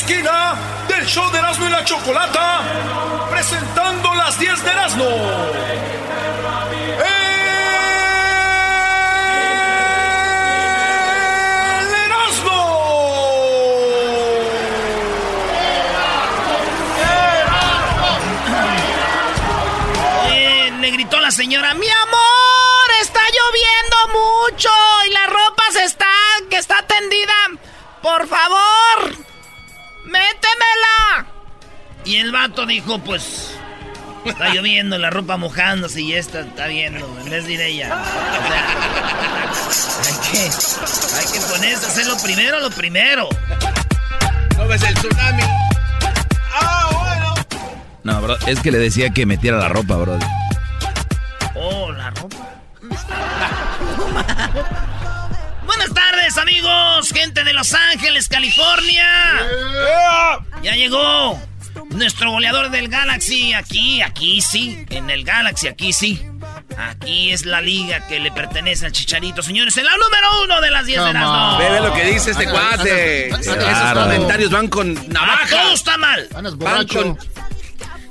Esquina del show de Erasmo y la Chocolata, presentando las 10 de Erasmo. ¡El Eh, le gritó la señora, mi amor, está lloviendo mucho y la ropa se está, que está tendida. Por favor, métemela. Y el vato dijo, pues, está lloviendo, la ropa mojándose y esta está viendo, en vez de ir ella. O sea, hay que, hay que ponerse a hacer lo primero, lo primero. ¿No ves el tsunami? ¡Ah, bueno! No, bro, es que le decía que metiera la ropa, bro. Amigos, gente de Los Ángeles, California. Ya llegó nuestro goleador del Galaxy. Aquí, aquí sí. En el Galaxy, aquí sí. Aquí es la liga que le pertenece al Chicharito, señores. En la número uno de las 10 de las Ve, ve lo que dice este cuate. Esos comentarios van con navaja. Todo está mal. Van con...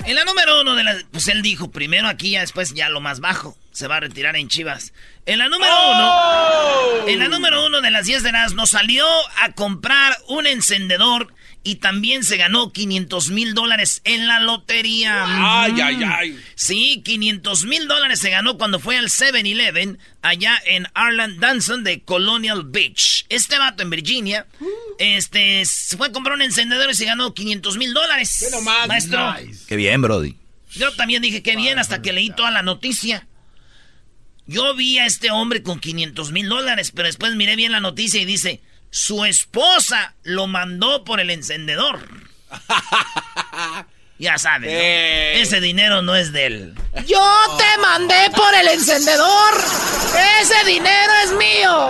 En la número uno de las... Pues él dijo, primero aquí, ya después ya lo más bajo. Se va a retirar en Chivas. En la número uno... En la número uno de las 10 de las nos salió a comprar un encendedor y también se ganó 500 mil dólares en la lotería. Ay, Mm. ay, ay. Sí, 500 mil dólares se ganó cuando fue al 7-Eleven allá en Arland Danson de Colonial Beach. Este vato en Virginia, este, se fue a comprar un encendedor y se ganó 500 mil dólares. ¿Qué nomás? Maestro, Qué bien, Brody. yo también dije que bien hasta que leí toda la noticia. Yo vi a este hombre con 500 mil dólares, pero después miré bien la noticia y dice, su esposa lo mandó por el encendedor. ya sabes, ¿no? Eh. ese dinero no es de él. Yo te mandé por el encendedor. Ese dinero es mío.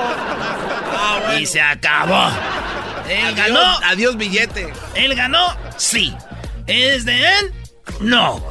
Y se acabó. Él ganó. Adiós, adiós billete. ¿Él ganó? Sí. ¿Es de él? No.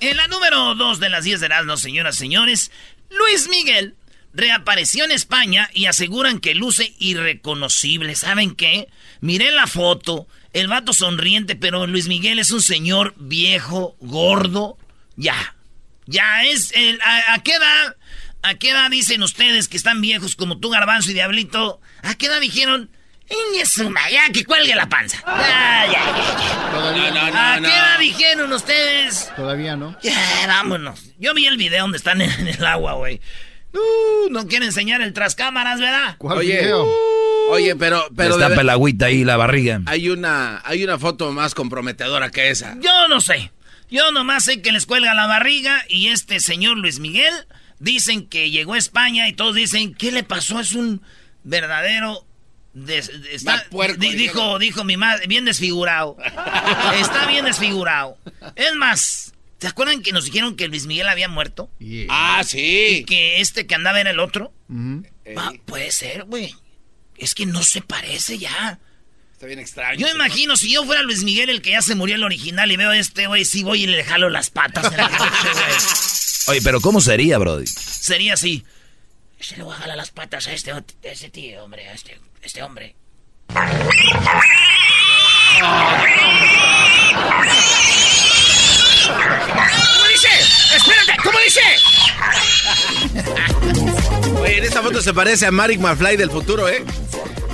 En la número 2 de las 10 de Erasmus, señoras y señores, Luis Miguel reapareció en España y aseguran que luce irreconocible. ¿Saben qué? Miré la foto, el vato sonriente, pero Luis Miguel es un señor viejo, gordo. Ya. Ya es. El, ¿A qué edad? ¿A qué edad dicen ustedes que están viejos como tú, Garbanzo y Diablito? ¿A qué edad dijeron? "Inge suma, ya que cuelgue la panza. Ya, ya, ya, ya. No, no, no, ¿A qué edad dijeron ustedes? Todavía no. Ya, vámonos. Yo vi el video donde están en el agua, güey. Uh, no quiere enseñar el tras cámaras, ¿verdad? ¿Cuál Oye, video? oye, pero, pero Está de ver- el agüita ahí, la barriga. hay una, hay una foto más comprometedora que esa. Yo no sé. Yo nomás sé que les cuelga la barriga y este señor Luis Miguel dicen que llegó a España y todos dicen, ¿qué le pasó? Es un verdadero... des- está- puerco, di- dijo, dijo mi madre, bien desfigurado. está bien desfigurado. Es más, ¿te acuerdan que nos dijeron que Luis Miguel había muerto? Yeah. Ah, Y sí. que este que andaba era el otro. Ah, puede ser, güey. Es que no se parece ya. está bien extraño. Yo imagino, si yo fuera Luis Miguel, el que ya se murió el original, y veo a este, güey, sí voy y le jalo las patas en la coche, güey. Oye, pero ¿cómo sería, Brody? Sería así. Se le voy a jalar las patas a este, a este tío, hombre, a este, este hombre. ¿Cómo dice? ¡Espérate! ¿Cómo dice? Oye, en esta foto se parece a Marek McFly del futuro, ¿eh?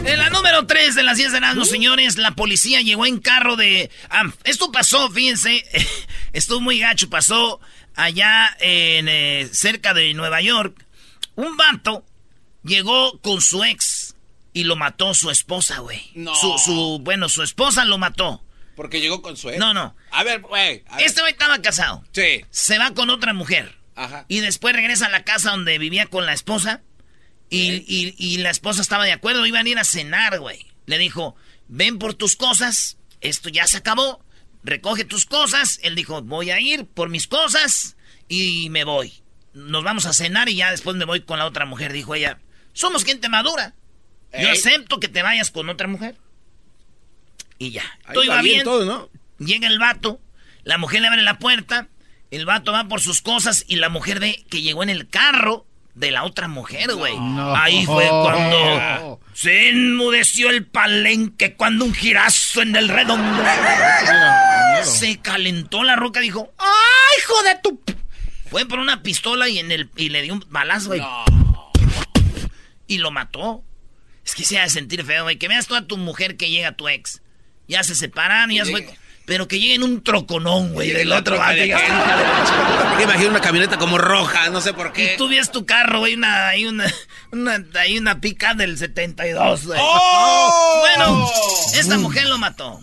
En la número 3 de las 10 de Erasmus, señores, la policía llegó en carro de... ah, esto pasó, fíjense, estuvo muy gacho, pasó allá en eh, cerca de Nueva York. Un vato llegó con su ex y lo mató su esposa, güey. No. Su, su, bueno, su esposa lo mató. Porque llegó con su ex. No, no. A ver, güey. Este güey estaba casado. Sí. Se va con otra mujer. Ajá. Y después regresa a la casa donde vivía con la esposa. Y, y- y la esposa estaba de acuerdo, iban a ir a cenar, güey. Le dijo, ven por tus cosas, esto ya se acabó, recoge tus cosas. Él dijo, voy a ir por mis cosas y me voy. Nos vamos a cenar y ya después me voy con la otra mujer, dijo ella. Somos gente madura. Yo Ey. acepto que te vayas con otra mujer. Y ya. Ahí Todo iba bien bien. todo, ¿no? Llega el vato, la mujer le abre la puerta, el vato va por sus cosas y la mujer ve que llegó en el carro de la otra mujer, güey. Ahí fue cuando se enmudeció el palenque, cuando un girazo en el redondo. Se calentó la roca, dijo, ¡ay, hijo de tu... p-". Fue por una pistola y, en el, y le dio un balazo, güey. Y lo mató. Es que se ha de sentir feo, güey. Que veas tú a tu mujer que llega a tu ex. Ya se separan, ya se fue. Pero que llegue en un troconón, güey, del otro y digas, Porque imagino una camioneta como roja, no sé por qué. Y tú ves tu carro, güey, una, hay una, una, hay una pica del 72, güey. ¡Oh! Bueno, esta mujer lo mató.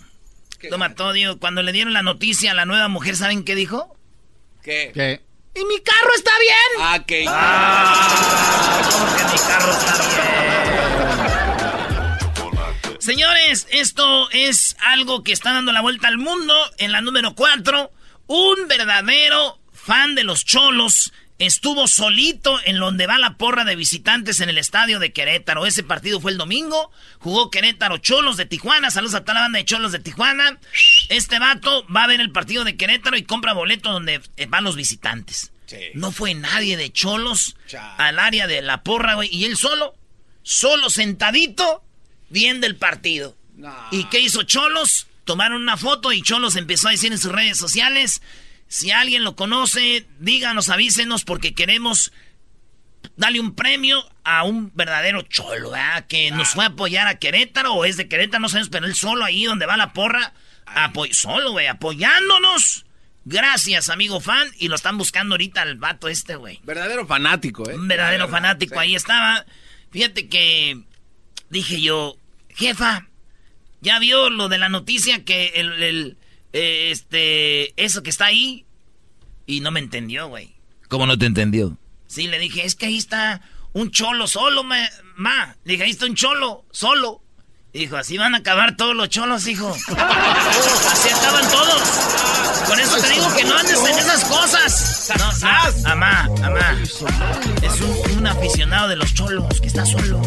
Lo mató, digo, cuando le dieron la noticia a la nueva mujer, ¿saben qué dijo? ¿Qué? ¿Qué? ¡Y mi carro está bien! Ah, que... ¿Cómo que mi carro está bien? Señores, esto es algo que está dando la vuelta al mundo. En la número 4, un verdadero fan de los cholos estuvo solito en donde va la porra de visitantes en el estadio de Querétaro. Ese partido fue el domingo. Jugó Querétaro Cholos de Tijuana. Saludos a toda la banda de Cholos de Tijuana. Este vato va a ver el partido de Querétaro y compra boleto donde eh, van los visitantes. Sí. No fue nadie de Cholos al área de la porra, güey. Y él solo, solo sentadito, viendo el partido. ¿Y qué hizo Cholos? Tomaron una foto y Cholos empezó a decir en sus redes sociales, si alguien lo conoce, díganos, avísenos porque queremos darle un premio a un verdadero cholo, ¿verdad? Que nos fue a apoyar a Querétaro o es de Querétaro, no sabemos, pero él solo ahí donde va la porra, apoy solo, güey, apoyándonos. Gracias, amigo fan, y lo están buscando ahorita al vato este, güey. Verdadero fanático, ¿eh? Un verdadero fanático, sí. ahí estaba. Fíjate que dije yo, jefa, ya vio lo de la noticia que el, el, eh, este, eso que está ahí. Y no me entendió, güey. ¿Cómo no te entendió? Sí, le dije, es que ahí está un cholo solo, ma. ma. Le dije, ahí está un cholo solo. Dijo, así van a acabar todos los cholos, hijo. Así acaban todos. Por eso te digo que no andes en esas cosas. No, no, amá, amá. Es un, un aficionado de los cholos que está solo.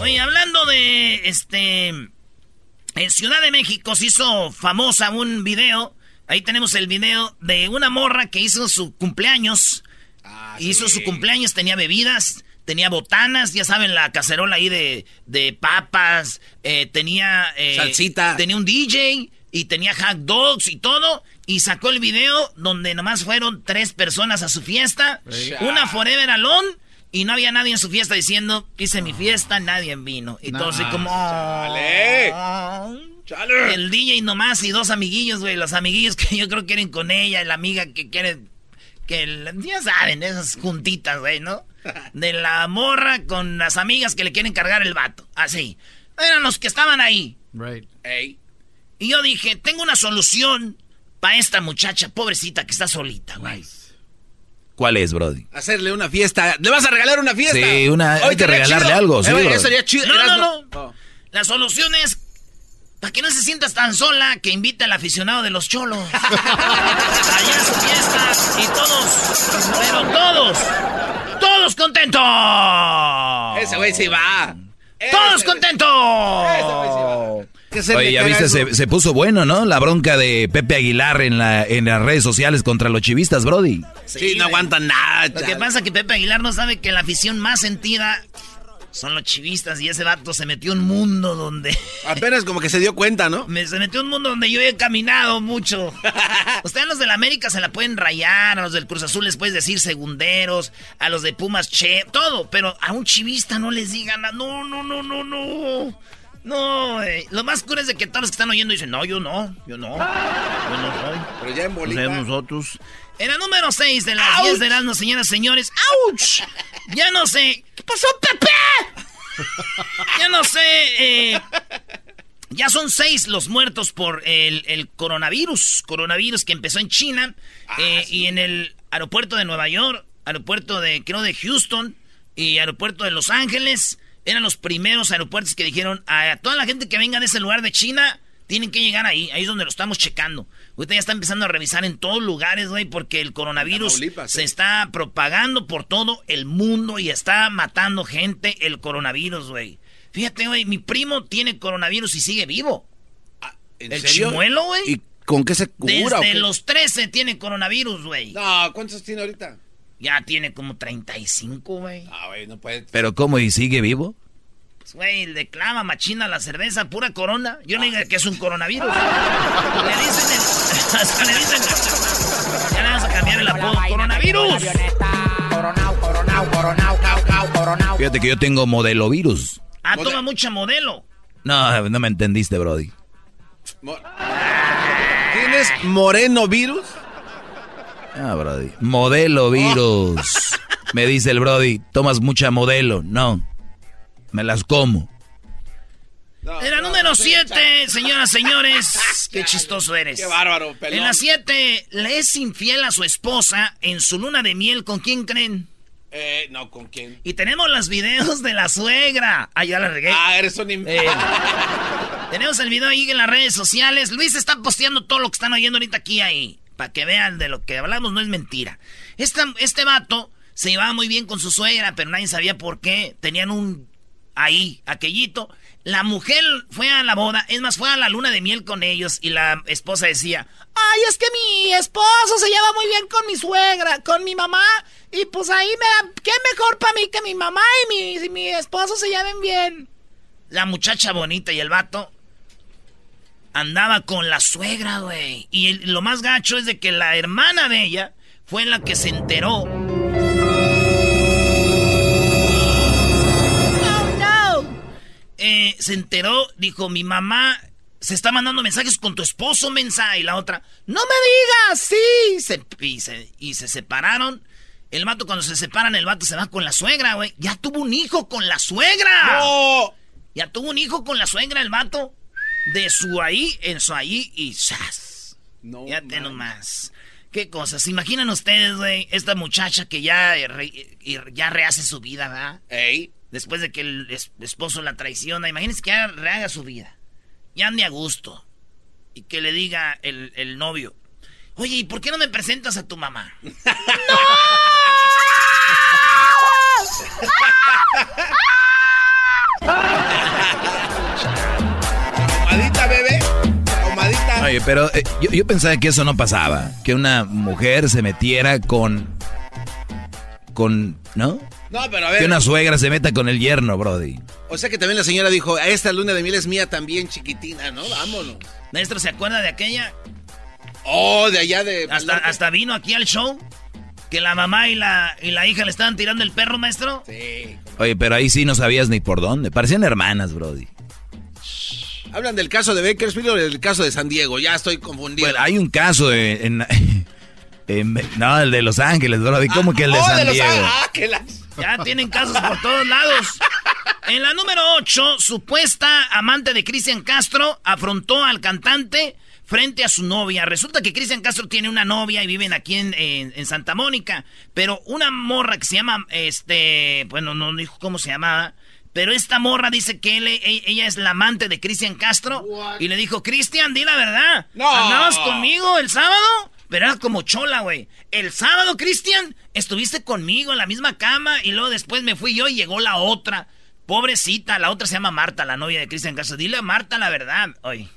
Oye, hablando de este. En Ciudad de México se hizo famosa un video. Ahí tenemos el video de una morra que hizo su cumpleaños. Ah, hizo sí. su cumpleaños, tenía bebidas, tenía botanas, ya saben, la cacerola ahí de, de papas, eh, tenía... eh, Salsita. Tenía un DJ y tenía hot dogs y todo. Y sacó el video donde nomás fueron tres personas a su fiesta. Una Forever Alone. Y no había nadie en su fiesta diciendo, hice mi fiesta, nadie vino. Y todo así como... Chale. ¡Chale! El DJ nomás y dos amiguillos, güey. Los amiguillos que yo creo que quieren con ella, la amiga que quiere. Que el- ya saben, esas juntitas, güey, ¿no? De la morra con las amigas que le quieren cargar el vato. Así. Eran los que estaban ahí. Right. Ey. Y yo dije, tengo una solución para esta muchacha pobrecita que está solita, güey. ¿Cuál es, Brody? Hacerle una fiesta. ¿Le vas a regalar una fiesta? Sí, una- hay que regalarle chido. algo, sí, Eh, güey, bro. eso sería chido. No, no, no. Oh. La solución es. Para que no se sientas tan sola, que invite al aficionado de los cholos. Allá a su fiesta y todos, pero todos, todos contentos. Ese güey sí va. Todos Ese- contentos. ese güey sí va. Que se Oye, ya viste, se, se puso bueno, ¿no? La bronca de Pepe Aguilar en, la, en las redes sociales contra los chivistas, Brody. Sí, no aguantan nada. Lo que pasa es que Pepe Aguilar no sabe que la afición más sentida son los chivistas y ese vato se metió en un mundo donde... Apenas como que se dio cuenta, ¿no? Me, se metió en un mundo donde yo he caminado mucho. Ustedes a los del América se la pueden rayar, a los del Cruz Azul les puedes decir segunderos, a los de Pumas che, todo, pero a un chivista no les digan, nada. no, no, no, no, no. No, güey. lo más cura es de que todos los que están oyendo dicen, no, yo no, yo no, yo no soy. Pero ya en. Seamos nosotros. En la número 6 de las 10 de las señoras, señores. ¡Auch! Ya no sé. ¿Qué pasó, Pepe? Ya no sé. eh, ya son seis los muertos por el, el coronavirus. Coronavirus que empezó en China. eh, Y en el aeropuerto de Nueva York, aeropuerto de, creo, de Houston y aeropuerto de Los Ángeles. eran los primeros aeropuertos que dijeron a toda la gente que venga de ese lugar de China, tienen que llegar ahí. Ahí es donde lo estamos checando. Ahorita ya está empezando a revisar en todos lugares, güey, porque el coronavirus se está propagando por todo el mundo y está matando gente el coronavirus, güey. Fíjate, güey, mi primo tiene coronavirus y sigue vivo. Ah, ¿En el serio? chimuelo, güey. ¿Y con qué se cura? Desde qué? los 13 tiene coronavirus, güey. No, ¿cuántos tiene ahorita? Ya tiene como 35, güey. Ah, güey, no puede. Pero ¿cómo? ¿Y sigue vivo? Pues, Güey, le clama machina la cerveza, pura corona. Yo le digo que es un coronavirus. le dicen el... hasta le dicen... Ya le vamos a cambiar el apodo. ¡Coronavirus! Fíjate que yo tengo modelo virus. Ah, toma mucha modelo. No, no me entendiste, Brody. Mo- ¿Tienes moreno virus? Ah, Brody. Modelo virus. Me dice el Brody, tomas mucha modelo. No. Me las como. No, En la no, número no, 7, señoras, señores. Qué chistoso eres. Qué bárbaro, pelón. En la 7, le es infiel a su esposa en su luna de miel. ¿Con quién creen? Eh, no, ¿con quién? Y tenemos los videos de la suegra. Ah, ya la regué. Ah, eres un im- Eh, tenemos el video ahí en las redes sociales. Luis está posteando todo lo que están oyendo ahorita aquí ahí. Para que vean de lo que hablamos, no es mentira. Esta- este vato se llevaba muy bien con su suegra, pero nadie sabía por qué. Tenían un ahí, aquellito. La mujer fue a la boda, es más, fue a la luna de miel con ellos y la esposa decía, ay, es que mi esposo se lleva muy bien con mi suegra, con mi mamá, y pues ahí me da, qué mejor para mí que mi mamá y mi, mi esposo se lleven bien. La muchacha bonita y el vato andaba con la suegra, güey. Y lo más gacho es de que la hermana de ella fue la que se enteró. Eh, se enteró, dijo, mi mamá se está mandando mensajes con tu esposo, mensa. Y la otra, no me digas, sí. Se- y, se, y se separaron. El vato, cuando se separan, el vato se va con la suegra, güey. Ya tuvo un hijo con la suegra. ¡No! Ya tuvo un hijo con la suegra, el vato. De su ahí, en su ahí y ¡zas! No, Ya te man. nomás. Qué cosas. ¿Se imaginan ustedes, güey? Esta muchacha que ya, re- y- ya rehace su vida, ¿verdad? Ey. Después de que el es- esposo la traiciona. Imagínense que ya rehaga su vida. Ya ande a gusto. Y que le diga el, el novio. Oye, ¿y por qué no me presentas a tu mamá? Tomadita, bebé. Tomadita. Oye, pero eh, yo, yo pensaba que eso no pasaba. Que una mujer se metiera con. con. ¿No? No, pero a Que ver. una suegra se meta con el yerno, Brody. O sea que también la señora dijo, esta luna de miel es mía también, chiquitina, ¿no? Vámonos. Maestro, ¿se acuerda de aquella? Oh, de allá de... Hasta, hasta vino aquí al show. Que la mamá y la, y la hija le estaban tirando el perro, maestro. Sí. Oye, pero ahí sí no sabías ni por dónde. Parecían hermanas, Brody. Hablan del caso de Bakersfield o del caso de San Diego. Ya estoy confundido. Bueno, hay un caso en. en- en- no, el de Los Ángeles, Brody. ¿Cómo que el de Oh, San los- Diego? ah, que las- Ya tienen casos por todos lados. En la número 8, supuesta amante de Cristian Castro afrontó al cantante frente a su novia. Resulta que Cristian Castro tiene una novia y viven aquí en, en- en Santa Mónica. Pero una morra que se llama, este, bueno, no dijo cómo se llamaba. Pero esta morra dice que él- e- ella es la amante de Cristian Castro. Y le dijo, Cristian, di la verdad. No. ¿Andabas conmigo el sábado? Pero como chola, güey. El sábado, Cristian, estuviste conmigo en la misma cama y luego después me fui yo y llegó la otra. Pobrecita, la otra se llama Marta, la novia de Cristian Castro. Dile a Marta la verdad, hoy.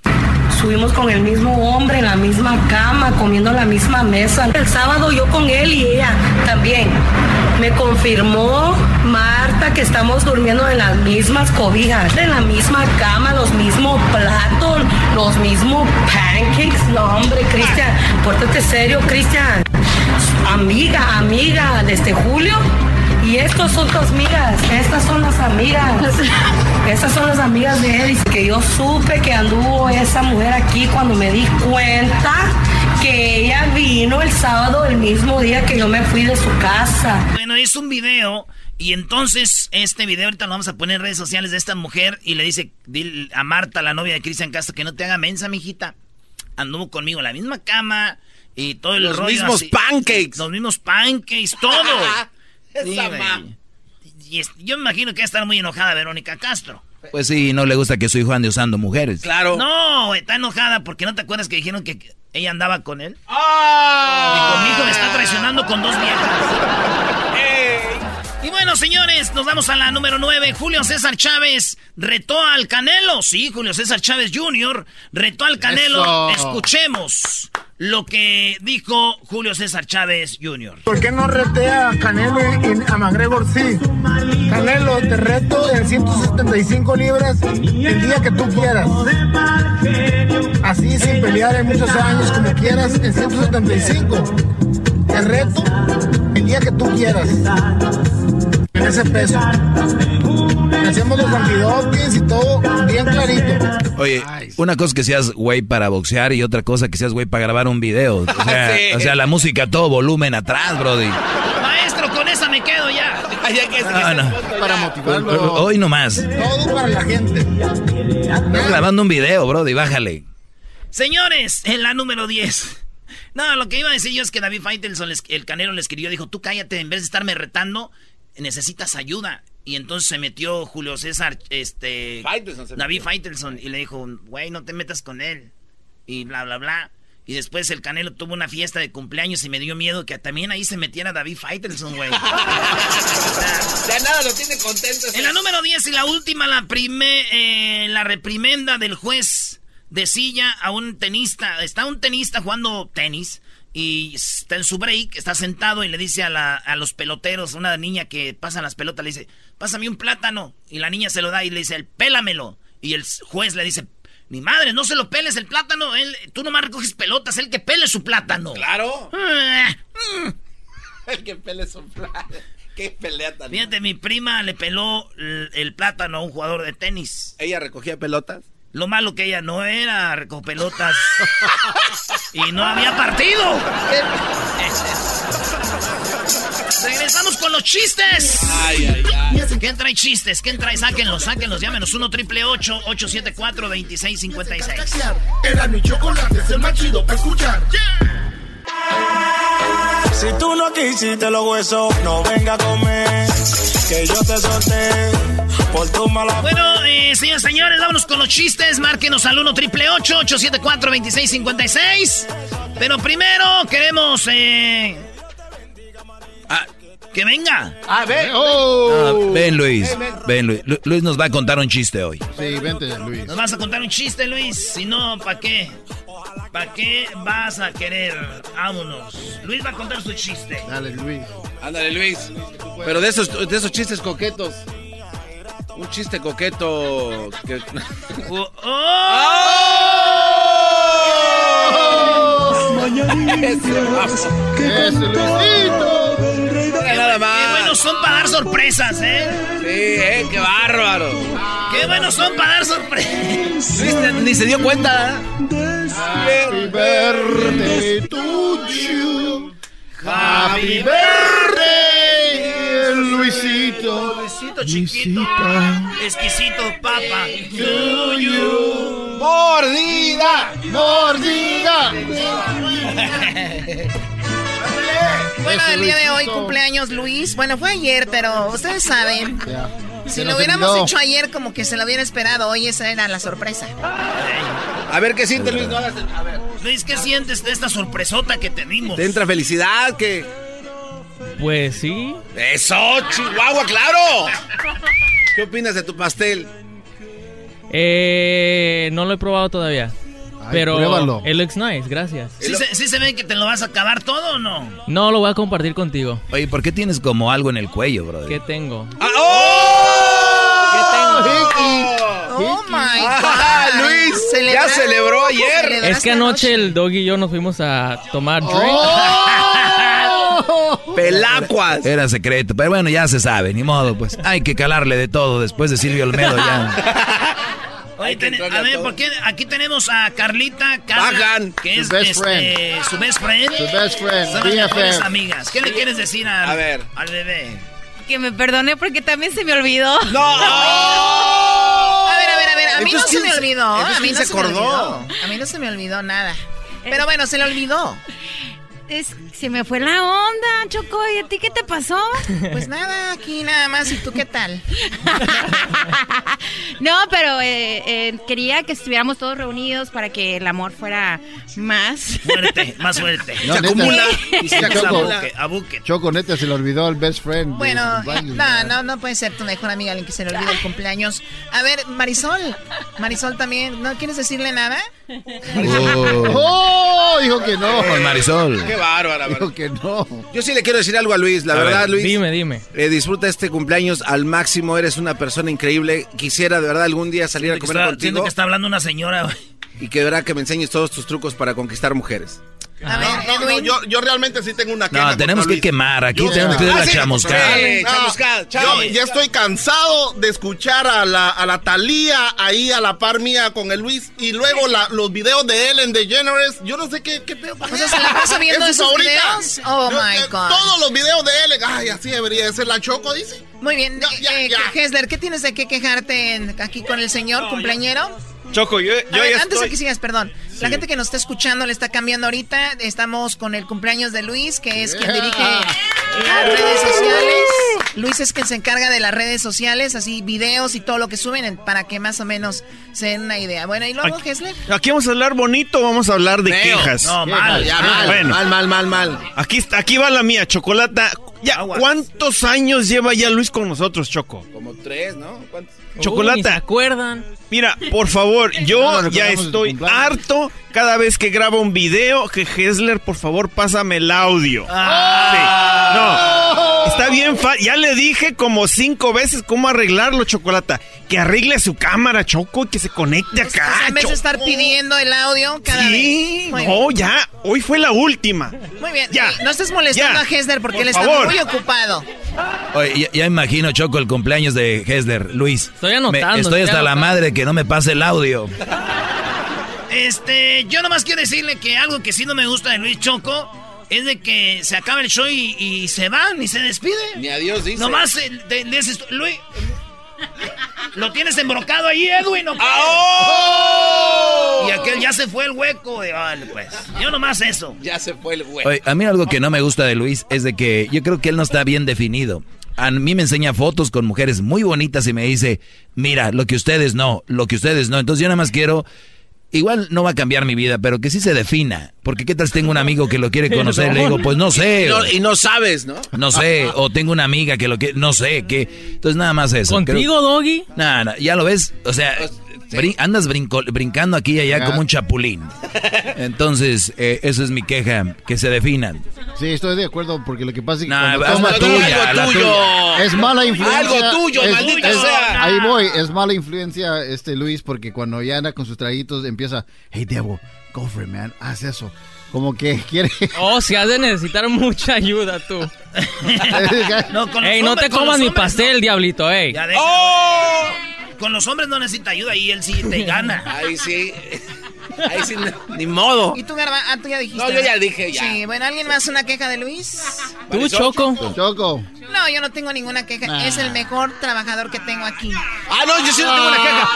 Subimos con el mismo hombre en la misma cama, comiendo en la misma mesa. El sábado yo con él y ella también. Me confirmó Marta que estamos durmiendo en las mismas cobijas, en la misma cama, los mismos platos, los mismos pancakes. No, hombre, Cristian, pórtate serio, Cristian. Amiga, amiga, desde julio. Y estos son tus amigas, estas son las amigas. Estas son las amigas de él. Y que yo supe que anduvo esa mujer aquí cuando me di cuenta que ella vino el sábado, el mismo día que yo me fui de su casa. Bueno, es un video y entonces este video ahorita lo vamos a poner en redes sociales de esta mujer y le dice a Marta, la novia de Cristian Castro, que no te haga mensa, mijita. Anduvo conmigo en la misma cama y todo el Los rollo mismos así. pancakes. Los mismos pancakes, todo. Esa y yo me imagino que va a estar muy enojada Verónica Castro. Pues sí, no le gusta que su hijo ande usando mujeres. Claro. No, está enojada porque no te acuerdas que dijeron que ella andaba con él. ¡Ah! Y con mi hijo me está traicionando con dos viejas. Y bueno, señores, nos vamos a la número 9. Julio César Chávez retó al Canelo. Sí, Julio César Chávez Jr. retó al Canelo. Eso. Escuchemos lo que dijo Julio César Chávez Jr. ¿Por qué no retea a Canelo y a McGregor sí? Canelo, te reto en 175 libras el día que tú quieras. Así sin pelear en muchos años como quieras en 175. Te reto el día que tú quieras. En ese peso. Hacemos los antidopings y todo bien clarito. Oye, una cosa que seas güey para boxear y otra cosa que seas güey para grabar un video. O sea, Sí. o sea, la música a todo volumen atrás, brody. Maestro, con esa me quedo ya. Ay, ya que- No, no. Para motivarlo. Hoy nomás. Todo para la gente. Estás grabando un video, brody, bájale. Señores, en la número 10. No, lo que iba a decir yo es que David Faitelson, el canero, le escribió, dijo, tú cállate, en vez de estarme retando, necesitas ayuda. Y entonces se metió Julio César, este... Faitelson se David. Faitelson, y le dijo, güey, no te metas con él. Y bla, bla, bla. Y después el Canelo tuvo una fiesta de cumpleaños y me dio miedo que también ahí se metiera David Faitelson, güey. Ya nada lo tiene contento. en la número 10 y la última, la, prime, eh, la reprimenda del juez de silla a un tenista. Está un tenista jugando tenis y está en su break, está sentado y le dice a, la- a los peloteros, una niña que pasa las pelotas, le dice, pásame un plátano. Y la niña se lo da y le dice, pélamelo. Y el juez le dice, ni madre, no se lo peles el plátano, él, tú nomás recoges pelotas, él que pele su plátano. Claro. Ah, El que pele su plata. Qué pelea tan. Fíjate, mi prima le peló el, el plátano a un jugador de tenis. Ella recogía pelotas. Lo malo que ella no era recopelotas y no había partido. Regresamos con los chistes. Ay, ay, ay. ¿Quién trae chistes? ¿Quién trae? Sáquenlos, sáquenlos. Llámenos 1 triple 874 2656. Era mi chocolate, es el más chido para escuchar. Si tú no quisiste los huesos, no venga a comer. Que yo te solté por tu mala Bueno, eh, señores, señores, vámonos con los chistes. Márquenos al 1 triple 874 2656. Pero primero queremos eh, que venga. A ver. Ah, ven, Luis. Ven, Luis. Lu- Luis nos va a contar un chiste hoy. Sí, vente, Luis. Nos vas a contar un chiste, Luis. Si no, ¿para qué? ¿Para qué vas a querer? Vámonos. Luis va a contar su chiste. Dale, Luis. Ándale, Luis. Pero de esos, de esos chistes coquetos. Un chiste coqueto. Que... Oh, oh. Ese Luisito. Buenos son para dar sorpresas, ¿eh? Sí, eh, qué bárbaro. Qué buenos son para dar sorpresas. Te- ni se dio cuenta. Happy birthday to you. Happy birthday, Luisito. Luisito chiquito. Exquisito papa. To you. Mordida, mordida. Bueno, el día de hoy cumpleaños Luis. Bueno, fue ayer, pero ustedes saben. Si lo hubiéramos olvidó. hecho ayer, como que se lo hubiera esperado. Hoy esa era la sorpresa. A ver qué siente Luis. No hagas el- A ver. Luis, ¿qué sientes de esta sorpresota que te dimos? Te entra felicidad que. Pues sí. ¡Eso, Chihuahua, claro! ¿Qué opinas de tu pastel? Eh, no lo he probado todavía. Ay, pero pruébalo. it looks nice, gracias. ¿Sí se, sí se ve que te lo vas a acabar todo o no? No, lo voy a compartir contigo. Oye, ¿por qué tienes como algo en el cuello, brother? ¿Qué tengo? ¡Ah, ¡Oh! Oh my Ah, God. Luis, ya celebró ayer. Es que anoche el dog y yo nos fuimos a tomar drink. ¡Oh! Pelacuas. Era secreto, pero bueno, ya se sabe, ni modo, pues. Hay que calarle de todo después de Silvio Olmedo ya. Oye, ten- a a ver. ¿por qué? Aquí tenemos a Carlita, Carla, Bajan. que Su es best este, friend. su best friend. Su best friend, Son las mejores amigas. ¿Qué le quieres decir al, A ver. al bebé? Que me perdone porque también se me olvidó. ¡No! A ver, a ver, a ver. A mí no se me ¿quién se- olvidó. A mí no se se me acordó? olvidó. A mí no se me olvidó nada. Pero bueno, se le olvidó. Es, se me fue la onda, Choco. ¿Y a ti qué te pasó? Pues nada, aquí nada más. ¿Y tú qué tal? no, pero eh, eh, quería que estuviéramos todos reunidos para que el amor fuera más. Fuerte, más fuerte. No, se neta. acumula y se Choco. abuque, abuque. Choco, neta, se le olvidó el best friend. Bueno, no, no, no puede ser tu mejor amiga alguien que se le olvide el cumpleaños. A ver, Marisol. Marisol también. ¿No quieres decirle nada? ¡Oh! Dijo que no. Marisol. Qué bárbara, que no. Yo sí le quiero decir algo a Luis, la A verdad, ver, Luis. Dime, dime. eh, disfruta este cumpleaños al máximo, eres una persona increíble. Quisiera de verdad algún día salir a Siento comer está, siento contigo que está hablando una señora, güey. y que de verdad que me enseñes todos tus trucos para conquistar mujeres. A ver, No, no, Edwin. yo, yo realmente sí tengo una queja. No, tenemos que quemar. Aquí Yo- tenemos que Ah, la sí, chamuscada. Eh, No, chamuscada, yo ya estoy cansado de escuchar a la, a la Talía ahí a la par mía con el Luis y luego la- los videos de Ellen DeGeneres. Yo no sé qué, qué pedo. O sea, ¿se la pasa viendo ¿Es su esos videos? Oh, Yo- my eh, God. Todos los videos de Ellen. Ay, así debería de ser la Choco, dice. Muy bien. No, ya, eh, ya. Hesler, ¿qué tienes de qué quejarte en- aquí con el señor cumpleañero? Choco, yo, A yo ver, ya antes de estoy... que sigas, perdón. La gente que nos está escuchando le está cambiando ahorita. Estamos con el cumpleaños de Luis, que es quien dirige las redes sociales. Luis es quien se encarga de las redes sociales, así videos y todo lo que suben en- para que más o menos se den una idea. Bueno, y luego, Aquí- Hesler. Aquí vamos a hablar bonito, vamos a hablar de quejas. No, mal. Ya, mal, Bueno. mal, mal, mal, mal. Aquí, está- aquí va la mía, Chocolata. Ya. ¿cuántos años lleva ya Luis con nosotros, Choco? Como tres, ¿no? ¿Cuántos? Chocolata. Uy, ni se acuerdan? Mira, por favor, yo ya estoy harto cada vez que grabo un video que Hessler, por favor, pásame el audio. Sí. No, está bien fa- Ya le dije como cinco veces cómo arreglarlo, Chocolata. Que arregle su cámara, Choco, y que se conecte O sea, acá. en vez de estar pidiendo el audio cada Sí, vez. No, bien. ya. Hoy fue la última. Muy bien. Ya. No estés molestando Ya. a Hesler porque Por él está favor. muy ocupado. Oye, ya, ya imagino, Choco, el cumpleaños de Hesler. Luis. Estoy anotando, Me- estoy hasta la madre que no me pase el audio. Este, yo nomás quiero decirle que algo que sí no me gusta de Luis Choco es de que se acaba el show y, y se van y se despide. Ni adiós dice. Nomás eh, de ese estu- Luis. Lo tienes embrocado ahí, Edwin. ¿no? ¡Ah! Y aquel ya se fue el hueco. de- Vale, pues. Yo nomás eso. Ya se fue el. Oye, a mí algo que no me gusta de Luis es de que yo creo que él no está bien definido. A mí me enseña fotos con mujeres muy bonitas y me dice, mira, lo que ustedes no, lo que ustedes no. Entonces yo nada más quiero, igual no va a cambiar mi vida, pero que sí se defina. Porque qué tal si tengo un amigo que lo quiere conocer, le digo, pues no y, sé. no, y no sabes, ¿no? No sé, o tengo una amiga que lo que no sé, que entonces nada más eso. ¿Contigo, Doggy? Nada, nada, ya lo ves, o sea, brin- andas brinco- brincando aquí y allá como un chapulín. Entonces, eh, eso es mi queja, que se definan. Sí, estoy de acuerdo porque lo que pasa es que Nah, tuya, la tuya. es mala influencia. Algo tuyo, es- maldito es- sea. Ahí voy, es mala influencia este Luis porque cuando ya anda con sus traguitos empieza, hey Debo, go for it, man, haz eso. Como que quiere. Oh, si has de necesitar mucha ayuda, tú. No, Ey, no hombres- te comas mi pastel, diablito, ey. Ya. ¡Oh! Con los hombres no necesita ayuda y él sí te gana. Ahí sí. Ahí sí, ni modo. ¿Y tú, Garba? Ah, tú ya dijiste. No, yo ya dije, ya. Sí, bueno, ¿alguien más una queja de Luis? Tú, Choco. Choco. No, yo no tengo ninguna queja. Nah. Es el mejor trabajador que tengo aquí. Ah, no, yo sí no tengo una queja.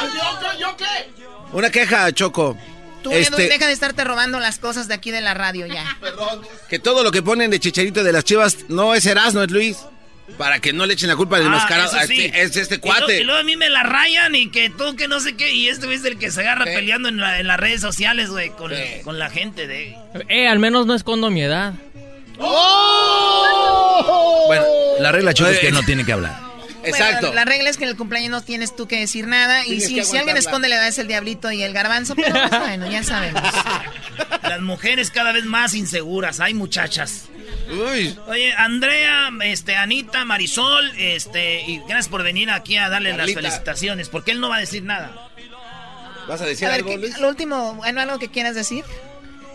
¿Yo, yo qué? Una queja, Choco. Tú, Este- deja de estarte robando las cosas de aquí de la radio ya. Que todo lo que ponen de chicharito de las chivas no es Erasmo, es Luis. Para que no le echen la culpa del Ah, mascarado. eso sí. Es este Y cuate. luego, y luego a mí me la rayan y que tú que no sé qué. Y este es el que se agarra peleando en, la- en las redes sociales, güey, con, con la gente de... Eh, al menos no escondo mi edad. Bueno, la regla, Choco, es que no tiene que hablar. Exacto. Bueno, la regla es que en el cumpleaños no tienes tú que decir nada. Y si, alguien esconde la edad es el diablito y el garbanzo. Pero pues, bueno, ya sabemos. Las mujeres cada vez más inseguras. Hay muchachas. Uy. Oye, Andrea, este, Anita, Marisol, este, y gracias por venir aquí a darle Carlita. las felicitaciones, porque él no va a decir nada. ¿Vas a decir A ver, algo, ¿qué- Luis? lo último, bueno, algo que quieras decir.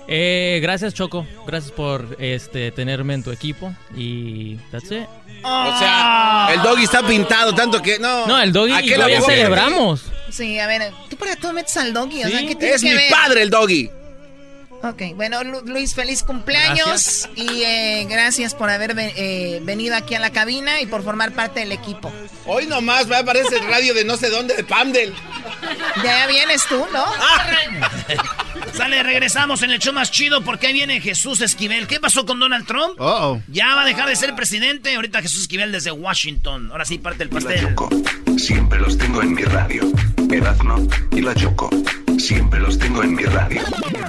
Eh, gracias, Choco. Gracias por este tenerme en tu equipo. Y that's it. O sea, el doggy está pintado tanto que no. No, el doggy y ya abogado- celebramos. Sí, a ver, tú para todo metes al doggy. O sea, Sí, ¿qué tiene Es que mi ver? padre el doggy. Ok, bueno, Lu- Luis, feliz cumpleaños y eh, gracias por haber ve- eh, venido aquí a la cabina y por formar parte del equipo. Hoy nomás me aparece el radio de no sé dónde de Pamdel. Ya vienes tú, ¿no? Sale, regresamos en el show más chido porque ahí viene Jesús Esquivel. ¿Qué pasó con Donald Trump? Uh-oh. Ya va a dejar de ser presidente. Ahorita Jesús Esquivel desde Washington. Ahora sí parte el La pastel. Choco. Siempre los tengo en mi radio. Erazno y la Choco. Siempre los tengo en mi radio.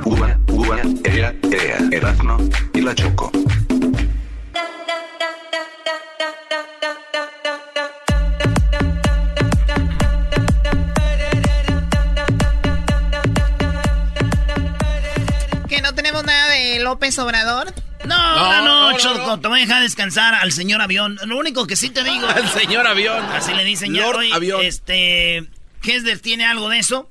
Ua, ua, ea, ea. Erazno y la Choco. ¿Que no tenemos nada de López Obrador? No, no, no, Choco, te voy a dejar descansar al señor avión. Lo único que sí te digo. Al señor avión. Así le dicen ya. Oye, avión. Este. Hesler tiene algo de eso.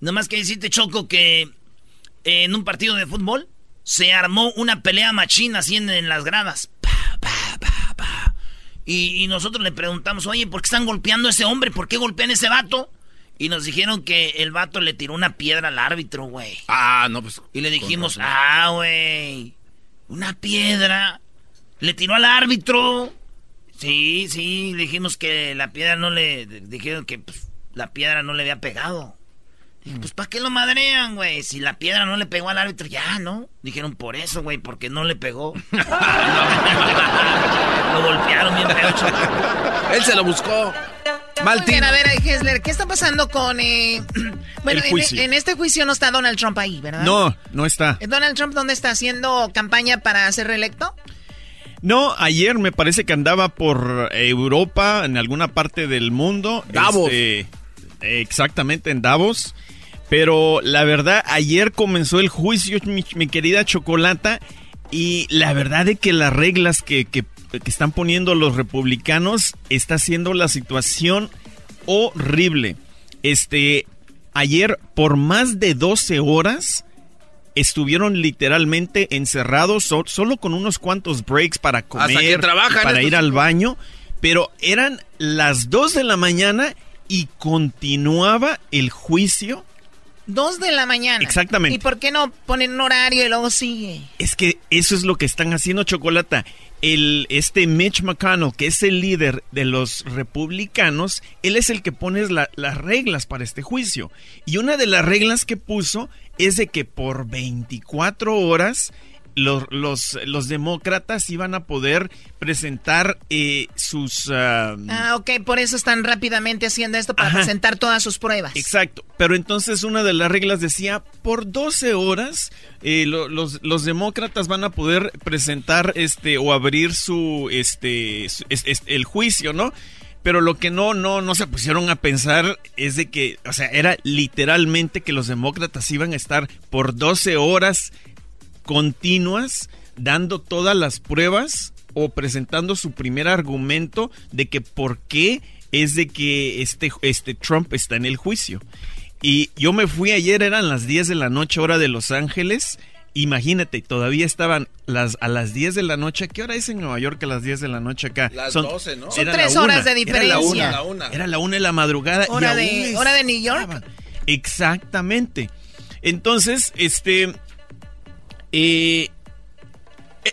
Nomás que decirte, Choco, que eh, en un partido de fútbol se armó una pelea machina así en, en las gradas. Pa, pa, pa, pa. Y, y nosotros le preguntamos, oye, ¿por qué están golpeando a ese hombre? ¿Por qué golpean a ese vato? Y nos dijeron que el vato le tiró una piedra al árbitro, güey. Ah, no, pues. Y le dijimos, ah, güey, una piedra. Le tiró al árbitro. Sí, sí, dijimos que la piedra no le... Dijeron que pues, la piedra no le había pegado. Dije, pues ¿para qué lo madrean, güey? Si la piedra no le pegó al árbitro, ya, ¿no? Dijeron, por eso, güey, porque no le pegó. lo golpearon bien feo, Choco. Él se lo buscó. Mal bien, a ver, Hesler, ¿qué está pasando con... eh, bueno, El en- juicio. En, este juicio no está Donald Trump ahí, ¿verdad? No, no está. ¿Donald Trump dónde está haciendo campaña para ser reelecto? No, ayer me parece que andaba por Europa, en alguna parte del mundo. Davos. Este, exactamente, en Davos. Pero la verdad, ayer comenzó el juicio, mi, mi querida Chocolata. Y la verdad de que las reglas que, que- que están poniendo los republicanos está haciendo la situación horrible. Este, ayer por más de 12 horas estuvieron literalmente encerrados so- solo con unos cuantos breaks para comer, Hasta que trabajan para estos ir al baño, pero eran las 2 de la mañana y continuaba el juicio. Dos de la mañana. Exactamente. ¿Y por qué no ponen un horario y luego sigue? Es que eso es lo que están haciendo Chocolata. El, este Mitch McConnell, que es el líder de los republicanos, él es el que pone la- las reglas para este juicio. Y una de las reglas que puso es de que por 24 horas los, los, los demócratas iban a poder presentar eh, sus... ah, Ah, ok, por eso están rápidamente haciendo esto para Ajá. presentar todas sus pruebas. Exacto, pero entonces una de las reglas decía, por 12 horas eh, lo- los, los demócratas van a poder presentar este o abrir su, este, su- es- es- el juicio, ¿no? Pero lo que no, no, no se pusieron a pensar es de que, o sea, era literalmente que los demócratas iban a estar por 12 horas continuas dando todas las pruebas o presentando su primer argumento de que por qué es de que este, este Trump está en el juicio. Y yo me fui ayer, eran las 10 de la noche, hora de Los Ángeles. Imagínate, todavía estaban las, a las 10 de la noche. ¿Qué hora es en Nueva York a las 10 de la noche acá? Las 12, ¿no? Son era tres la horas una, de Era la diferencia. una, La una. Era la una de la madrugada. y Hora aún de, hora de New York. Exactamente. Entonces, este. Eh,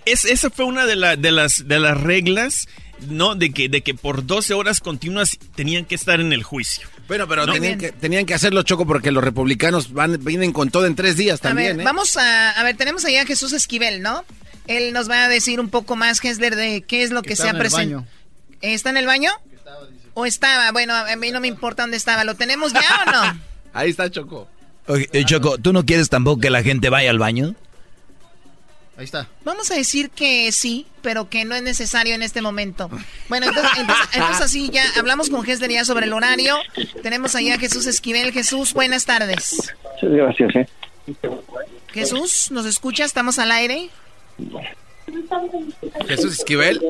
es, esa fue una de, la- de las, de las reglas, ¿no? De que, de que por 12 horas continuas tenían que estar en el juicio. Bueno, pero No. tenían, que, tenían que hacerlo choco porque los republicanos van, vienen con todo en tres días A también, ver, ¿eh? vamos a, a ver, tenemos allá a Jesús Esquivel, ¿no? Él nos va a decir un poco más, Hesler, de qué es lo que se ha presentado. ¿Está en el baño? ¿O estaba? Bueno, a mí no me importa dónde estaba. ¿Lo tenemos ya o no? Ahí está Choco. Eh, Choco, ¿tú no quieres tampoco que la gente vaya al baño? Ahí está. Vamos a decir que sí, pero que no es necesario en este momento. Bueno, entonces, entonces, entonces así ya hablamos con Hesler ya sobre el horario. Tenemos allá a Jesús Esquivel. Jesús, buenas tardes. Sí, gracias, ¿eh? Jesús, ¿nos escucha? ¿Estamos al aire? Jesús Esquivel.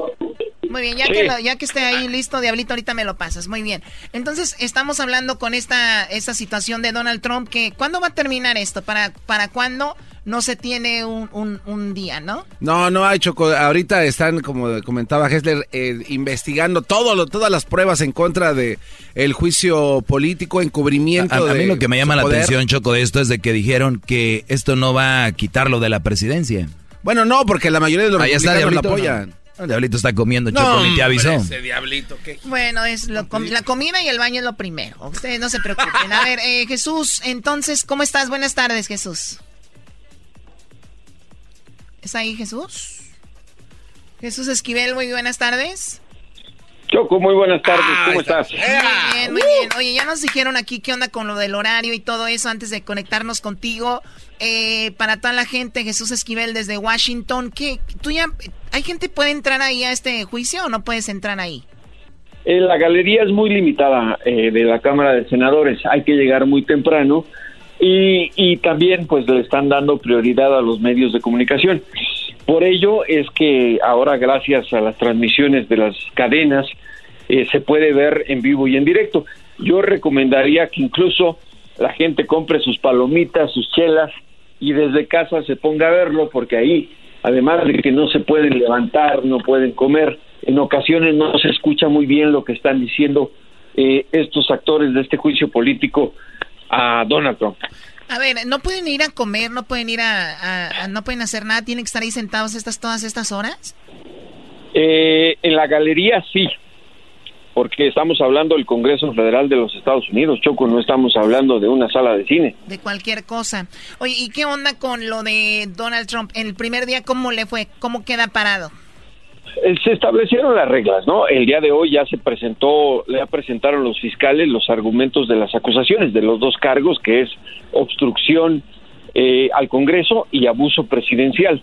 Muy bien, ya, Sí. que lo- ya que esté ahí listo, Diablito, ahorita me lo pasas. Muy bien. Entonces, estamos hablando con esta, esta situación de Donald Trump, que ¿cuándo va a terminar esto? ¿Para, para cuándo no se tiene un, un, un día, no? No, no hay Choco. Ahorita están, como comentaba Hessler, eh, investigando todo lo, todas las pruebas en contra de el juicio político, encubrimiento. A, a mí de lo que me llama la poder. atención, Choco, de esto es de que dijeron que esto no va a quitarlo de la presidencia. Bueno, no, porque la mayoría de los Ahí está republicanos lo apoyan. El Diablito está comiendo, No, Choco, ni te avisó. ese diablito, ¿qué? Bueno, es lo com- la comida y el baño es lo primero. Ustedes no se preocupen. A ver, eh, Jesús, entonces, ¿cómo estás? Buenas tardes, Jesús. ¿Es ahí Jesús? Jesús Esquivel, muy buenas tardes. Choco, muy buenas tardes, ¿cómo estás? Muy bien, muy bien. Oye, ya nos dijeron aquí qué onda con lo del horario y todo eso antes de conectarnos contigo. Eh, para toda la gente, Jesús Esquivel desde Washington, ¿qué, tú ya, ¿hay gente que puede entrar ahí a este juicio o no puedes entrar ahí? Eh, la galería es muy limitada eh, de la Cámara de Senadores, hay que llegar muy temprano y, y también pues le están dando prioridad a los medios de comunicación. Por ello es que ahora gracias a las transmisiones de las cadenas eh, se puede ver en vivo y en directo. Yo recomendaría que incluso la gente compre sus palomitas, sus chelas y desde casa se ponga a verlo porque ahí, además de que no se pueden levantar, no pueden comer, en ocasiones no se escucha muy bien lo que están diciendo eh, estos actores de este juicio político a Donald Trump. A ver, no pueden ir a comer, no pueden ir a, no pueden hacer nada, tienen que estar ahí sentados estas todas estas horas. Eh, en la galería sí, porque estamos hablando del Congreso Federal de los Estados Unidos, Choco, no estamos hablando de una sala de cine. De cualquier cosa. Oye, ¿y qué onda con lo de Donald Trump? El primer día, ¿cómo le fue? ¿Cómo queda parado? Eh, se establecieron las reglas, ¿no? El día de hoy ya se presentó, ya presentaron los fiscales los argumentos de las acusaciones de los dos cargos, que es obstrucción eh, al Congreso y abuso presidencial.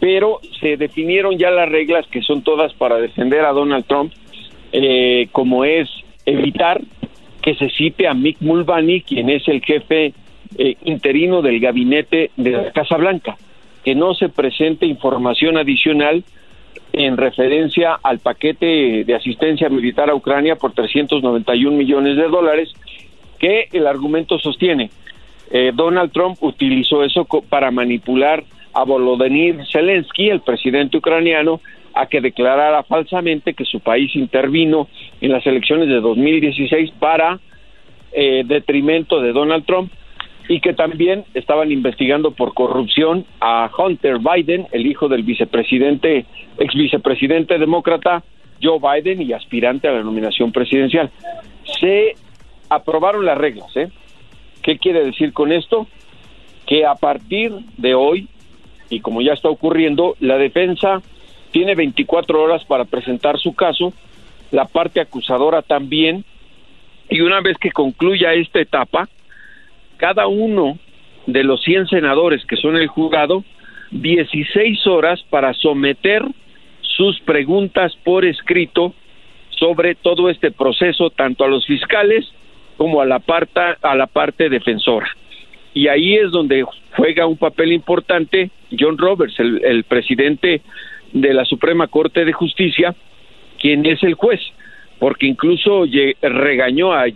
Pero se definieron ya las reglas que son todas para defender a Donald Trump, eh, como es evitar que se cite a Mick Mulvaney, quien es el jefe interino del gabinete de la Casa Blanca, que no se presente información adicional en referencia al paquete de asistencia militar a Ucrania por 391 millones de dólares, que el argumento sostiene. Eh, Donald Trump utilizó eso para manipular a Volodymyr Zelensky, el presidente ucraniano, a que declarara falsamente que su país intervino en las elecciones de 2016 para eh, detrimento de Donald Trump y que también estaban investigando por corrupción a Hunter Biden, el hijo del vicepresidente, ex vicepresidente demócrata Joe Biden y aspirante a la nominación presidencial. Se aprobaron las reglas, ¿eh? ¿Qué quiere decir con esto? Que a partir de hoy, y como ya está ocurriendo, la defensa tiene 24 horas para presentar su caso, la parte acusadora también, y una vez que concluya esta etapa, cada uno de los 100 senadores que son el jurado 16 horas para someter sus preguntas por escrito sobre todo este proceso tanto a los fiscales como a la parte a la parte defensora. Y ahí es donde juega un papel importante John Roberts el, el presidente de la Suprema Corte de Justicia quien es el juez porque incluso regañó a,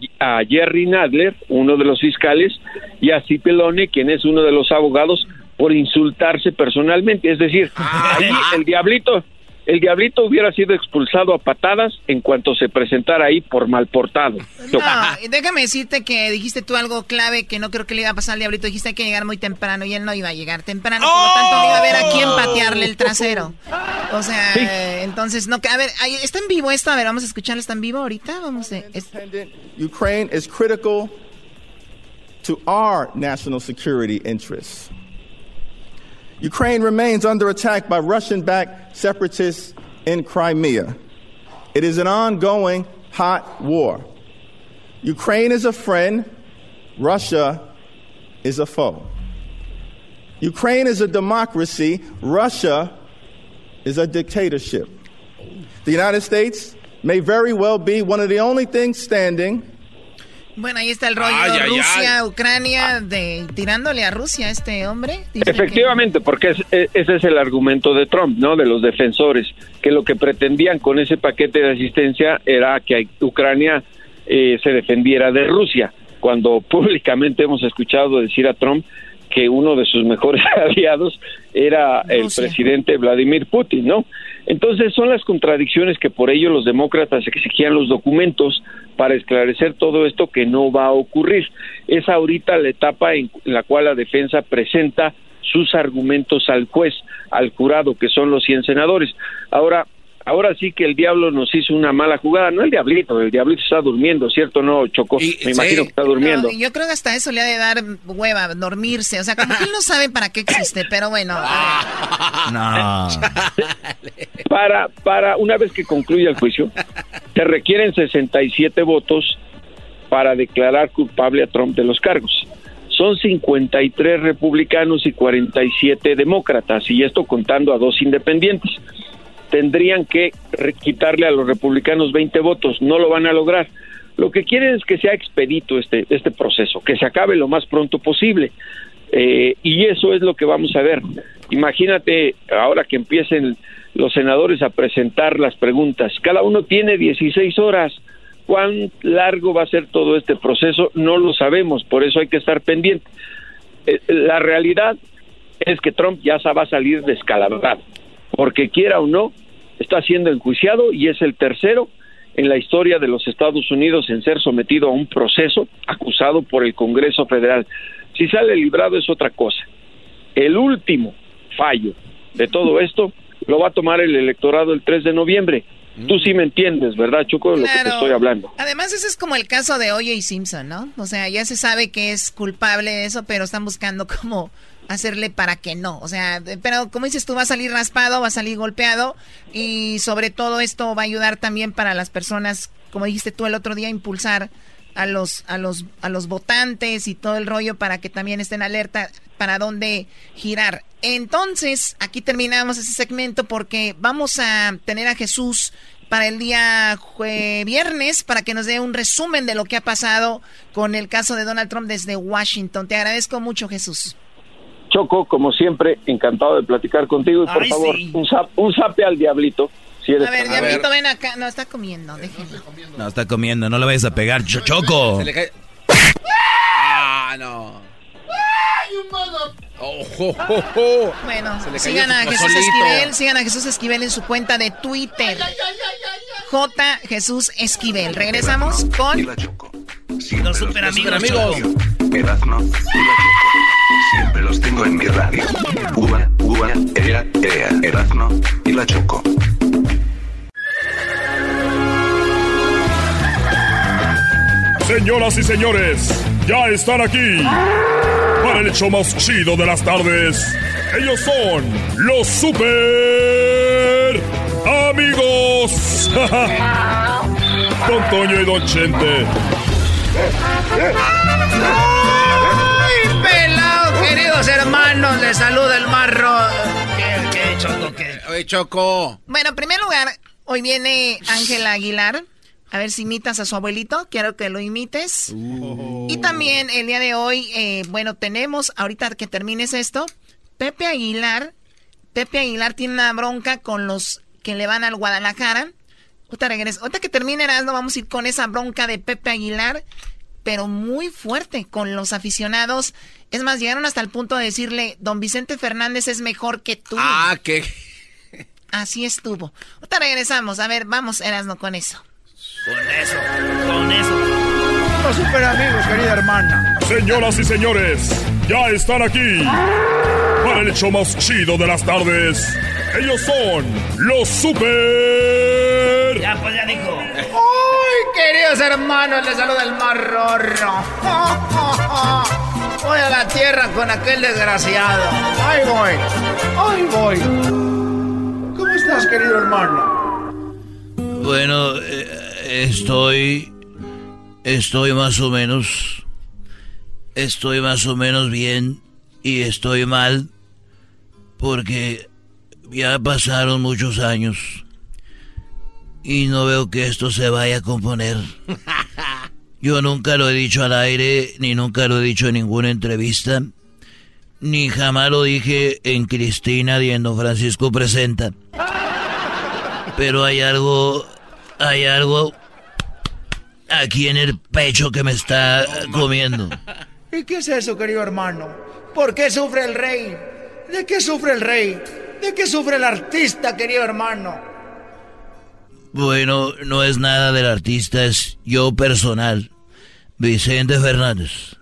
Jerry Nadler, uno de los fiscales, y a Cipelone, quien es uno de los abogados, por insultarse personalmente. Es decir, ah, el diablito, el diablito hubiera sido expulsado a patadas en cuanto se presentara ahí por mal portado. No, déjame decirte que dijiste tú algo clave que no creo que le iba a pasar al diablito. Dijiste que llegar muy temprano y él no iba a llegar temprano, por lo tanto no iba a ver a quién patearle el trasero. O sea, entonces no, a ver, está en vivo esto, a ver, vamos a escucharlo, está en vivo ahorita, vamos a... Ukraine is critical to our national security interests. Ukraine remains under attack by Russian backed separatists in Crimea. It is an ongoing hot war. Ukraine is a friend, Russia is a foe. Ukraine is a democracy, Russia is a dictatorship. The United States may very well be one of the only things standing Bueno, ahí está el rollo Rusia, Ucrania, de tirándole a Rusia este hombre. Efectivamente, porque e, ese es el argumento de Trump, ¿no? De los defensores, que lo que pretendían con ese paquete de asistencia era que Ucrania eh, se defendiera de Rusia, cuando públicamente hemos escuchado decir a Trump que uno de sus mejores aliados era el presidente Vladimir Putin, ¿no? Entonces son las contradicciones que por ello los demócratas exigían los documentos para esclarecer todo esto que no va a ocurrir. Es ahorita la etapa en la cual la defensa presenta sus argumentos al juez, al jurado, que son los 100 senadores. Ahora, ahora sí que el diablo nos hizo una mala jugada. No el diablito, el diablito está durmiendo, ¿cierto? No, Chocó. Me imagino que está durmiendo. No, yo creo que hasta eso le ha de dar hueva, dormirse. O sea, como que él no sabe para qué existe, pero bueno. No. Para, para, una vez que concluya el juicio, se requieren 67 votos para declarar culpable a Trump de los cargos. Son 53 republicanos y 47 demócratas, y esto contando a dos independientes. Tendrían que quitarle a los republicanos 20 votos, no lo van a lograr. Lo que quieren es que sea expedito este, este proceso, que se acabe lo más pronto posible. Eh, y eso es lo que vamos a ver. Imagínate ahora que empiecen los senadores a presentar las preguntas. Cada uno tiene 16 horas. ¿Cuán largo va a ser todo este proceso? No lo sabemos, por eso hay que estar pendiente. Eh, la realidad es que Trump ya va a salir descalabrado, porque quiera o no, está siendo enjuiciado y es el tercero en la historia de los Estados Unidos en ser sometido a un proceso acusado por el Congreso Federal. Si sale librado es otra cosa. El último fallo de todo esto lo va a tomar el electorado el 3 de noviembre. Tú sí me entiendes, ¿verdad, Choco, de lo que te estoy hablando? Además, ese es como el caso de O.J. Simpson, ¿no? O sea, ya se sabe que es culpable de eso, pero están buscando cómo hacerle para que no. O sea, pero como dices tú, va a salir raspado, va a salir golpeado y sobre todo esto va a ayudar también para las personas, como dijiste tú el otro día, impulsar a los a los a los votantes y todo el rollo para que también estén alerta para dónde girar. Entonces, aquí terminamos ese segmento porque vamos a tener a Jesús para el día viernes para que nos dé un resumen de lo que ha pasado con el caso de Donald Trump desde Washington. Te agradezco mucho, Jesús. Choco, como siempre, encantado de platicar contigo y por Ay, favor, sí. un, zap- un zape al diablito. Si eres A ver, Diablito, ven acá. No, está comiendo, déjenlo. No, está comiendo, no le vayas a pegar, Cho- Choco. Se le cae- Ah, no. Oh, oh, oh, oh. Bueno, sigan a su Jesús. Esquivel, sigan a Jesús Esquivel en su cuenta de Twitter. J. Jesús Esquivel. Regresamos con... Los super amigos. La Choco. Siempre los tengo en mi radio. Uva, uva, ea, ea. Erazno y la Choco. Señoras y señores, ya están aquí para el hecho más chido de las tardes. Ellos son los super amigos. Don Toño y Don Chente. ¡Ay, pelado, queridos hermanos! Les saluda el marro. ¿Qué, qué, Choco, qué? Oye, Choco. Bueno, en primer lugar, hoy viene Ángela Aguilar. A ver si imitas a su abuelito. Quiero que lo imites. Y también el día de hoy, eh, bueno, tenemos, ahorita que termines esto, Pepe Aguilar. Pepe Aguilar tiene una bronca con los que le van al Guadalajara. Ahorita regreso. Ahorita que termine Erasmo, vamos a ir con esa bronca de Pepe Aguilar, pero muy fuerte con los aficionados. Es más, llegaron hasta el punto de decirle, don Vicente Fernández es mejor que tú. Ah, qué. Así estuvo. Ahorita regresamos. A ver, vamos, Erasmo, con eso. Con eso, con eso. Los super amigos, querida hermana. Señoras y señores, ya están aquí para el hecho más chido de las tardes. Ellos son los super Ya, pues ya dijo. ¡Ay, queridos hermanos! Les saluda el marrorro. Voy a la tierra con aquel desgraciado. Ahí voy. Ahí voy. ¿Cómo estás, querido hermano? Bueno, eh, estoy. Estoy más o menos. Estoy más o menos bien y estoy mal porque ya pasaron muchos años y no veo que esto se vaya a componer. Yo nunca lo he dicho al aire, ni nunca lo he dicho en ninguna entrevista, ni jamás lo dije en Cristina y en Don Francisco Presenta. Pero hay algo, hay algo aquí en el pecho que me está comiendo. ¿Y qué es eso, querido hermano? ¿Por qué sufre el rey? ¿De qué sufre el rey? ¿De qué sufre el artista, querido hermano? Bueno, no es nada del artista, es yo personal, Vicente Fernández.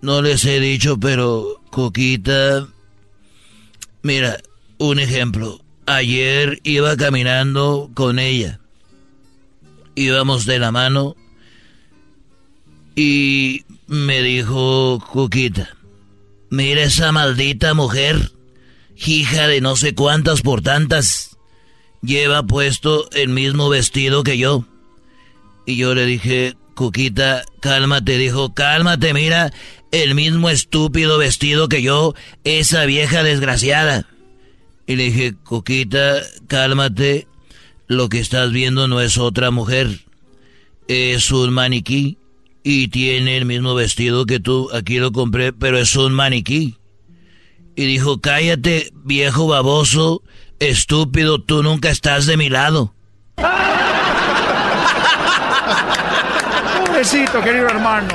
No les he dicho, pero Coquita, mira, un ejemplo. ayer iba caminando con ella. Íbamos de la mano y me dijo Cuquita, mira esa maldita mujer, hija de no sé cuántas por tantas, lleva puesto el mismo vestido que yo. Y yo le dije, Cuquita, cálmate, dijo, cálmate, mira, el mismo estúpido vestido que yo, esa vieja desgraciada. Y le dije, Cuquita, cálmate, lo que estás viendo no es otra mujer, es un maniquí y tiene el mismo vestido que tú, aquí lo compré, pero es un maniquí. Y dijo, cállate, viejo baboso, estúpido, tú nunca estás de mi lado. Pobrecito, querido hermano.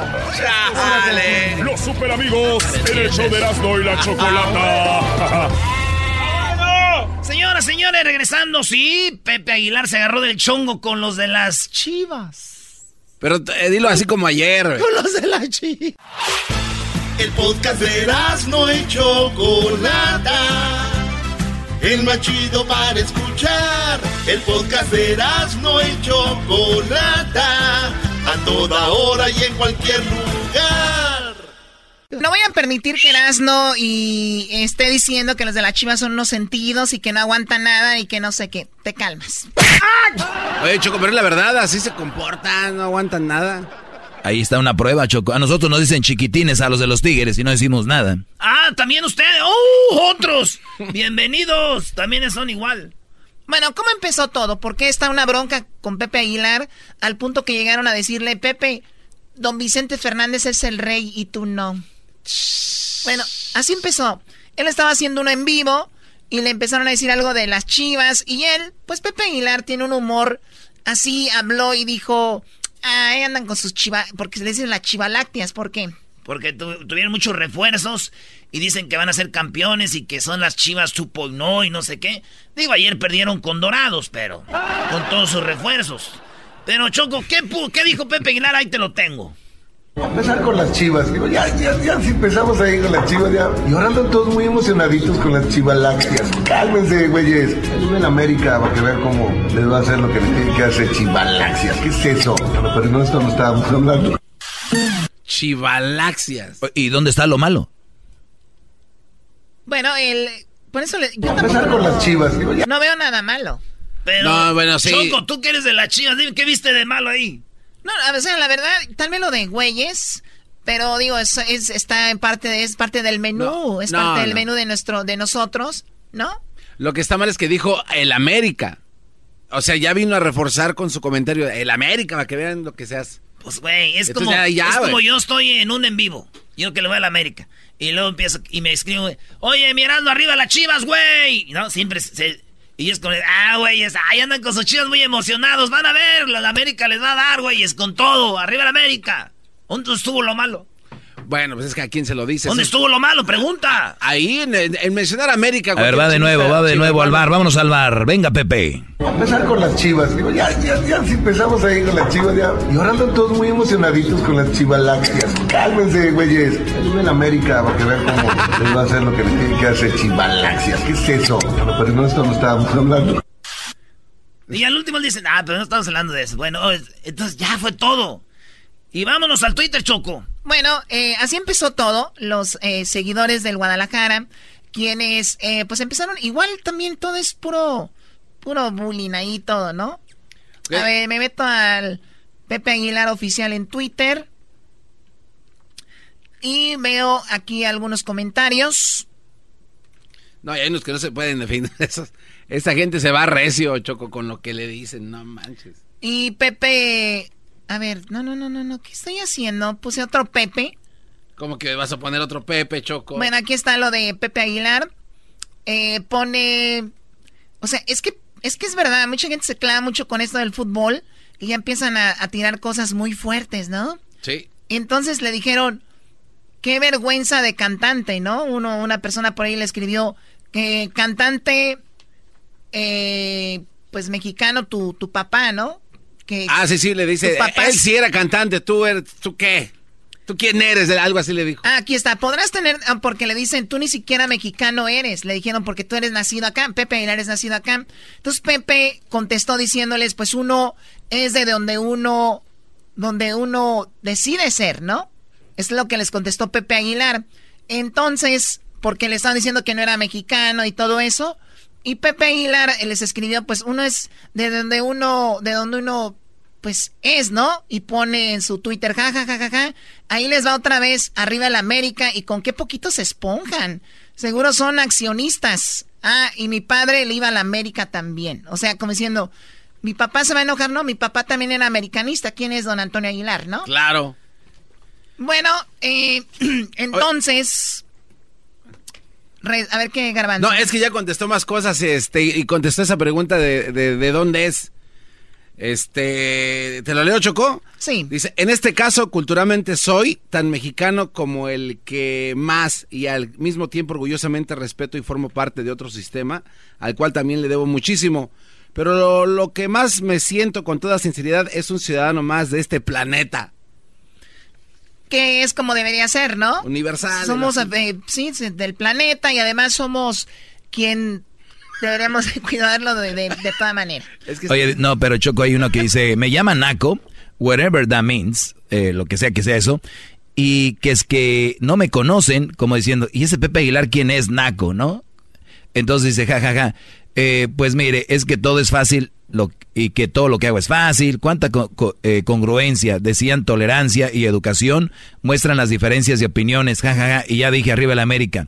Los super amigos el show de Erasmo y la Chocolata. Señoras, señores, regresando, sí, Pepe Aguilar se agarró del chongo con los de las chivas. Pero eh, dilo así como ayer. Con los de las chivas. El podcast de Erasmo y Chocolata. El más chido para escuchar. El podcast de Erasmo y Chocolata. A toda hora y en cualquier lugar. No voy a permitir que Erasno y esté diciendo que los de la Chivas son unos sentidos y que no aguantan nada y que no sé qué. Te calmas. Oye, Choco, pero es la verdad, así se comportan, no aguantan nada. Ahí está una prueba, Choco. A nosotros nos dicen chiquitines a los de los tigres y no decimos nada. Ah, también ustedes. ¡Oh, otros! Bienvenidos. También son igual. Bueno, ¿cómo empezó todo? ¿Por qué está una bronca con Pepe Aguilar al punto que llegaron a decirle, Pepe, don Vicente Fernández es el rey y tú no? Bueno, así empezó. Él estaba haciendo uno en vivo y le empezaron a decir algo de las chivas y él, pues Pepe Aguilar tiene un humor así, habló y dijo, ahí andan con sus chivas, porque se le dicen las chivalácteas, ¿por qué? Porque tu- tuvieron muchos refuerzos y dicen que van a ser campeones y que son las chivas no y no sé qué. Digo, ayer perdieron con Dorados, pero con todos sus refuerzos. Pero Choco, ¿qué, qué dijo Pepe Aguilar? Ahí te lo tengo. Empezar con las chivas. Digo, ya, ya, ya, si empezamos ahí con las chivas, ya. Y ahora andan todos muy emocionaditos con las chivalácteas. Cálmense, güeyes. Ayuden a América para que vean cómo les va a hacer lo que les tiene que hacer chivalácteas. ¿Qué es eso? Pero, pero no, esto no estábamos hablando. Chivalaxias. ¿Y dónde está lo malo? Bueno, él, por eso le, yo Empezar con las chivas. Digo, ya. no veo nada malo. Pero, No, bueno, sí. Choco, tú que eres de las chivas, dime qué viste de malo ahí. No, o sea, la verdad, tal vez lo de güeyes, pero digo, es, es- está en parte de, es parte del menú, No, es no, parte del no. menú de nuestro, de nosotros, ¿no? Lo que está mal es que dijo el América. O sea, ya vino a reforzar con su comentario el América para que vean lo que seas. Pues, güey, es, Entonces como, ya- ya, es como yo estoy en un en vivo. Yo que le voy a la América. Y luego empiezo y me escribo, oye, mirando arriba las chivas, güey. Y No, siempre se... Y es como, ah, güey, es, ahí andan con sus chivas muy emocionados. Van a ver, la América les va a dar, güey, es con todo. Arriba la América. ¿Dónde estuvo lo malo? Bueno, pues es que a quién se lo dice. ¿Dónde estuvo lo malo? Pregunta. Ahí, en, en- en mencionar América. A ver, va de nuevo, va de nuevo al bar. Vámonos al bar. Venga, Pepe. Empezar con las chivas. Digo, ya, ya, ya, si empezamos ahí con las chivas, ya. Y ahora andan todos muy emocionaditos con las chivalácteas. Cálmense, güeyes. A América para que vean cómo les va a hacer lo que les tiene que hacer chivalácteas. ¿Qué es eso? Pero, pero no, esto no estábamos hablando. Y al último dicen, ah, pero no estamos hablando de eso. Bueno, es- entonces ya fue todo. Y vámonos al Twitter, Choco. Bueno, eh, así empezó todo, los eh, seguidores del Guadalajara, quienes, eh, pues empezaron, igual también todo es puro, puro bullying ahí todo, ¿no? A ver, me meto al Pepe Aguilar oficial en Twitter y veo aquí algunos comentarios. No, hay unos que no se pueden definir. Esos, esa gente se va recio, Choco, con lo que le dicen. No manches. Y Pepe, a ver, no, no, no, no, no, ¿qué estoy haciendo? Puse otro Pepe. ¿Cómo que vas a poner otro Pepe, Choco? Bueno, aquí está lo de Pepe Aguilar. Eh, pone, o sea, es que es que es verdad, mucha gente se clava mucho con esto del fútbol y ya empiezan a, a tirar cosas muy fuertes, ¿no? Sí. Entonces le dijeron, qué vergüenza de cantante, ¿no? Uno, una persona por ahí le escribió que cantante, eh, pues mexicano, tu, tu papá, ¿no? Que, Ah, sí, sí, le dice. Él sí era cantante, tú, eres, ¿tú qué? ¿Tú quién eres? Algo así le dijo. Ah, aquí está. Podrás tener, ah, porque le dicen, tú ni siquiera mexicano eres. Le dijeron, porque tú eres nacido acá. Pepe Aguilar es nacido acá. Entonces Pepe contestó diciéndoles, pues uno es de donde uno, donde uno decide ser, ¿no? Es lo que les contestó Pepe Aguilar. Entonces, porque le estaban diciendo que no era mexicano y todo eso. Y Pepe Aguilar les escribió, pues uno es de donde uno, de donde uno pues es, ¿no? Y pone en su Twitter, ja, ja, ja, ja, ja. Ahí les va otra vez arriba el América y con qué poquito se esponjan. Seguro son accionistas. Ah, y mi padre le iba a la América también. O sea, como diciendo, mi papá se va a enojar, no, mi papá también era americanista. ¿Quién es don Antonio Aguilar, no? Claro. Bueno, eh, entonces... a ver qué garbanzo. No, es que ya contestó más cosas este, y contestó esa pregunta de, de, de dónde es. Este, ¿te lo leo, Chocó? Sí. Dice, en este caso, culturalmente soy tan mexicano como el que más y al mismo tiempo orgullosamente respeto y formo parte de otro sistema, al cual también le debo muchísimo. Pero lo, lo que más me siento con toda sinceridad es un ciudadano más de este planeta. Que es como debería ser, ¿no? Universal. Somos, eh, sí, del planeta y además somos quien Deberíamos cuidarlo de, de, toda manera. Oye, no, pero Choco, hay uno que dice, me llama Naco, whatever that means, eh, lo que sea que sea eso, y que es que no me conocen, como diciendo, ¿y ese Pepe Aguilar quién es Naco, no? Entonces dice, jajaja, ja, ja. Eh, pues mire, es que todo es fácil y que todo lo que hago es fácil. Cuánta eh, congruencia, decían tolerancia y educación, muestran las diferencias de opiniones, jajaja, ja, y ya dije arriba el América.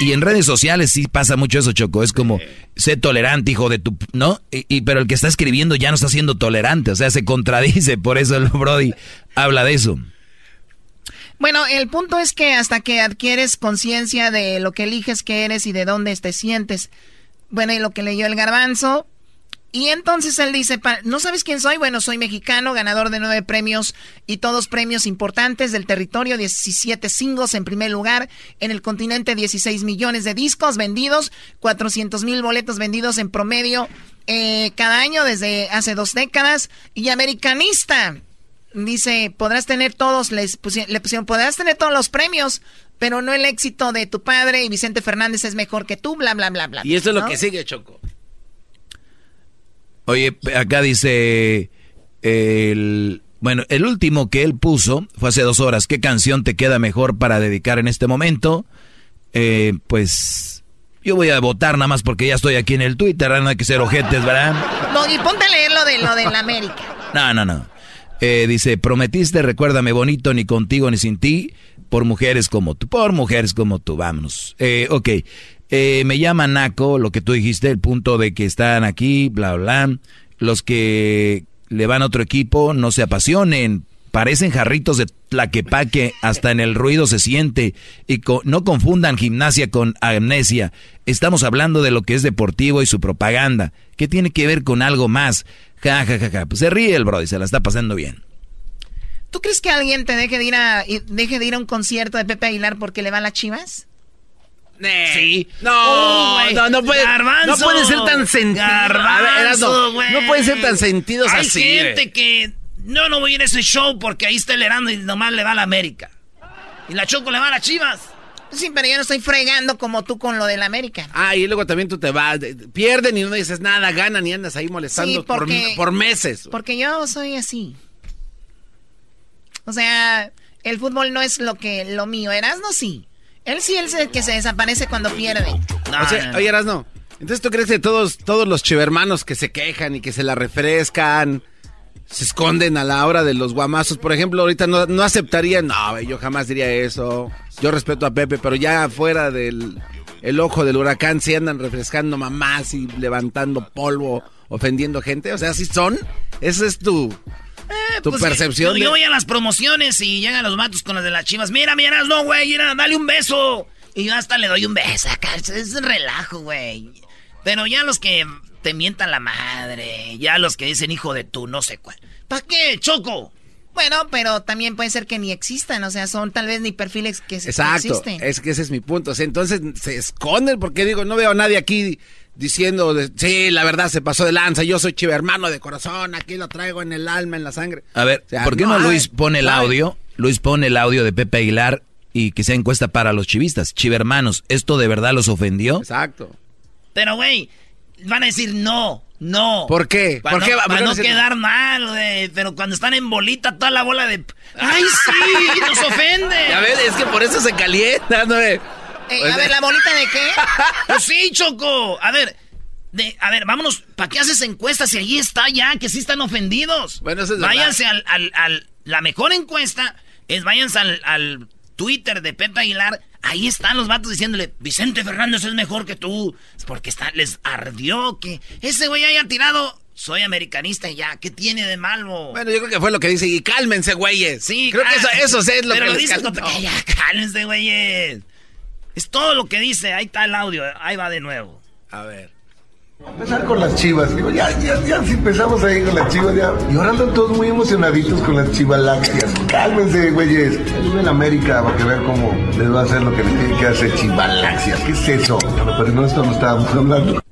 Y, en redes sociales sí pasa mucho eso, Choco. Es como, sé tolerante, hijo de tu... ¿No? Y, pero el que está escribiendo ya no está siendo tolerante. O sea, se contradice. Por eso el Brody habla de eso. Bueno, el punto es que hasta que adquieres conciencia de lo que eliges que eres y de dónde te sientes. Bueno, y lo que leyó el garbanzo, y entonces él dice, ¿no sabes quién soy? Bueno, soy mexicano, ganador de nueve premios y todos premios importantes del territorio, 17 singles en primer lugar, en el continente 16 millones de discos vendidos, 400 mil boletos vendidos en promedio eh, cada año desde hace dos décadas y americanista. Dice, podrás tener todos, les le pusieron, podrás tener todos los premios, pero no el éxito de tu padre y Vicente Fernández es mejor que tú, bla, bla, bla, bla. Y eso es lo que sigue, Choco. Oye, acá dice el... Bueno, el último que él puso fue hace dos horas. ¿Qué canción te queda mejor para dedicar en este momento? Eh, pues yo voy a votar nada más porque ya estoy aquí en el Twitter, no hay que ser ojetes, ¿verdad? No, y ponte a leer lo de lo de la América. No, no, no. Eh, dice, prometiste, recuérdame bonito, ni contigo ni sin ti, por mujeres como tú, por mujeres como tú, vámonos. Eh, ok, eh, me llama Naco, lo que tú dijiste, el punto de que están aquí, bla, bla. Los que le van a otro equipo no se apasionen. Parecen jarritos de tlaquepaque, hasta en el ruido se siente. Y no confundan gimnasia con amnesia. Estamos hablando de lo que es deportivo y su propaganda. ¿Qué tiene que ver con algo más? Ja, ja, ja, ja. Pues se ríe el bro y se la está pasando bien. ¿Tú crees que alguien te deje de ir a, deje de ir a un concierto de Pepe Aguilar porque le van las chivas? Sí. No, no, no puede, no puede ser tan sentido. Garbanzo, no, puede ser tan sentidos Hay así. Hay gente que no, no voy a ir a ese show porque ahí está el Herando y nomás le va a la América. Y la Choco le va a las Chivas. Sí, pero yo no estoy fregando como tú con lo del América. Ah, y luego también tú te vas, pierden y no dices nada, ganan y andas ahí molestando por, por meses. Porque yo soy así. O sea, el fútbol no es lo que lo mío. no sí. Él sí, él es el que se desaparece cuando pierde. No, o sea, oye, no. Entonces, ¿tú crees que todos, todos los chivermanos que se quejan y que se la refrescan, se esconden a la hora de los guamazos? Por ejemplo, ahorita no, no aceptarían, no, yo jamás diría eso. Yo respeto a Pepe, pero ya fuera del el ojo del huracán se andan refrescando mamás y levantando polvo, ofendiendo gente. O sea, así son. Ese es tu, eh, tu pues, percepción. Yo, voy a las promociones y llegan los matos con las de las chivas. Mira, mira, no, güey, mira, dale un beso. Y yo hasta le doy un beso acá. Es relajo, güey. Pero ya los que te mientan la madre, ya los que dicen hijo de tú, no sé cuál. ¿Para qué, Choco? Bueno, pero también puede ser que ni existan, o sea, son tal vez ni perfiles que Exacto, existen. es que ese es mi punto. O sea, entonces se esconden porque digo, no veo a nadie aquí diciendo, de, sí, la verdad se pasó de lanza, yo soy chiva hermano de corazón, aquí lo traigo en el alma, en la sangre. A ver, ¿por qué no, Luis pone el audio? Luis pone el audio de Pepe Aguilar y que sea encuesta para los chivistas. Chivermanos, ¿esto de verdad los ofendió? Exacto. Pero, güey, van a decir no, no. ¿Por qué? Para ¿Por no, qué? para ¿Por qué no quedar mal, güey. Pero cuando están en bolita, toda la bola de... ¡Ay, sí! ¡Nos ofende! Ya ves, es que por eso se calienta, ¿no? Ey, a ver, ¿la bolita de qué? Pues sí, Choco. A ver, de, a ver, vámonos. ¿Para qué haces encuestas si ahí está ya, que sí están ofendidos? Bueno, eso es váyanse al, al, al- La mejor encuesta es váyanse al, al Twitter de Pepe Aguilar. Ahí están los vatos diciéndole, Vicente Fernández es mejor que tú. Es porque está, les ardió que ese güey haya tirado. Soy americanista y ya, ¿qué tiene de malo? Bueno, yo creo que fue lo que dice. Y cálmense, güeyes. Sí, creo que eso, eso es lo pero que lo dices calentó. contra- Ya, cálmense, güeyes. Es todo lo que dice. Ahí está el audio. Ahí va de nuevo. A ver. Empezar con las chivas. Digo, ya, ya, ya, si empezamos ahí con las chivas, ya. Y ahora andan todos muy emocionaditos con las chivalaxias. Cálmense, güeyes. Ahí en América para que vean cómo les va a hacer lo que les tiene que hacer chivalaxias. ¿Qué es eso? Pero no esto no estábamos hablando.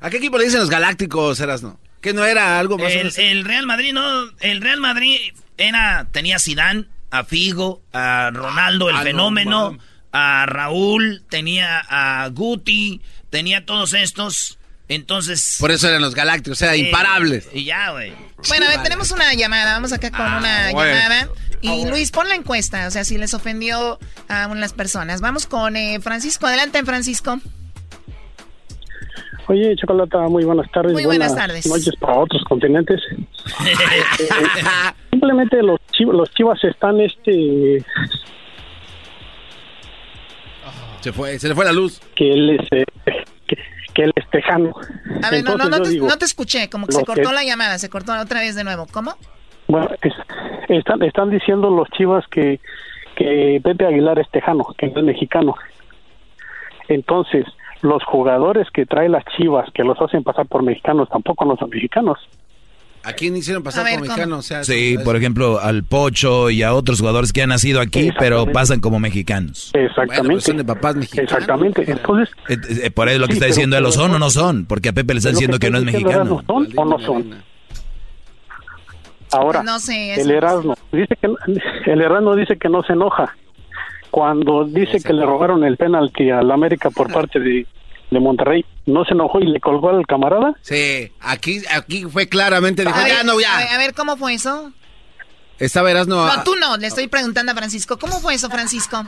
¿A qué equipo le dicen los galácticos, Erasno? Que no era algo más El, el Real Madrid, no. El Real Madrid era. Tenía a Zidane, a Figo, a Ronaldo, el Ah, no, fenómeno, a Raúl, tenía a Guti, tenía todos estos. Entonces. Por eso eran los galácticos, o sea, eh, imparables. Y ya, güey. Bueno, a ver, tenemos una llamada. Vamos acá con una Ah, bueno. llamada. Y Luis, pon la encuesta, o sea, si les ofendió a unas personas. Vamos con eh, Francisco. Adelante, Francisco. Oye, Chocolata, muy buenas tardes. Muy buenas tardes. noches para otros continentes. Eh, Simplemente los chivas, los chivas están este Se fue, se le fue la luz. que él es eh, que, él es tejano. A ver, no, no, Entonces no te, digo, no te escuché, como que se cortó que- la llamada, se cortó otra vez de nuevo. ¿Cómo? Bueno, es- están están diciendo los chivas que que Pepe Aguilar es tejano, que no es mexicano. Entonces, los jugadores que trae las chivas, que los hacen pasar por mexicanos, tampoco no son mexicanos. ¿A quién hicieron pasar ver, como ¿cómo? mexicano? O sea, Sí, por ejemplo, al Pocho y a otros jugadores que han nacido aquí, pero Exactamente. pasan como mexicanos. Exactamente. Bueno, pues son de papás mexicanos. Exactamente. Entonces, Eh, eh, por eso lo que Sí, está diciendo ¿lo son o no son? Porque a Pepe le están lo diciendo que no es mexicano. ¿Erasmo, ¿Son o no son? Ahora, No sé, el Erasmo dice que el Erasmo dice que no se enoja cuando dice que le robaron el penalti al América por parte de, de Monterrey. No se enojó y le colgó al camarada. Sí, aquí, aquí fue claramente, dijo, ver, ya no, A ver, ya. a ver, ¿cómo fue eso? Estaba Erasno. No, tú no, le estoy preguntando a Francisco. ¿Cómo fue eso, Francisco?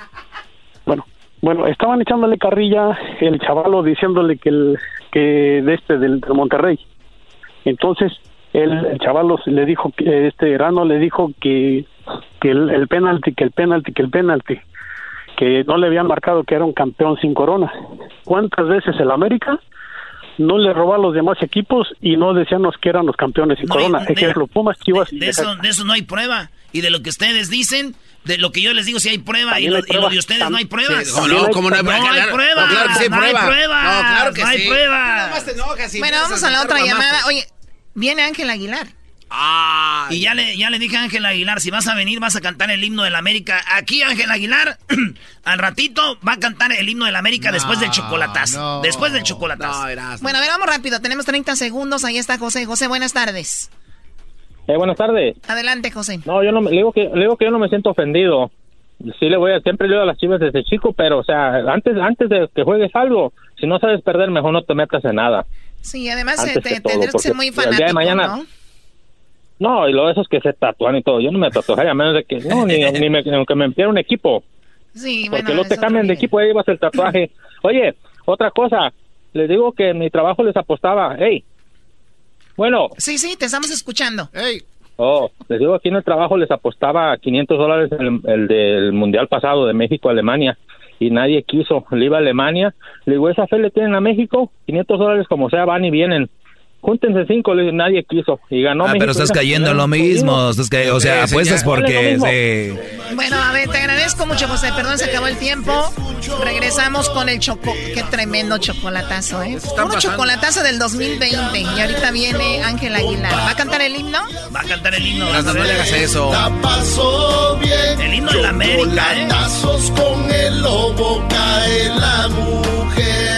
Bueno, bueno, estaban echándole carrilla el chavalo diciéndole que el que de este del, del Monterrey. Entonces, el, el chavalo le dijo que este Erano le dijo que que el, el penalti, que el penalti, que el penalti, que no le habían marcado que era un campeón sin corona. ¿Cuántas veces el América no le robó a los demás equipos y no decíamos que eran los campeones sin No hay- corona? de- Ejemplo, Pumas, Chivas y De eso, de eso no hay prueba. Y de lo que ustedes dicen, de lo que yo les digo, si hay prueba. Y lo, hay y lo de ustedes no hay Tam- pruebas. Sí, ¿cómo no? ¿Cómo no hay No prueba? hay Claro- prueba. no, claro que sí hay No hay prueba. prueba. No, claro que No hay sí. prueba. Nomás te enojas y Bueno, vamos a la otra llamada. Oye, viene Ángel Aguilar. Y ya le, ya le dije a Ángel Aguilar, si vas a venir vas a cantar el himno de la América. Aquí Ángel Aguilar, al ratito, va a cantar el himno de la América después del chocolatazo. Después del chocolatazo. Bueno, a ver, vamos rápido. Tenemos 30 segundos. Ahí está José. José, buenas tardes. Eh, buenas tardes. Adelante, José. No, yo no me, le digo que le digo que yo no me siento ofendido. Sí le voy a siempre le digo a las Chivas desde chico, pero o sea, antes antes de que juegues algo, si no sabes perder, mejor no te metas en nada. Sí, además Antes eh, te- todo, tendrás que ser porque muy el día de fanático, mañana- ¿no? No, y lo de esos que se tatúan y todo, yo no me tatuaría a menos de que no ni, ni me, aunque me empiera un equipo, Sí, porque bueno, luego te cambian de equipo ahí llevas el tatuaje. Oye, otra cosa, les digo que en mi trabajo les apostaba, hey, bueno, Sí, sí, te estamos escuchando. Oh, les digo, aquí en el trabajo les apostaba 500 dólares el, el del mundial pasado de México-Alemania y nadie quiso. Le iba a Alemania, le digo, esa fe le tienen a México, 500 dólares como sea, van y vienen. Júntense cinco, le nadie quiso y ganó Ah, México. pero estás cayendo en lo mismo. estás ca- o sea, Sí, apuestas porque... Sí. Bueno, a ver, te agradezco mucho, José. Perdón, se acabó el tiempo. Regresamos con el choco. Qué tremendo chocolatazo, ¿eh? Pasando. chocolatazo del 2020. Y ahorita viene Ángel Aguilar. ¿Va a cantar el himno? Va a cantar el himno. No, no le hagas eso. La pasó bien. El himno de la América, ¿eh? Chocolatazos con el lobo cae la mujer.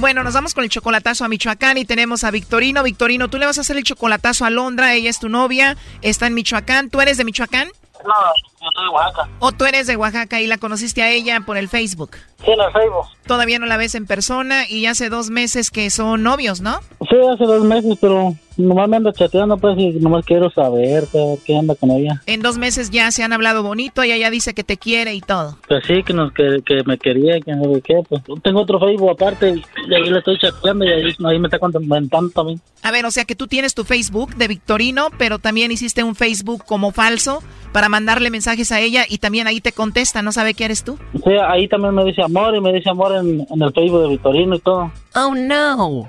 Bueno, nos vamos con el chocolatazo a Michoacán y tenemos a Victorino. Victorino, tú le vas a hacer el chocolatazo a Londra, ella es tu novia, está en Michoacán. ¿Tú eres de Michoacán? No, yo soy de Oaxaca. ¿O tú eres de Oaxaca y la conociste a ella por el Facebook? Sí, en el Facebook. Todavía no la ves en persona y hace dos meses que son novios, ¿no? Sí, hace dos meses, pero nomás me ando chateando, pues, y nomás quiero saber qué, qué anda con ella. En dos meses ya se han hablado bonito, ella ya dice que te quiere y todo. Pues sí, que, nos, que, que me quería, que no sé qué, pues. Tengo otro Facebook aparte y ahí le estoy chateando y ahí, ahí me está comentando también. A ver, o sea que tú tienes tu Facebook de Victorino, pero también hiciste un Facebook como falso para mandarle mensajes a ella y también ahí te contesta, ¿no sabe que eres tú? Sí, ahí también me dice amor y me dice amor en, en el Facebook de Victorino y todo. Oh, no.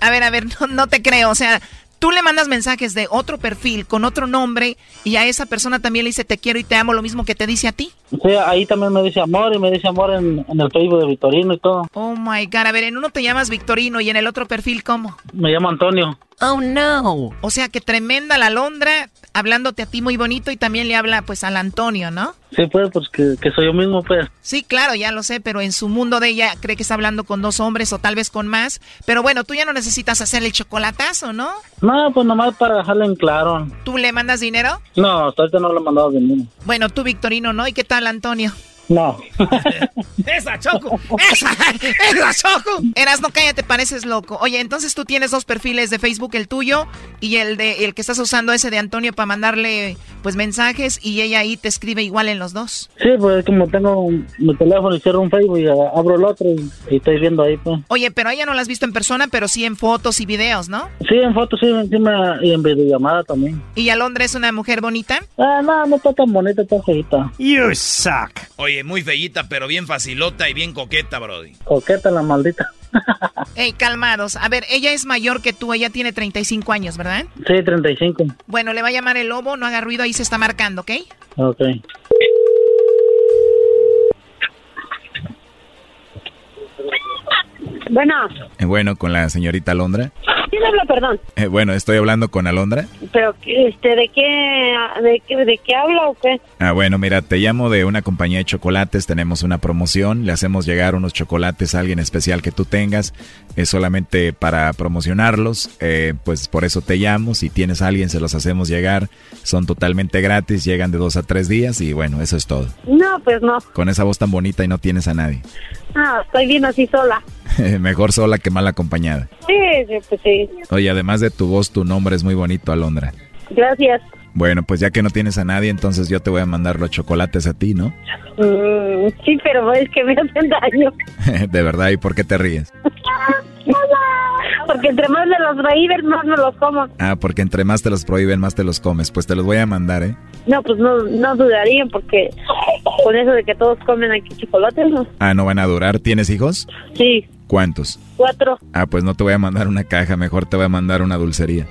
A ver, a ver, no, no te creo, o sea, tú le mandas mensajes de otro perfil con otro nombre y a esa persona también le dice te quiero y te amo lo mismo que te dice a ti. Sí, ahí también me dice amor y me dice amor en, en el Facebook de Victorino y todo. Oh my god, a ver, en uno te llamas Victorino y en el otro perfil ¿cómo? Me llamo Antonio. Oh no. O sea que tremenda la Londra hablándote a ti muy bonito y también le habla pues al Antonio, ¿no? Sí, pues, pues que, que soy yo mismo, pues. Sí, claro, ya lo sé, pero en su mundo de ella cree que está hablando con dos hombres o tal vez con más. Pero bueno, tú ya no necesitas hacerle el chocolatazo, ¿no? No, pues nomás para dejarlo en claro. ¿Tú le mandas dinero? No, hasta ahorita no le he mandado dinero. Bueno, tú Victorino, ¿no? ¿Y qué tal Antonio? No. ¡Esa, Choco! ¡Esa! ¡Esa, Choco! Eras, no cállate, pareces loco. Oye, entonces tú tienes dos perfiles de Facebook, el tuyo y el de el que estás usando ese de Antonio para mandarle pues mensajes y ella ahí te escribe igual en los dos. Sí, pues como tengo mi teléfono y cierro un Facebook y abro el otro y, y estoy viendo ahí, pues. Oye, pero ella no la has visto en persona, pero sí en fotos y videos, ¿no? Sí, en fotos, sí, encima y en videollamada también. ¿Y Alondra es una mujer bonita? Ah, no, no está tan bonita, está feita. You suck. Oye, muy feíta, pero bien facilota y bien coqueta, Brody. Coqueta la maldita. Ey, calmados. A ver, ella es mayor que tú, ella tiene 35 años, ¿verdad? Sí, 35. Bueno, le va a llamar el lobo, no haga ruido, ahí se está marcando, ¿ok? Ok. Bueno, Eh, bueno, con la señorita Alondra. ¿Quién habla, perdón? Eh, bueno, estoy hablando con Alondra. Pero, este, ¿de qué, de qué, de qué habla o qué? Ah, bueno, mira, te llamo de una compañía de chocolates, tenemos una promoción, le hacemos llegar unos chocolates a alguien especial que tú tengas, es solamente para promocionarlos, eh, pues por eso te llamo, si tienes a alguien se los hacemos llegar, son totalmente gratis, llegan de dos a tres días y bueno, eso es todo. No, pues no. Con esa voz tan bonita y no tienes a nadie. Ah, estoy bien así sola. Mejor sola que mal acompañada. Sí, sí, pues sí. Oye, además de tu voz, tu nombre es muy bonito, Alondra. Gracias. Bueno, pues ya que no tienes a nadie, entonces yo te voy a mandar los chocolates a ti, ¿no? Mm, sí, pero es que me hacen daño. de verdad, ¿y por qué te ríes? Porque entre más me los prohíben, más me los como. Ah, porque entre más te los prohíben, más te los comes. Pues te los voy a mandar, ¿eh? No, pues no, no dudarían porque con eso de que todos comen aquí chocolates, ¿no? Ah, ¿no van a durar? ¿Tienes hijos? Sí, ¿Cuántos? Cuatro. Ah, pues no te voy a mandar una caja, mejor te voy a mandar una dulcería.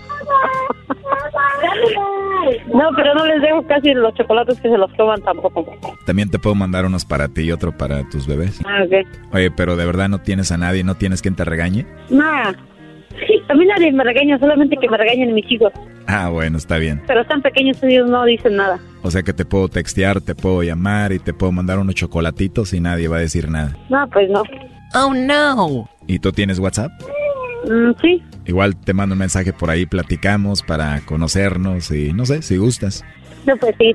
No, pero no les dejo casi los chocolates que se los coman tampoco. También te puedo mandar unos para ti y otro para tus bebés. Ah, ok. Oye, pero de verdad no tienes a nadie, no tienes quien te regañe. Nada. A mí nadie me regaña, solamente que me regañen mis hijos. Ah, bueno, está bien. Pero están pequeños, ellos no dicen nada. O sea que te puedo textear, te puedo llamar y te puedo mandar unos chocolatitos y nadie va a decir nada. No, pues no. Oh, no. ¿Y tú tienes WhatsApp? Mm, sí. Igual te mando un mensaje por ahí, platicamos para conocernos y no sé, si gustas. No, pues sí.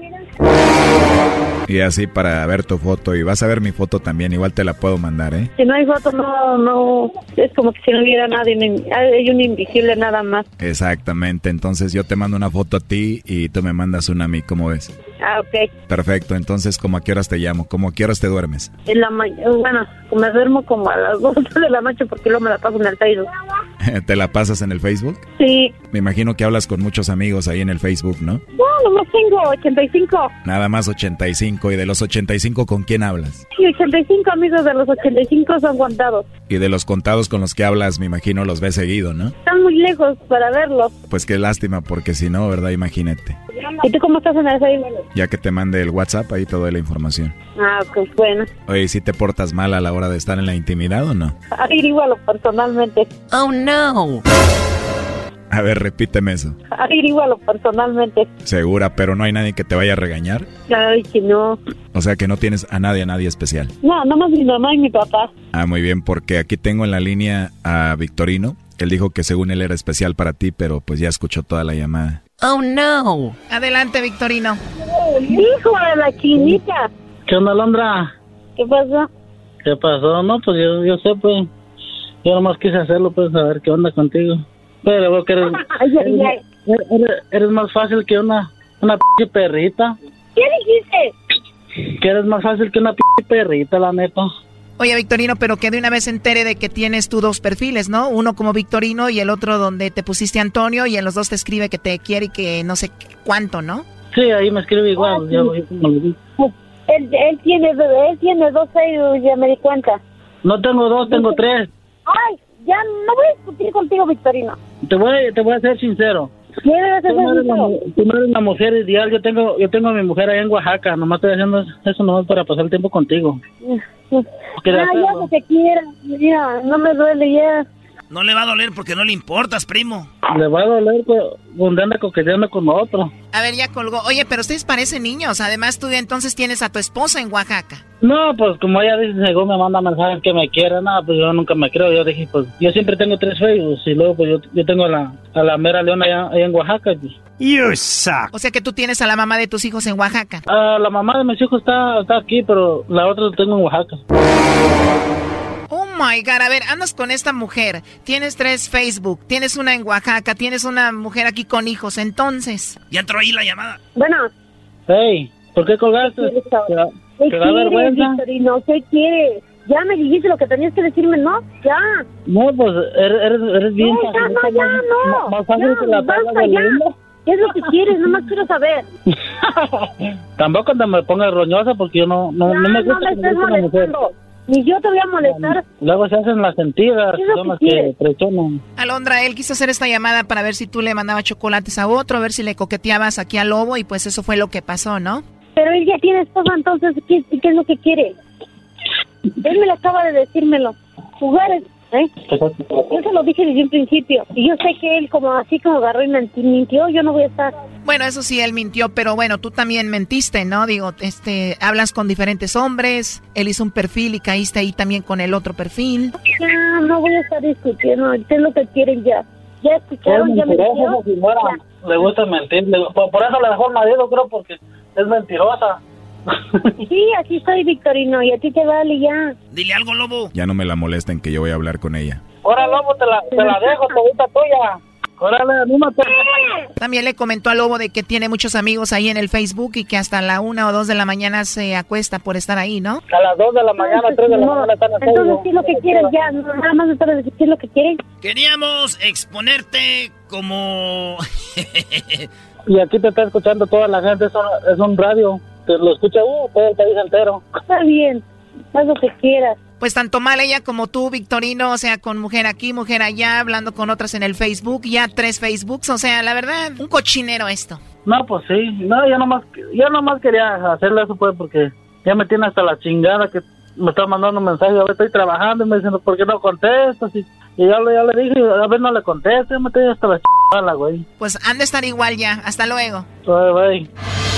Y así para ver tu foto y vas a ver mi foto también, igual te la puedo mandar, ¿eh? Si no hay foto, no, no. Es como que si no hubiera nadie. Hay un invisible nada más. Exactamente, entonces yo te mando una foto a ti y tú me mandas una a mí, ¿cómo ves? Ah, ok. Perfecto, entonces ¿cómo a qué horas te llamo? ¿Cómo a qué horas te duermes? En la mañana, bueno, me duermo como a las 2 de la noche porque luego me la paso en el Facebook. ¿Te la pasas en el Facebook? Sí. Me imagino que hablas con muchos amigos ahí en el Facebook, ¿no? No, nomás tengo 85. Nada más 85 y de los 85 ¿con quién hablas? Sí, 85 amigos de los 85 son contados. Y de los contados con los que hablas, me imagino los ves seguido, ¿no? Están muy lejos para verlos. Pues qué lástima, porque si no, ¿verdad? Imagínate. ¿Y tú cómo estás en el Facebook? Ya que te mande el WhatsApp, ahí te doy la información. Ah, pues bueno. Oye, ¿si te portas mal a la hora de estar en la intimidad o no? Averigualo personalmente. Oh, no. A ver, repíteme eso. Averigualo personalmente. Segura, pero no hay nadie que te vaya a regañar. Ay, que no. O sea que no tienes a nadie, a nadie especial. No, nomás mi mamá y mi papá. Ah, muy bien, porque aquí tengo en la línea a Victorino. Él dijo que según él era especial para ti, pero pues ya escuchó toda la llamada. Oh, no. Adelante, Victorino. Hijo de la chinita. ¿Qué onda, Londra? ¿Qué pasó? ¿Qué pasó? No, pues yo, yo sé, pues. Yo nomás quise hacerlo, pues, a ver qué onda contigo. Pero veo que eres, Ay, ay, ay. eres, eres- eres más fácil que una, una p perrita. ¿Qué dijiste? Que eres más fácil que una p perrita, la neta. Oye, Victorino, pero que de una vez entere de que tienes tú dos perfiles, ¿no? Uno como Victorino y el otro donde te pusiste Antonio y en los dos te escribe que te quiere y que no sé cuánto, ¿no? Sí, ahí me escribe igual. yo, yo como le digo. Él, él tiene, él tiene dos ya me di cuenta. No tengo dos, tengo tres. Ay, ya no voy a discutir contigo, Victorino. Te voy, te voy a ser sincero. ¿Qué debes Tú no, eres la, tú no eres la mujer ideal. Yo tengo, yo tengo a mi mujer allá en Oaxaca. Nomás estoy haciendo eso nomás para pasar el tiempo contigo. Ah, ya lo que quiera. Mira, no me duele ya. No le va a doler porque no le importas, primo. Le va a doler pues, donde anda coqueteando con otro. A ver, ya colgó. Oye, pero ustedes parecen niños. Además, tú entonces tienes a tu esposa en Oaxaca. No, pues como ella dice, según me manda mensajes que me quiere, nada, pues yo nunca me creo. Yo dije, pues yo siempre tengo tres Facebook y luego pues yo, yo tengo a la, a la mera leona allá, allá en Oaxaca. Pues. You suck. O sea que tú tienes a la mamá de tus hijos en Oaxaca. Ah, la mamá de mis hijos está, está aquí, pero la otra la tengo en Oaxaca. Oh my God, a ver, andas con esta mujer, tienes tres Facebook, tienes una en Oaxaca, tienes una mujer aquí con hijos, entonces. Ya entró ahí la llamada. Bueno. Hey, ¿por qué colgaste? ¿Te da, ¿Qué te da quieres, vergüenza? Victorino? ¿Qué quieres? Ya me dijiste lo que tenías que decirme, ¿no? Ya. No, pues eres, eres, eres bien No, ya, no, ya, no. Más fácil Ya, que la basta, ya. ¿Qué es lo que quieres? Nomás quiero saber. Tampoco te me pongas roñosa porque yo no, no, no me Ya, no gusta me estés molestando. Ni yo te voy a molestar. Luego se hacen las sentidas, ¿Qué es lo son las que presionan. Alondra, él quiso hacer esta llamada para ver si tú le mandabas chocolates a otro, a ver si le coqueteabas aquí al lobo y pues eso fue lo que pasó, ¿no? Pero él ya tiene esposa, entonces, ¿qué, qué es lo que quiere? Él me lo acaba de decírmelo. Jugar, ¿eh? Yo se lo dije desde un principio. Y yo sé que él, como así como agarró y mintió, yo no voy a estar. Bueno, eso sí, él mintió, pero bueno, tú también mentiste, ¿no? Digo, este, hablas con diferentes hombres, él hizo un perfil y caíste ahí también con el otro perfil. Ya, no voy a estar discutiendo. ¿Qué es lo que quieren ya? ¿Ya escucharon? ¿Ya señora. Le gusta mentir. por, por eso le dejó el marido, creo, porque es mentirosa. Sí, así soy, Victorino, y a ti te vale ya. Dile algo, lobo. Ya no me la molesten que yo voy a hablar con ella. Ahora, lobo, te la, te la dejo, todita tuya. Órale, anímate. También le comentó al lobo de que tiene muchos amigos ahí en el Facebook y que hasta la una o dos de la mañana se acuesta por estar ahí, ¿no? A las 2 de la mañana, 3 de la No, mañana están en Entonces. ¿qué es lo que quieren ya? Nada más decir qué es lo que quieren. Queríamos exponerte como... Y aquí te está escuchando toda la gente, es un, es un radio. Te lo escucha uh, todo el país entero. Está bien, haz lo que quieras. Pues tanto mal ella como tú, Victorino, o sea, con mujer aquí, mujer allá, hablando con otras en el Facebook, ya tres Facebooks, o sea, la verdad, un cochinero esto. No, pues sí. No, yo nomás, yo nomás quería hacerle eso, pues, porque ya me tiene hasta la chingada que me está mandando mensajes. A ver, estoy trabajando y me diciendo, ¿por qué no contestas? Y, y ya, le- ya le dije, a ver, no le contesto. Me tiene hasta la chingada, güey. Pues han de estar igual ya, hasta luego. Bye, bye.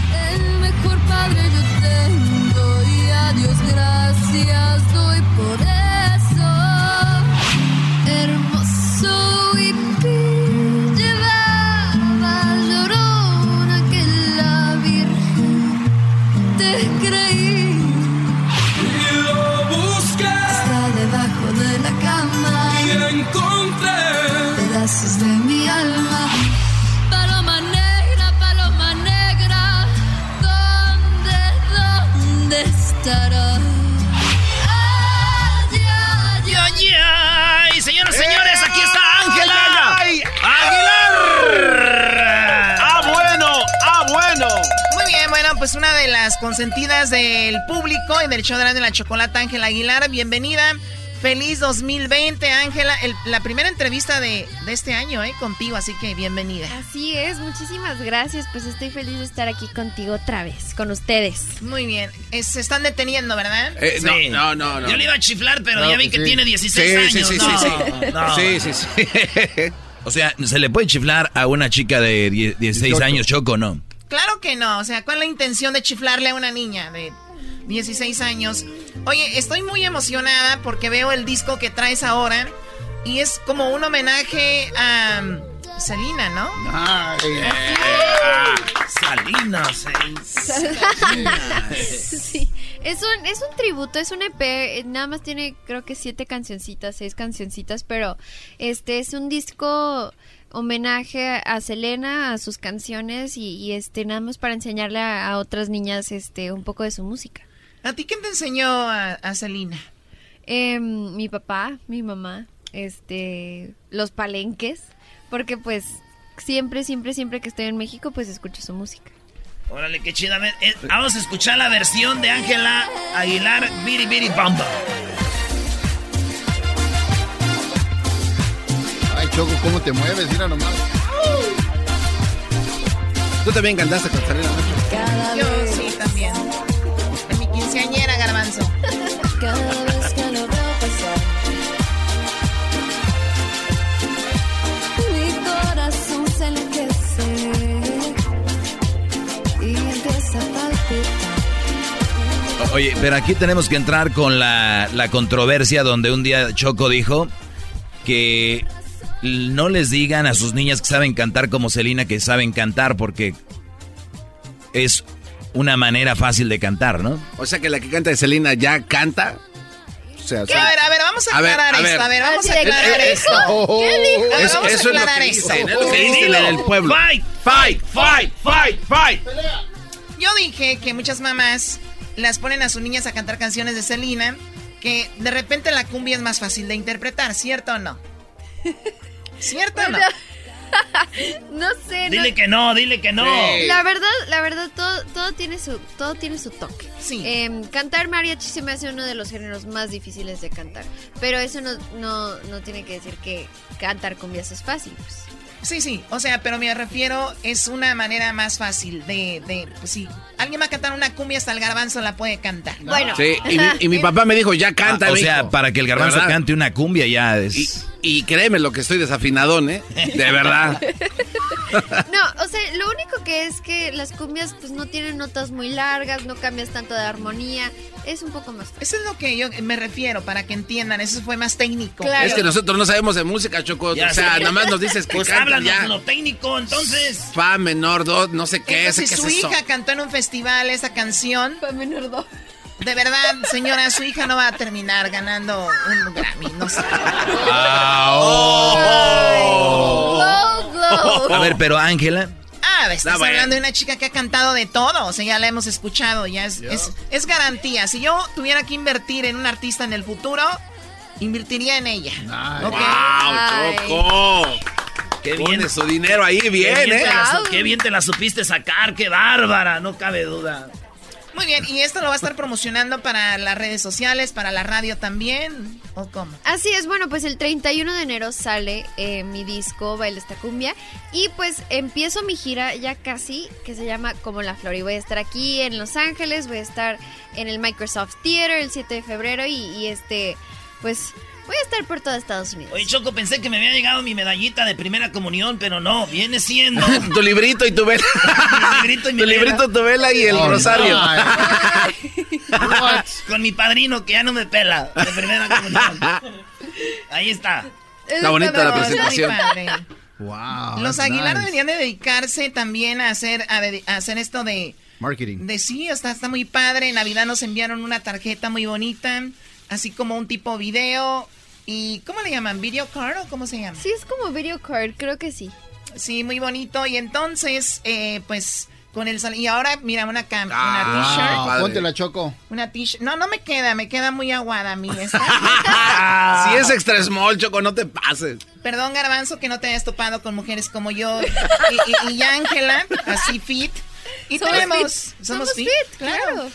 pues una de las consentidas del público y del show de la chocolate, Ángela Aguilar. Bienvenida. Feliz 2020, Ángela. La primera entrevista de, de, este año, ¿eh? Contigo, así que bienvenida. Así es, muchísimas gracias. Pues estoy feliz de estar aquí contigo otra vez, con ustedes. Muy bien. se están deteniendo, ¿verdad? Eh, no, no, no, Yo le iba a chiflar, pero ya vi pues que tiene 16 años. Sí, sí, sí. Sí, sí, sí. o sea, ¿se le puede chiflar a una chica de 16 años, Choco, no? Claro que no. O sea, ¿cuál es la intención de chiflarle a una niña de 16 años? Oye, estoy muy emocionada porque veo el disco que traes ahora y es como un homenaje a Selina, ¿no? Ay, Salinas. sí, es un, es un tributo, es un EP, nada más tiene creo que siete cancioncitas, seis cancioncitas, pero este es un disco homenaje a Selena, a sus canciones y, este nada más para enseñarle a, otras niñas este un poco de su música. ¿A ti quién te enseñó a, a Selena? Em, mi papá, mi mamá, este, los palenques, porque pues siempre, siempre, siempre que estoy en México, pues escucho su música. Órale, qué chida. Eh, vamos a escuchar la versión de Ángela Aguilar, Biri Biri Bamba. Choco, ¿cómo te mueves? Mira nomás. Tú también cantaste con Selena, Yo sí, también quinceañera, garbanzo. Cada vez que lo veo pasar. Mi corazón se enloquece y empieza a palpitar. Oye, pero aquí tenemos que entrar con la, la controversia donde un día Choco dijo que no les digan a sus niñas que saben cantar como Celina que saben cantar porque es una manera fácil de cantar, ¿no? O sea que la que canta de Selena ya canta. O sea, A ver, a ver, vamos a aclarar esto. A ver, vamos a aclarar esto. ¿Qué dijo? Eso, vamos eso a es lo aclarar esto. dicen, es lo que dicen en el pueblo. Fight, fight, fight, fight, fight. Yo dije que muchas mamás las ponen a sus niñas a cantar canciones de Selena, que de repente la cumbia es más fácil de interpretar, ¿cierto o no? ¿Cierto o no? no sé. Dile que no, dile que no. La verdad, la verdad, todo, todo tiene su, todo tiene su toque. Sí. Em, cantar mariachi se me hace uno de los géneros más difíciles de cantar. Pero eso no, no, no tiene que decir que cantar cumbias es fácil, pues. Sí, sí, o sea, pero me refiero, es una manera más fácil de, de pues sí, alguien va a cantar una cumbia, hasta el garbanzo la puede cantar. Bueno. Sí, y mi, y mi papá me dijo, ya canta. Ah, o sea, para que el garbanzo cante una cumbia ya es... Y, y créeme lo que estoy desafinadón, ¿eh? De verdad. No, o sea, lo único que es que las cumbias pues no tienen notas muy largas, no cambias tanto de armonía, es un poco más fácil. Eso es lo que yo me refiero, para que entiendan, eso fue más técnico. Claro. Es que nosotros no sabemos de música, Choco. Ya o sea, sé. nada más nos dices que Pues ya. lo técnico, entonces. Fa menor, do, no sé qué es. Entonces, ¿qué su es eso? hija cantó en un festival esa canción. Fa menor do. De verdad, señora, su hija no va a terminar ganando un Grammy, no sé. Ah, oh. Glow, glow. A ver, pero Ángela... Ah, estás No, bueno. hablando de una chica que ha cantado de todo, o sea, ya la hemos escuchado, ya es, es, es garantía. Si yo tuviera que invertir en un artista en el futuro, invertiría en ella. ¡Wow, Choco! Qué Pone bien. su dinero ahí Qué bien, bien, ¿eh? te la, su- qué bien te la supiste sacar, qué bárbara, no cabe duda. Muy bien, y esto lo va a estar promocionando para las redes sociales, para la radio también, ¿o cómo? Así es, bueno, pues el 31 de enero sale eh, mi disco Baila esta cumbia y pues empiezo mi gira ya casi que se llama Como la Flor y voy a estar aquí en Los Ángeles, voy a estar en el Microsoft Theater el 7 de febrero y, y, este, pues voy a estar por todo Estados Unidos. Oye, Choco, pensé que me había llegado mi medallita de primera comunión, pero no, viene siendo. tu librito y tu vela. mi librito y mi tu librito, tu vela y el Oh, rosario. Con mi padrino que ya no me pela de primera comunión. Ahí está. Está bonita la Está muy presentación. padre. Wow. Los Aguilar nice. deberían de dedicarse también a hacer, a hacer esto de, Marketing. de sí, está, está muy padre. En Navidad nos enviaron una tarjeta muy bonita, así como un tipo video. ¿Y cómo le llaman? ¿Video card o cómo se llama? Sí, es como video card, creo que sí. Sí, muy bonito. Y entonces, eh, pues, con el sal- Y ahora, mira, una, cam Ah, una t-shirt. Ponte la Choco. Una t-shirt. No, no me queda, me queda muy aguada a mí esta. Si es extra small, Choco, no te pases. Perdón, Garbanzo, que no te hayas topado con mujeres como yo y, y, y Ángela, así fit. Y Somos tenemos, fit. somos, Somos fit, fit, claro. claro.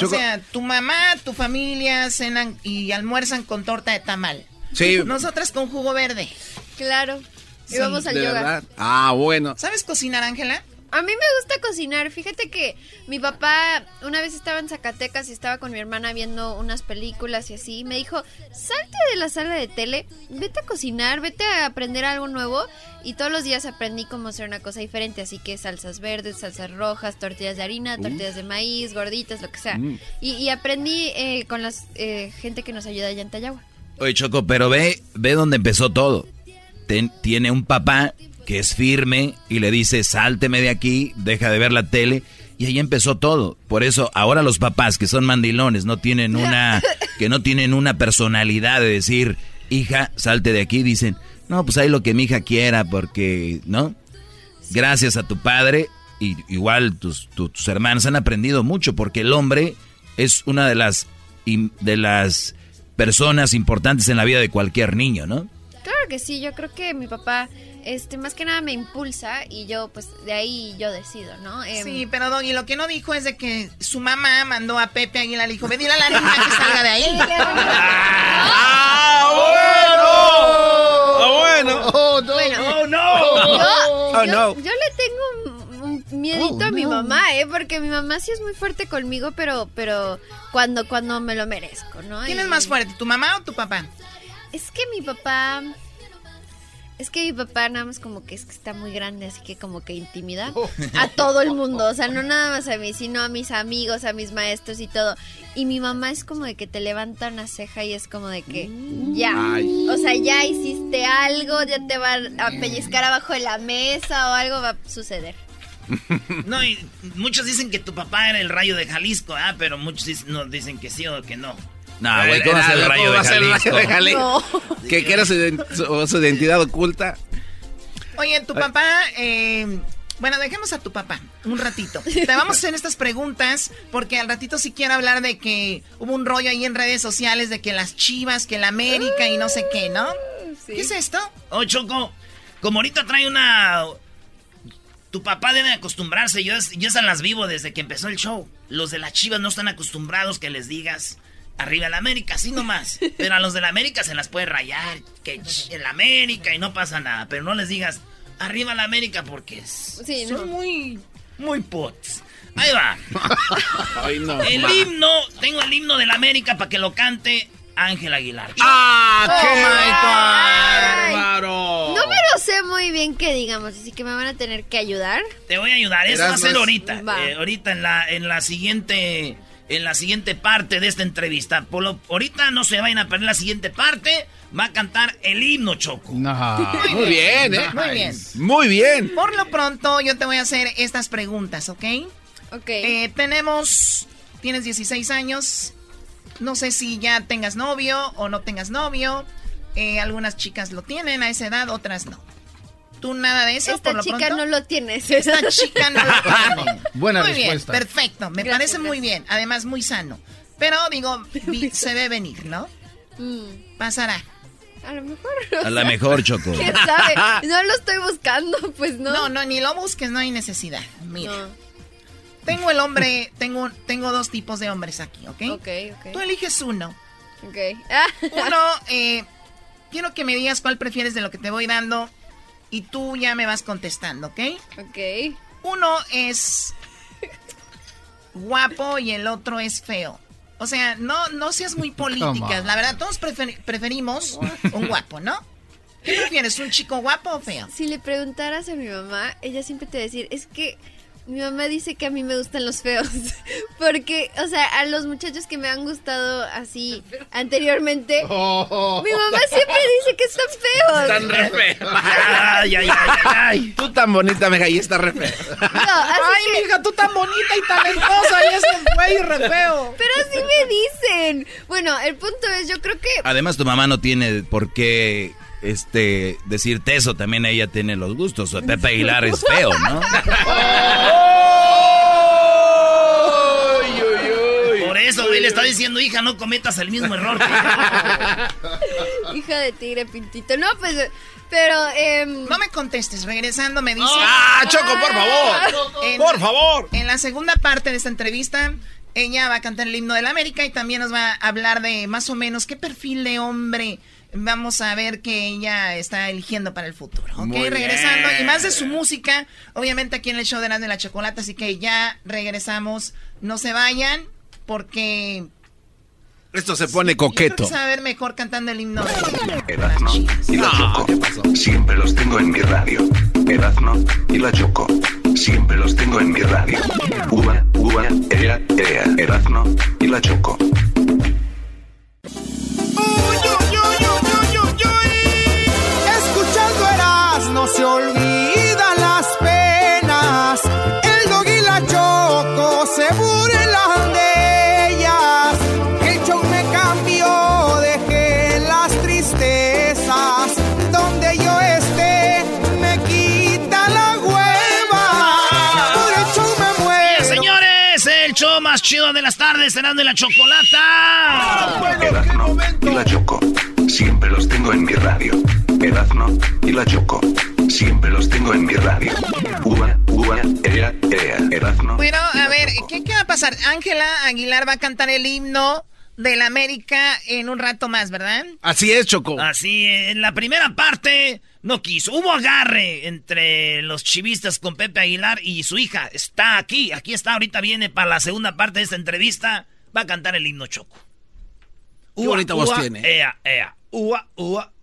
O sea, tu mamá, tu familia cenan y almuerzan con torta de tamal. Sí. Nosotras con jugo verde. Claro. Y Sí. vamos al De yoga. verdad. Ah, bueno. ¿Sabes cocinar, Ángela? A mí me gusta cocinar. Fíjate que mi papá una vez estaba en Zacatecas y estaba con mi hermana viendo unas películas y así. y Me dijo, salte de la sala de tele, vete a cocinar, vete a aprender algo nuevo. Y todos los días aprendí cómo hacer una cosa diferente. Así que salsas verdes, salsas rojas, tortillas de harina, tortillas de maíz, gorditas, lo que sea. Mm. Y, y aprendí eh, con la gente que nos ayuda allá en Tayagua. Oye, Choco, pero ve, ve dónde empezó todo. Ten- tiene un papá que es firme y le dice, sálteme de aquí, deja de ver la tele. Y ahí empezó todo. Por eso ahora los papás que son mandilones no tienen una, que no tienen una personalidad de decir, hija, salte de aquí. Dicen, no, pues hay lo que mi hija quiera porque, ¿no? Gracias a tu padre y igual tus, tu- tus hermanos han aprendido mucho porque el hombre es una de las, de las personas importantes en la vida de cualquier niño, ¿no? Claro que sí, yo creo que mi papá, este, más que nada me impulsa y yo, pues, de ahí yo decido, ¿no? Em, Sí, pero Doggy, lo que no dijo es de que su mamá mandó a Pepe Aguilar, le dijo, ve dile a la niña que salga de ahí. ¡Ah, bueno! ¡Oh, no! Bueno, ¡Oh, no! Yo, Oh, yo- no. yo le tengo miedito Oh, a mi no. mamá, ¿eh? Porque mi mamá sí es muy fuerte conmigo, pero, pero cuando, cuando me lo merezco, ¿no? ¿Quién es más fuerte, tu mamá o tu papá? Es que mi papá... Es que mi papá nada más como que es que está muy grande, así que como que intimida a todo el mundo. O sea, no nada más a mí, sino a mis amigos, a mis maestros y todo. Y mi mamá es como de que te levanta una ceja y es como de que ya. Ay. O sea, ya hiciste algo, ya te va a pellizcar abajo de la mesa o algo va a suceder. No, y muchos dicen que tu papá era el rayo de Jalisco, ah, pero muchos dicen, no, dicen que sí o que no. No, güey, ¿cómo va a ser el rayo de va a ser el rayo Jalisco? de Jalisco? ¿Que, que era su, ident- su- su identidad oculta? Oye, tu papá, eh, bueno, dejemos a tu papá un ratito. Te vamos a hacer estas preguntas porque al ratito sí quiero hablar de que hubo un rollo ahí en redes sociales de que las chivas, que la América y no sé qué, ¿no? ¿Qué es esto? Oh, Choco, como ahorita trae una... Tu papá debe acostumbrarse, yo, yo esas las vivo desde que empezó el show. Los de las chivas no están acostumbrados que les digas arriba el América, así nomás. Pero a los de la América se las puede rayar, que ch- el América y no pasa nada. Pero no les digas arriba la América porque es- Sí, son ¿no? muy, muy pots. Ahí va. Ay, no. El ma. himno, tengo el himno de la América para que lo cante Ángel Aguilar. ¡Ah, Oh qué God. bárbaro! No me lo sé muy bien que digamos, así que me van a tener que ayudar. Te voy a ayudar, eso va a ser ahorita. Va. eh, ahorita en la, en la siguiente. En la siguiente parte de esta entrevista. Por lo- ahorita no se vayan a perder la siguiente parte. Va a cantar el himno Choco. No. Muy bien, ¿eh? Muy bien. Muy bien. Por lo pronto, yo te voy a hacer estas preguntas, ¿ok? Ok. Eh, tenemos, tienes 16 años, no sé si ya tengas novio o no tengas novio. Eh, algunas chicas lo tienen a esa edad, otras no. ¿Tú nada de eso? Esta por lo chica pronto? no lo tiene. Esta chica no lo tiene. Buena muy respuesta. bien, perfecto. Me Gracias, parece muy bien. Además, muy sano. Pero digo, vi- se ve venir, ¿no? Mm, Pasará. a lo mejor. A la mejor, Choco. ¿Quién sabe? No lo estoy buscando, pues no. No, no, ni lo busques, no hay necesidad. Mira. No. Tengo el hombre, tengo, tengo dos tipos de hombres aquí, ¿ok? Ok, ok. Tú eliges uno. Ok. Uno, eh, quiero que me digas cuál prefieres de lo que te voy dando y tú ya me vas contestando, ¿ok? Ok. Uno es guapo y el otro es feo. O sea, no, no seas muy políticas. La verdad, todos prefer- preferimos un guapo, ¿no? ¿Qué prefieres, un chico guapo o feo? Si le preguntaras a mi mamá, ella siempre te va a decir, es que mi mamá dice que a mí me gustan los feos. Porque, o sea, a los muchachos que me han gustado así anteriormente, Oh. mi mamá siempre dice que están feos. Están re feos. Ay, ay, ay, ay. Tú tan bonita, meja, y está re fea. No, así Ay, que- mija, tú tan bonita y talentosa y ese güey re feo. pero así me dicen. Bueno, el punto es, yo creo que Además, tu mamá no tiene por qué este decirte eso. También ella tiene los gustos. Pepe Aguilar es feo, ¿no? Por eso, güey, le está diciendo, hija, no cometas el mismo error. que yo". Hija de tigre pintito. No, pues, pero... em, No me contestes, regresando me dice... ¡Ah, Choco, por favor! ¡Por favor! En la segunda parte de esta entrevista, ella va a cantar el himno de la América y también nos va a hablar de más o menos qué perfil de hombre vamos a ver que ella está eligiendo para el futuro. ¿Ok? Muy regresando. bien. Y más de su música, obviamente aquí en el show de Erasmo y la Chocolata, así que ya regresamos. No se vayan porque... Esto se pone Yo coqueto. va a ver mejor cantando el himno de... Erazno y la Choco. Siempre los tengo en mi radio. Erazno y la Choco. Siempre los tengo en mi radio. Uva, uva, ea, ea. Erazno y la Choco. Escuchando Se olvidan las penas. El dog y la choco se burlan de ellas. El show me cambió, dejé las tristezas. Donde yo esté, me quita la hueva. Por el show me muero. Señores, el show más chido de las tardes, cenando y la chocolata. Erazno y la Choco. Siempre los tengo en mi radio. Erazno y la Choco. Siempre los tengo en mi radio. Uva, uva, ea, ea. Erazno. Bueno, a ver, ¿qué, qué va a pasar? Ángela Aguilar va a cantar el himno de la América en un rato más, ¿verdad? Así es, Choco. Así, en la primera parte no quiso. Hubo agarre entre los chivistas con Pepe Aguilar y su hija. Está aquí, aquí está, ahorita viene para la segunda parte de esta entrevista. Va a cantar el himno Choco. Qué bonita voz tiene. Ea, ea. Ua, ua.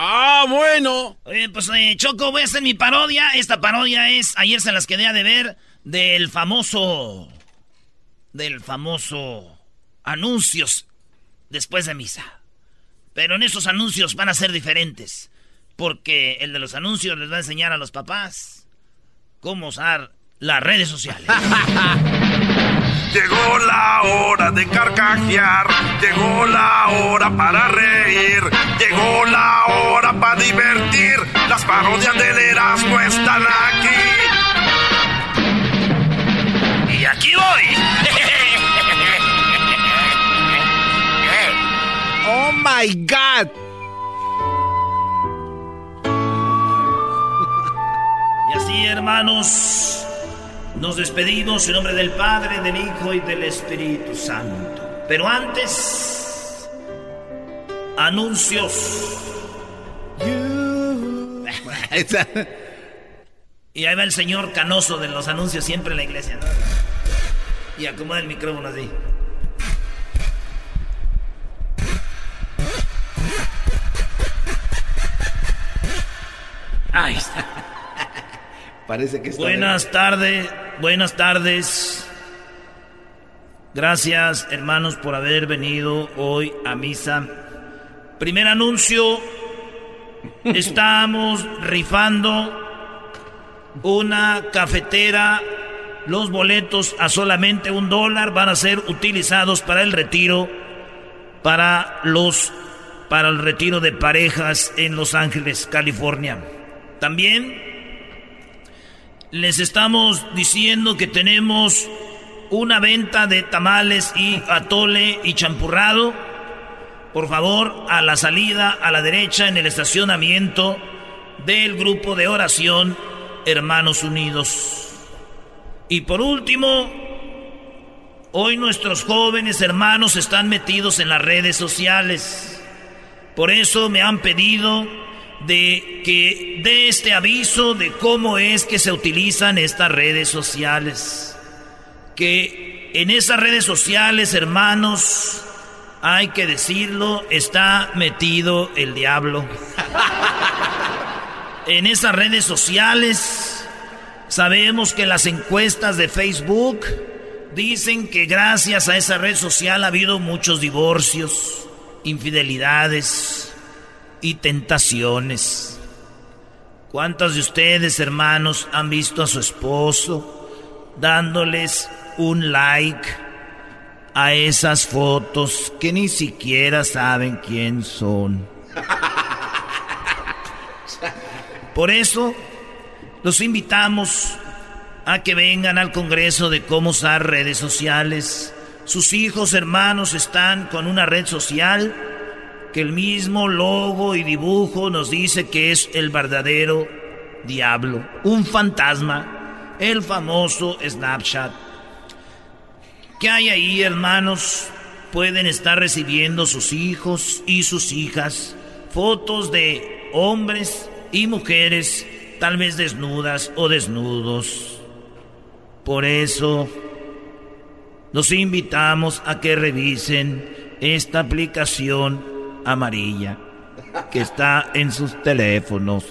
Ah, bueno. Oye, pues eh, Choco, voy a hacer mi parodia. Esta parodia es, ayer se las quedé a deber, del famoso, del famoso anuncios después de misa. Pero en esos anuncios van a ser diferentes. Porque el de los anuncios les va a enseñar a los papás cómo usar las redes sociales. Llegó la hora de carcajear, llegó la hora para reír, llegó la hora para divertir. Las parodias del Erasmo están aquí. Y aquí voy. Oh my God. Y así, hermanos, nos despedimos en nombre del Padre, del Hijo y del Espíritu Santo. Pero antes, anuncios. y ahí va el señor canoso de los anuncios siempre en la iglesia. ¿no? Y acomoda el micrófono así. Ahí está. Parece que está. Buenas tardes, buenas tardes. Gracias, hermanos, por haber venido hoy a misa. Primer anuncio. Estamos rifando una cafetera. Los boletos a solamente un dólar van a ser utilizados para el retiro, para los, para el retiro de parejas en Los Ángeles, California. También les estamos diciendo que tenemos una venta de tamales y atole y champurrado. Por favor, a la salida, a la derecha, en el estacionamiento del grupo de oración Hermanos Unidos. Y por último, hoy nuestros jóvenes hermanos están metidos en las redes sociales. Por eso me han pedido de que dé este aviso de cómo es que se utilizan estas redes sociales. Que en esas redes sociales, hermanos, hay que decirlo, está metido el diablo. En esas redes sociales sabemos que las encuestas de Facebook dicen que gracias a esa red social ha habido muchos divorcios, infidelidades y tentaciones. ¿Cuántos de ustedes, hermanos, han visto a su esposo dándoles un like a esas fotos que ni siquiera saben quién son? Por eso los invitamos a que vengan al Congreso de cómo usar redes sociales. Sus hijos, hermanos, están con una red social el mismo logo y dibujo nos dice que es el verdadero diablo, un fantasma, el famoso Snapchat. ¿Qué hay ahí, hermanos? Pueden estar recibiendo sus hijos y sus hijas fotos de hombres y mujeres, tal vez desnudas o desnudos. Por eso, los invitamos a que revisen esta aplicación amarilla que está en sus teléfonos.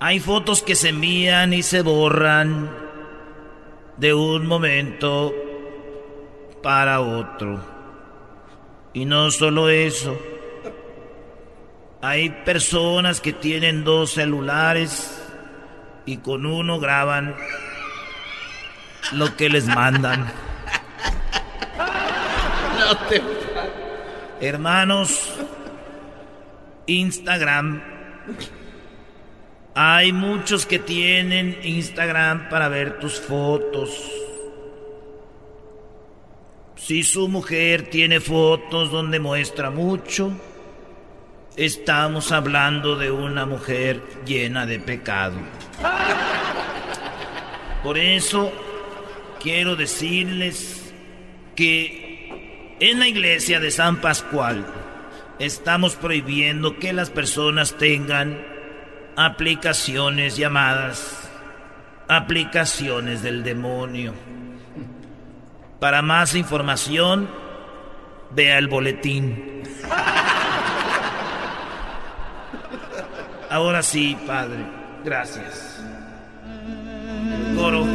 Hay fotos que se envían y se borran de un momento para otro. Y no solo eso, hay personas que tienen dos celulares y con uno graban lo que les mandan. Hermanos, Instagram. Hay muchos que tienen Instagram para ver tus fotos. Si su mujer tiene fotos donde muestra mucho, Estamos hablando de una mujer llena de pecado. Por eso quiero decirles que en la iglesia de San Pascual estamos prohibiendo que las personas tengan aplicaciones llamadas aplicaciones del demonio. Para más información, vea el boletín. Ahora sí, Padre. Gracias. coro.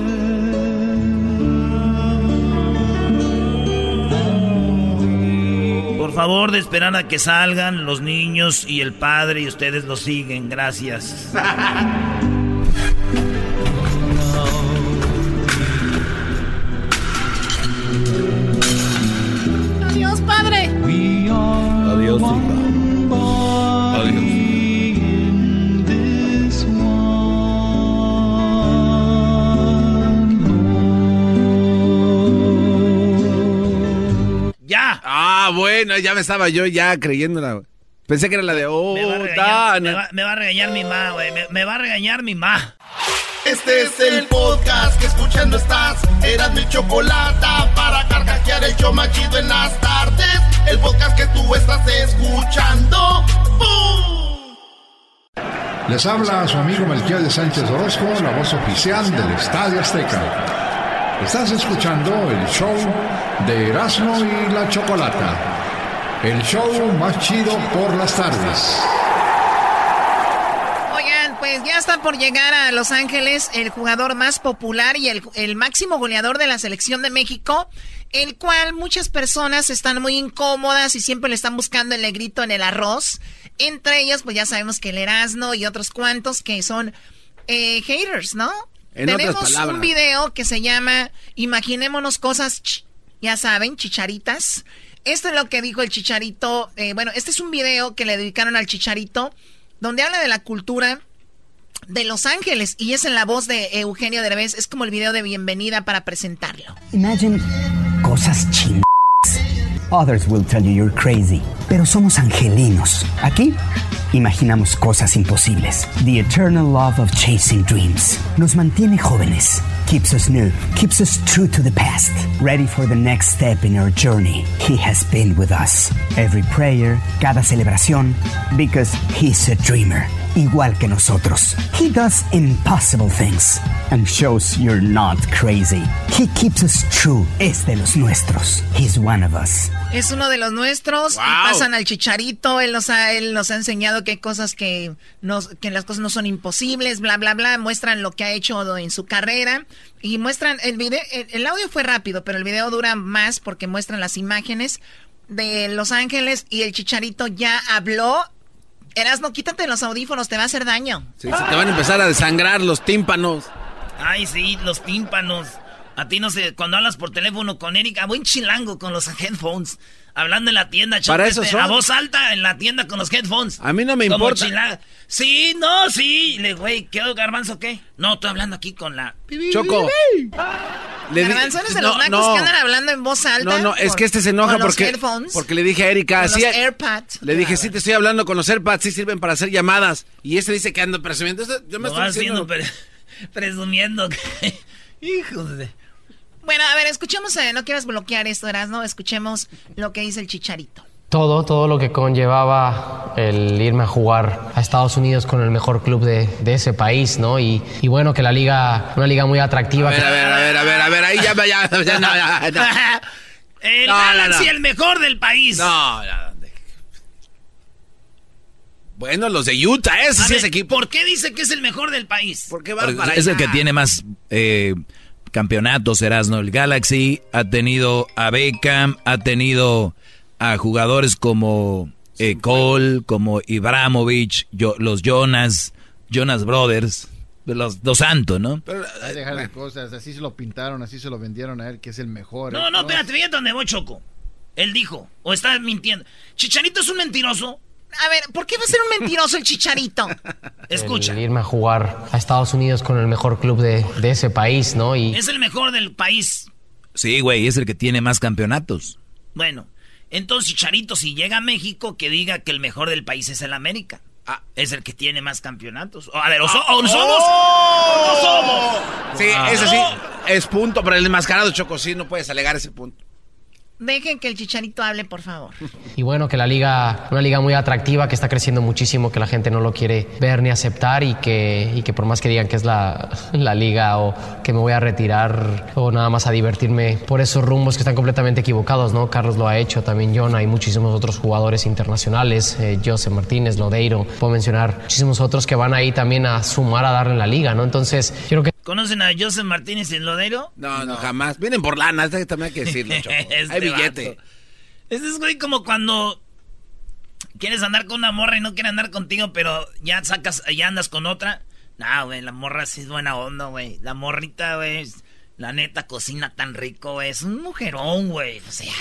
Por favor, de esperar a que salgan los niños y el padre y ustedes lo siguen. Gracias. Adiós, padre. Adiós, hija. ¡Ya! Ah, bueno, ya me estaba yo ya creyéndola. Pensé que era la de oh, me, va a regañar, me, va, me va a regañar mi ma, güey. Me, me va a regañar mi ma. Este es el podcast que escuchando estás. Eran mi chocolate para carcajear el show machido en las tardes. El podcast que tú estás escuchando. ¡Bum! Les habla su amigo Melquiel de Sánchez Orozco, la voz oficial del Estadio Azteca. Estás escuchando el show de Erasmo y la Chocolata. El show más chido por las tardes. Oigan, pues ya está por llegar a Los Ángeles el jugador más popular y el, máximo goleador de la selección de México, el cual muchas personas están muy incómodas y siempre le están buscando el negrito en el arroz. Entre ellos, pues ya sabemos que el Erasmo y otros cuantos que son eh, haters, ¿no? En Tenemos otras palabras. un video que se llama Imaginémonos cosas, ch- ya saben, chicharitas. Esto es lo que dijo el chicharito. eh, bueno, este es un video que le dedicaron al chicharito, donde habla de la cultura de Los Ángeles y es en la voz de Eugenio Derbez. Es como el video de bienvenida para presentarlo. Imagine cosas chingadas. Others will tell you you're crazy. Pero somos angelinos. Aquí imaginamos cosas imposibles. The eternal love of chasing dreams nos mantiene jóvenes, keeps us new, keeps us true to the past, ready for the next step in our journey. He has been with us. Every prayer, cada celebración, because he's a dreamer. Igual que nosotros. He does impossible things and shows you're not crazy. He keeps us true. Es de los nuestros. He's one of us. Es uno de los nuestros y pasan al chicharito. Él nos ha, él nos ha enseñado que hay cosas que, nos, que las cosas no son imposibles, bla, bla, bla. Muestran lo que ha hecho en su carrera y muestran el video. El, el audio fue rápido, pero el video dura más porque muestran las imágenes de Los Ángeles y el chicharito ya habló. Erasno, quítate los audífonos, te va a hacer daño. Sí, se te van a empezar a desangrar los tímpanos. Ay, sí, los tímpanos. A ti no sé, cuando hablas por teléfono con Erika, buen chilango con los headphones. Hablando en la tienda, Para eso son. A voz alta en la tienda con los headphones. A mí no me Como importa. chila- Sí, no, sí. Le, güey, ¿qué garbanzo qué? No, estoy hablando aquí con la. Choco. Le di- Garbanzo, ¿eres de no, los nacos no. que andan hablando en voz alta? No, no, es que este se enoja con los porque, headphones, porque le dije a Erika, con sí, los AirPods. le dije, sí, te estoy hablando con los AirPads, sí sirven para hacer llamadas. Y este dice que ando presumiendo. Yo me Lo estoy diciendo. pre- presumiendo que. Hijos de. Bueno, a ver, escuchemos, eh, no quieras bloquear esto, Erasno, escuchemos lo que dice el chicharito. Todo, todo lo que conllevaba el irme a jugar a Estados Unidos con el mejor club de, de ese país, ¿no? Y, y bueno, que la liga, una liga muy atractiva. A ver, a ver, a ver, a ver, a ver, ahí ya, ya, ya, ya, no, ya, no. El No, no, Galaxy, no. el mejor del país. No, no, Bueno, los de Utah, ese A sí ver, es equipo. ¿Por qué dice que es el mejor del país? Porque va Porque para es el que tiene más eh, campeonatos, Erasno. El Galaxy ha tenido a Beckham, ha tenido a jugadores como eh, Cole, como Ibrahimovic, yo- los Jonas, Jonas Brothers, los Dos Santos, ¿no? Hay que dejar de cosas, así se lo pintaron, así se lo vendieron a él, que es el mejor. No, ¿eh? no, espérate, fíjate dónde voy, Choco. Él dijo, o está mintiendo. Chicharito es un mentiroso. A ver, ¿por qué va a ser un mentiroso el chicharito? Escucha, El irme a jugar a Estados Unidos con el mejor club de, de ese país, ¿no? Y es el mejor del país. Sí, güey, es el que tiene más campeonatos. Bueno, entonces Chicharito, si llega a México, que diga que el mejor del país es el América. Ah, es el que tiene más campeonatos. O, a ver, o, so- o somos. o no somos. Sí, ese sí es punto, pero el enmascarado Choco sí no puedes alegar ese punto. Dejen que el chicharito hable, por favor. Y bueno, que la liga, una liga muy atractiva, que está creciendo muchísimo, que la gente no lo quiere ver ni aceptar y que, y que por más que digan que es la, la liga o que me voy a retirar o nada más a divertirme por esos rumbos que están completamente equivocados, ¿no? Carlos lo ha hecho, también John, hay muchísimos otros jugadores internacionales, eh, Martínez, Lodeiro, puedo mencionar muchísimos otros que van ahí también a sumar a darle en la liga, ¿no? Entonces, yo creo que ¿Conocen a Joseph Martínez en Lodero? No, no, jamás. Vienen por lana, este también hay que decirlo, Choco. Este hay billete. vato. Este es güey como cuando quieres andar con una morra y no quiere andar contigo, pero ya sacas, ya andas con otra. No, güey, la morra sí es buena onda, güey. La morrita, güey, la neta cocina tan rico, güey. Es un mujerón, güey. O sea,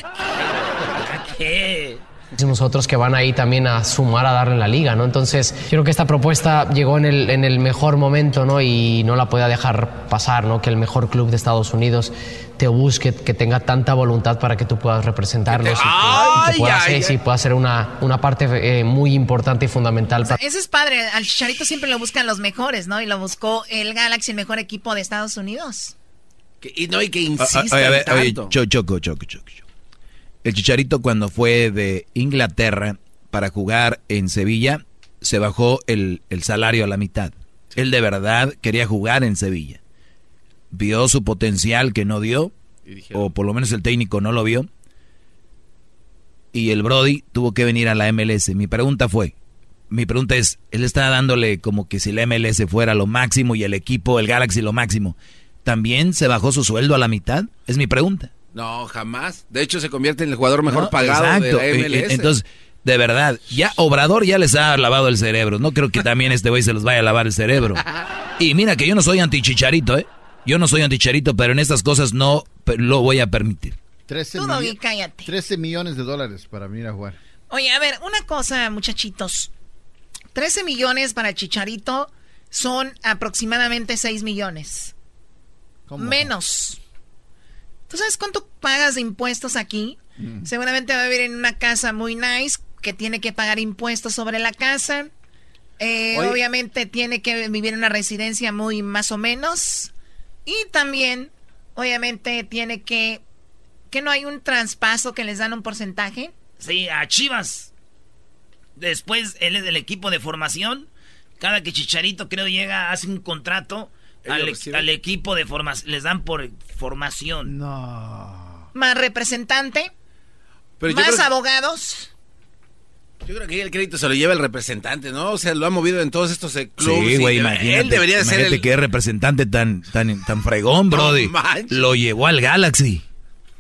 ¿qué? ¿Qué? muchísimos otros que van ahí también a sumar a darle en la liga, ¿no? Entonces, yo creo que esta propuesta llegó en el, en el mejor momento, ¿no? Y no la podía dejar pasar, ¿no? Que el mejor club de Estados Unidos te busque, que tenga tanta voluntad para que tú puedas representarlos y que, y que Ay, puedas, ay, sí, pueda ser una, una parte eh, muy importante y fundamental. Eso es padre. Al chicharito siempre lo buscan los mejores, ¿no? Y lo buscó el Galaxy, el mejor equipo de Estados Unidos. Que- y no, y que Ah, ah, oye, a ver, oye, tanto. cho- choco, choco, choco, choco. El Chicharito cuando fue de Inglaterra para jugar en Sevilla, se bajó el, el salario a la mitad. Él de verdad quería jugar en Sevilla. Vio su potencial que no dio, o por lo menos el técnico no lo vio. Y el Brody tuvo que venir a la MLS. Mi pregunta fue, mi pregunta es, él está dándole como que si la MLS fuera lo máximo y el equipo, el Galaxy lo máximo. ¿También se bajó su sueldo a la mitad? Es mi pregunta. No, jamás. De hecho, se convierte en el jugador mejor ¿No? pagado Exacto. de la E- MLS. Entonces, de verdad, ya Obrador ya les ha lavado el cerebro. No creo que también este güey se los vaya a lavar el cerebro. Y mira que yo no soy antichicharito, ¿eh? Yo no soy anticharito, pero en estas cosas no lo voy a permitir. 13, Tú, millo- Doggy, cállate. 13 millones de dólares para venir a jugar. Oye, a ver, una cosa, muchachitos. 13 millones para el Chicharito son aproximadamente 6 millones. Menos. ¿Tú sabes cuánto pagas de impuestos aquí? Mm. Seguramente va a vivir en una casa muy nice que tiene que pagar impuestos sobre la casa. Eh, obviamente tiene que vivir en una residencia muy más o menos. Y también, obviamente, tiene que... ¿Que no hay un traspaso que les dan un porcentaje? Sí, a Chivas. Después, él es del equipo de formación. Cada que Chicharito, creo, llega, hace un contrato al, al, equipo de formación. Les dan por formación. No. Más representante. más abogados. Yo creo que el crédito se lo lleva el representante, ¿no? O sea, lo ha movido en todos estos clubes. Sí, güey, imagínate. Él debería ser el... que es representante tan, tan, tan fregón, brody. lo llevó al Galaxy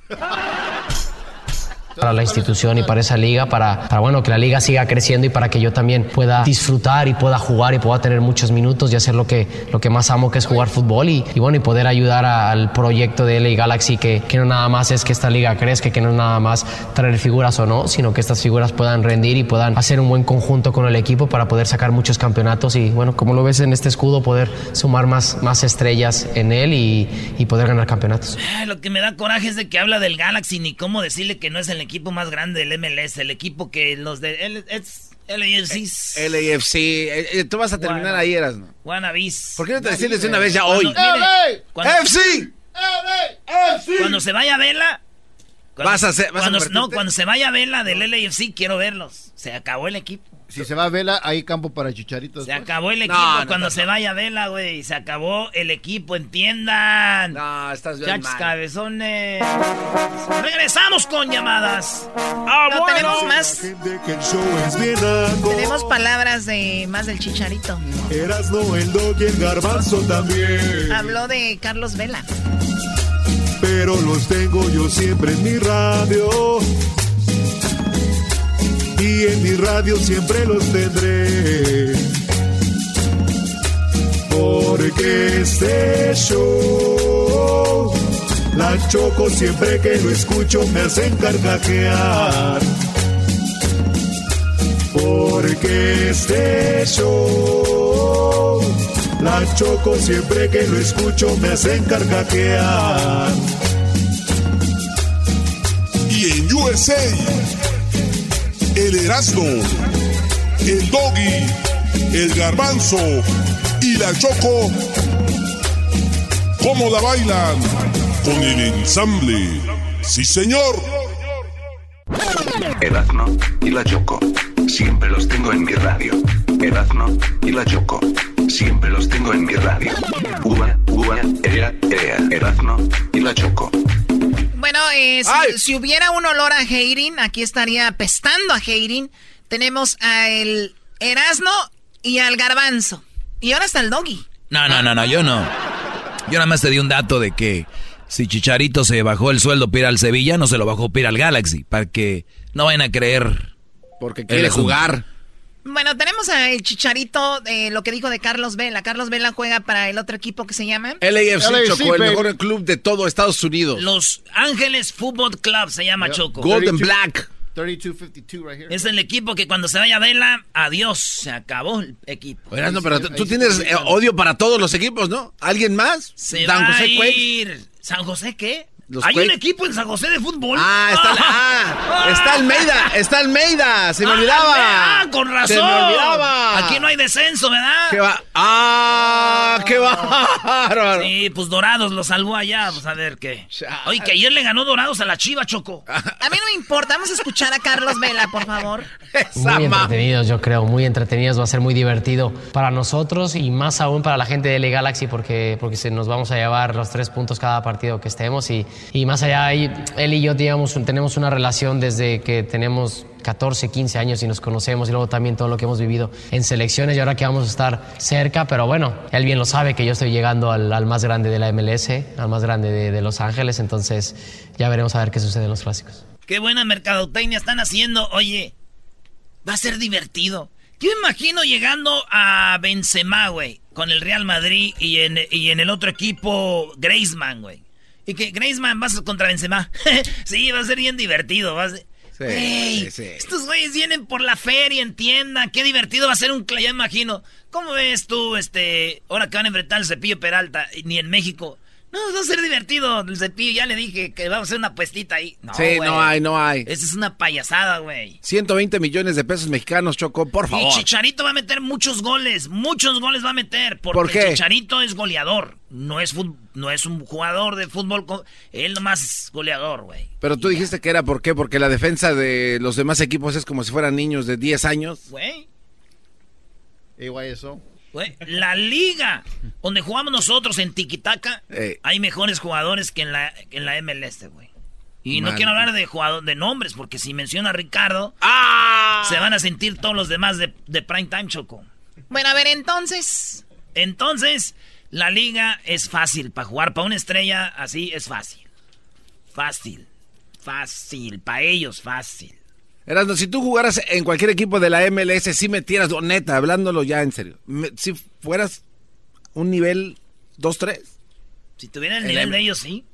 para la institución y para esa liga, para, para, bueno, que la liga siga creciendo y para que yo también pueda disfrutar y pueda jugar y pueda tener muchos minutos y hacer lo que, lo que más amo, que es jugar fútbol y, y bueno, y poder ayudar al proyecto de LA Galaxy, que, que no nada más es que esta liga crezca, que no nada más traer figuras o no, sino que estas figuras puedan rendir y puedan hacer un buen conjunto con el equipo para poder sacar muchos campeonatos y bueno, como lo ves en este escudo, poder sumar más, más estrellas en él y, y poder ganar campeonatos. Lo que me da coraje es de que habla del Galaxy ni cómo decirle que no es el equipo más grande del MLS, el equipo que los de el, es LAFC. LAFC. Eh, eh, tú vas a terminar ahí, eras, ¿no? ¿Por qué no te decides de una vez ya hoy? Cuando, FC. Cuando se vaya Vela. Cuando, vas a hacer, vas cuando, a no, cuando se vaya Vela del LAFC, quiero verlos. Se acabó el equipo. Si se va Vela, hay campo para chicharitos. Se acabó el equipo No, no, cuando no, se vaya Vela, güey. Se acabó el equipo, entiendan. No, estás bien Chachos mal. cabezones. Regresamos con llamadas. Ah, No, bueno. tenemos más. Tenemos palabras de más del chicharito. Erasno, el dog y el garbanzo también. Habló de Carlos Vela. Pero los tengo yo siempre en mi radio. Y en mi radio siempre los tendré. Porque este show, la choco siempre que lo escucho me hacen carcajear. Porque este show, la choco siempre que lo escucho me hacen carcajear. Y en USA, el Erasmo, el Doggy, el Garbanzo y la Choco, ¿cómo la bailan? Con el ensamble. Sí, señor. Erazno y la Choco. Siempre los tengo en mi radio. Erazno y la Choco. Siempre los tengo en mi radio. Ua, ua, ea, ea. Erazno y la Choco. Bueno, eh, si, si hubiera un olor a Heirin, aquí estaría pestando a Heirin. Tenemos a el Erasno y al Garbanzo. Y ahora está el Doggy. No, no, no, no, yo no. Yo nada más te di un dato de que si Chicharito se bajó el sueldo para ir al Sevilla, no se lo bajó para ir al Galaxy, para que no vayan a creer. Porque quiere quiere jugar. Bueno, tenemos a el Chicharito, eh, lo que dijo de Carlos Vela. Carlos Vela juega para el otro equipo que se llama... LAFC, Choco, el mejor club de todo Estados Unidos. Los Ángeles Football Club se llama Choco. Golden Black. 3252 right here. Es el equipo que cuando se vaya Vela, adiós, se acabó el equipo. Erasno, pero tú, tú tienes eh, odio para todos los equipos, ¿no? ¿Alguien más? Se Dan va José a ir. ¿San José qué? Los Hay un equipo en San José de fútbol. Ah, está, ah, está Almeida, está Almeida, se me Ah, olvidaba. Ah, con razón. Se me olvidaba. Aquí no hay descenso, ¿verdad? ¿Qué va? Ah, qué bárbaro. Sí, pues Dorados lo salvó allá, pues a ver qué. Oye, que ayer le ganó Dorados a la Chiva, Choco. A mí no me importa, vamos a escuchar a Carlos Vela, por favor. Muy entretenidos, yo creo, muy entretenidos. Va a ser muy divertido para nosotros y más aún para la gente de LA Galaxy porque, porque se nos vamos a llevar los tres puntos cada partido que estemos. Y, y más allá, él y yo digamos, tenemos una relación desde que tenemos 14, 15 años y nos conocemos y luego también todo lo que hemos vivido en selecciones y ahora que vamos a estar cerca, pero bueno, él bien lo sabe que yo estoy llegando al, más grande de la MLS, al más grande de, Los Ángeles, entonces ya veremos a ver qué sucede en los clásicos. Qué buena mercadotecnia están haciendo. Oye, va a ser divertido. Yo imagino llegando a Benzema, güey, con el Real Madrid y en, y en el otro equipo Griezmann, güey. Y que Griezmann vas contra Benzema. sí, va a ser bien divertido. Va a ser... Sí. Estos güeyes vienen por la feria, entiendan. Qué divertido va a ser un... Ya imagino. ¿Cómo ves tú, este... Ahora que van a enfrentar el Cepillo Peralta, ni en México... No, va a ser divertido el cepillo. Ya le dije que vamos a hacer una puestita ahí. No, sí, no hay, no hay. Esa es una payasada, güey. 120 millones de pesos mexicanos, Choco, por favor. Y Chicharito va a meter muchos goles. Muchos goles va a meter. Porque ¿Por qué? Chicharito es goleador. No es, fut- no es un jugador de fútbol. Él nomás es goleador, güey. Pero tú dijiste que era por qué, porque la defensa de los demás equipos es como si fueran niños de 10 años. Güey. Igual eso. Güey, La liga donde jugamos nosotros en Tiquitaca, Eh. hay mejores jugadores que en la, que en la MLS, güey. Y no quiero hablar de jugador, de nombres, porque si menciona a Ricardo, ¡Ah! se van a sentir todos los demás de, de Prime Time Choco. Bueno, a ver, entonces. Entonces, la liga es fácil para jugar. Para una estrella así es fácil. Fácil. Fácil. Para ellos, fácil. Erasmo, si tú jugaras en cualquier equipo de la MLS, si metieras, o neta, hablándolo ya en serio, me- si fueras un nivel 2-3. Si tuviera el El nivel M- de ellos, sí.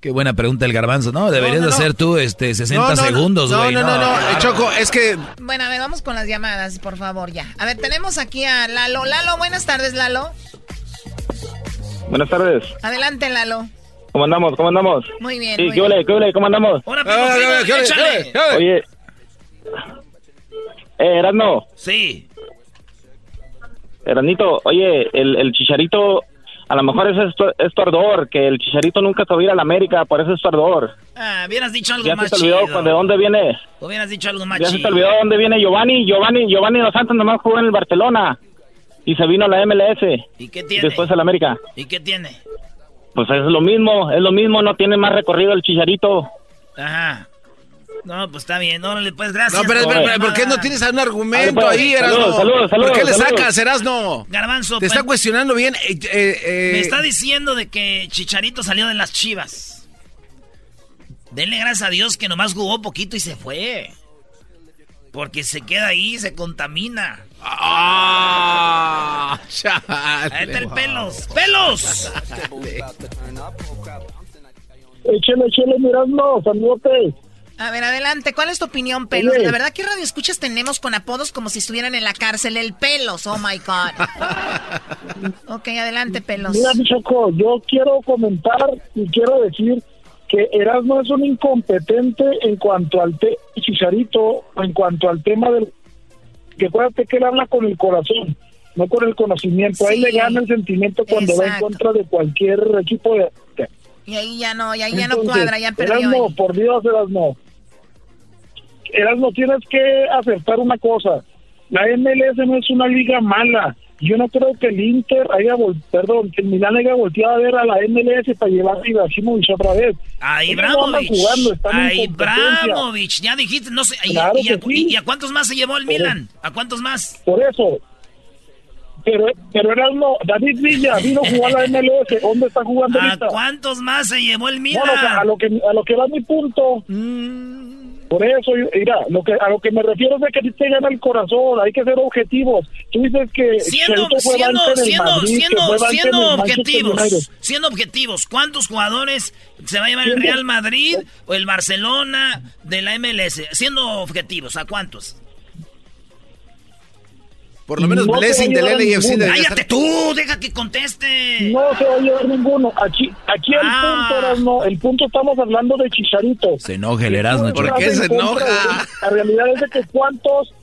Qué buena pregunta el garbanzo. No, deberías No, no, no. hacer tú este 60 No, no, no. segundos, No, güey. no, no, no, claro. eh, Choco, es que Bueno, a ver, vamos con las llamadas, por favor, ya. A ver, tenemos aquí a Lalo. Lalo, buenas tardes, Lalo. Buenas tardes. Adelante, Lalo. ¿Cómo andamos? ¿Cómo andamos? Muy bien. Sí, muy ¿qué ole? ¿Qué ole? ¿Cómo andamos? Hola, Ah, ¿qué- qué- échale. qué- Oye. Eh, Erasmo, Sí. Eranito, oye, el, el chicharito, a lo mejor es tu, es tu ardor, que el chicharito nunca te va a ir a la América, por eso es tu ardor. Ah, hubieras dicho algo Ya se más te olvidó chido. de dónde viene. Hubieras dicho algo más Ya se te chido. olvidó de dónde viene Giovanni. Giovanni, Giovanni Dos Santos nomás jugó en el Barcelona y se vino a la MLS. ¿Y qué y tiene? después a la América. ¿Y qué tiene? Pues es lo mismo, es lo mismo, no tiene más recorrido el chicharito. Ajá. No, pues está bien. Órale, pues gracias. No, pero, por pero, pero, ¿por qué no tienes un argumento pues, ahí, saludos, Erasmo? saludos, ¿Por qué le saludos, sacas, saludos. Erasmo? Garbanzo, Te está pues, cuestionando bien. eh, eh, eh, me está diciendo de que Chicharito salió de las chivas. Denle gracias a Dios que nomás jugó poquito y se fue. Porque se queda ahí, se contamina. ¡Ah! chale. Ahí está el pelos. ¡Pelos! Échale, échale, mirando, saludote. A ver, adelante. ¿Cuál es tu opinión, Pelos? Oye. La verdad, ¿qué radio escuchas tenemos con apodos como si estuvieran en la cárcel? El Pelos, oh my God. ok, adelante, Pelos. Mira, mi Choco, yo quiero comentar y quiero decir que Erasmo es un incompetente en cuanto al te Chicharito, en cuanto al tema del... Que acuérdate que él habla con el corazón, no con el conocimiento. Ahí Sí. le gana el sentimiento cuando va en Exacto. contra de cualquier equipo de... Y ahí ya no, y ahí ya no Entonces, cuadra, ya perdió. Erasmo, ahí. por Dios, Erasmo. Erasmo, tienes que aceptar una cosa. La MLS no es una liga mala. Yo no creo que el Inter haya, perdón, que el Milán haya volteado a ver a la MLS para llevar a Ibrahimovic otra vez. A Ellos no están A. Ibramovich. Ya dijiste, no sé. ¿Y, Claro y a, sí. y a cuántos más se llevó el Milan? ¿A cuántos más? Por eso. Pero, pero Erasmo, David Villa vino a jugar a la MLS. ¿Dónde está jugando ¿A ahorita? cuántos más se llevó el Milan? Bueno, o sea, a lo que a lo que va mi punto. Por eso, mira, lo que a lo que me refiero es de que te gana el corazón, hay que ser objetivos. Tú dices que Siendo, fue siendo, en el siendo, Madrid, que siendo, fue banca en siendo el objetivos, siendo objetivos, ¿cuántos jugadores se va a llevar el Siendo- Real Madrid o el Barcelona de la MLS? Siendo objetivos, ¿a cuántos? Por lo menos No te Blessing del LAFC debería Cállate estar- tú, deja que conteste. No se va a llevar ninguno. Aquí, aquí el Ah. punto, Erasmo, el punto estamos hablando de Chicharito. Se enoja el Erasmo, ¿Por qué se de enoja? La realidad es de que cuántos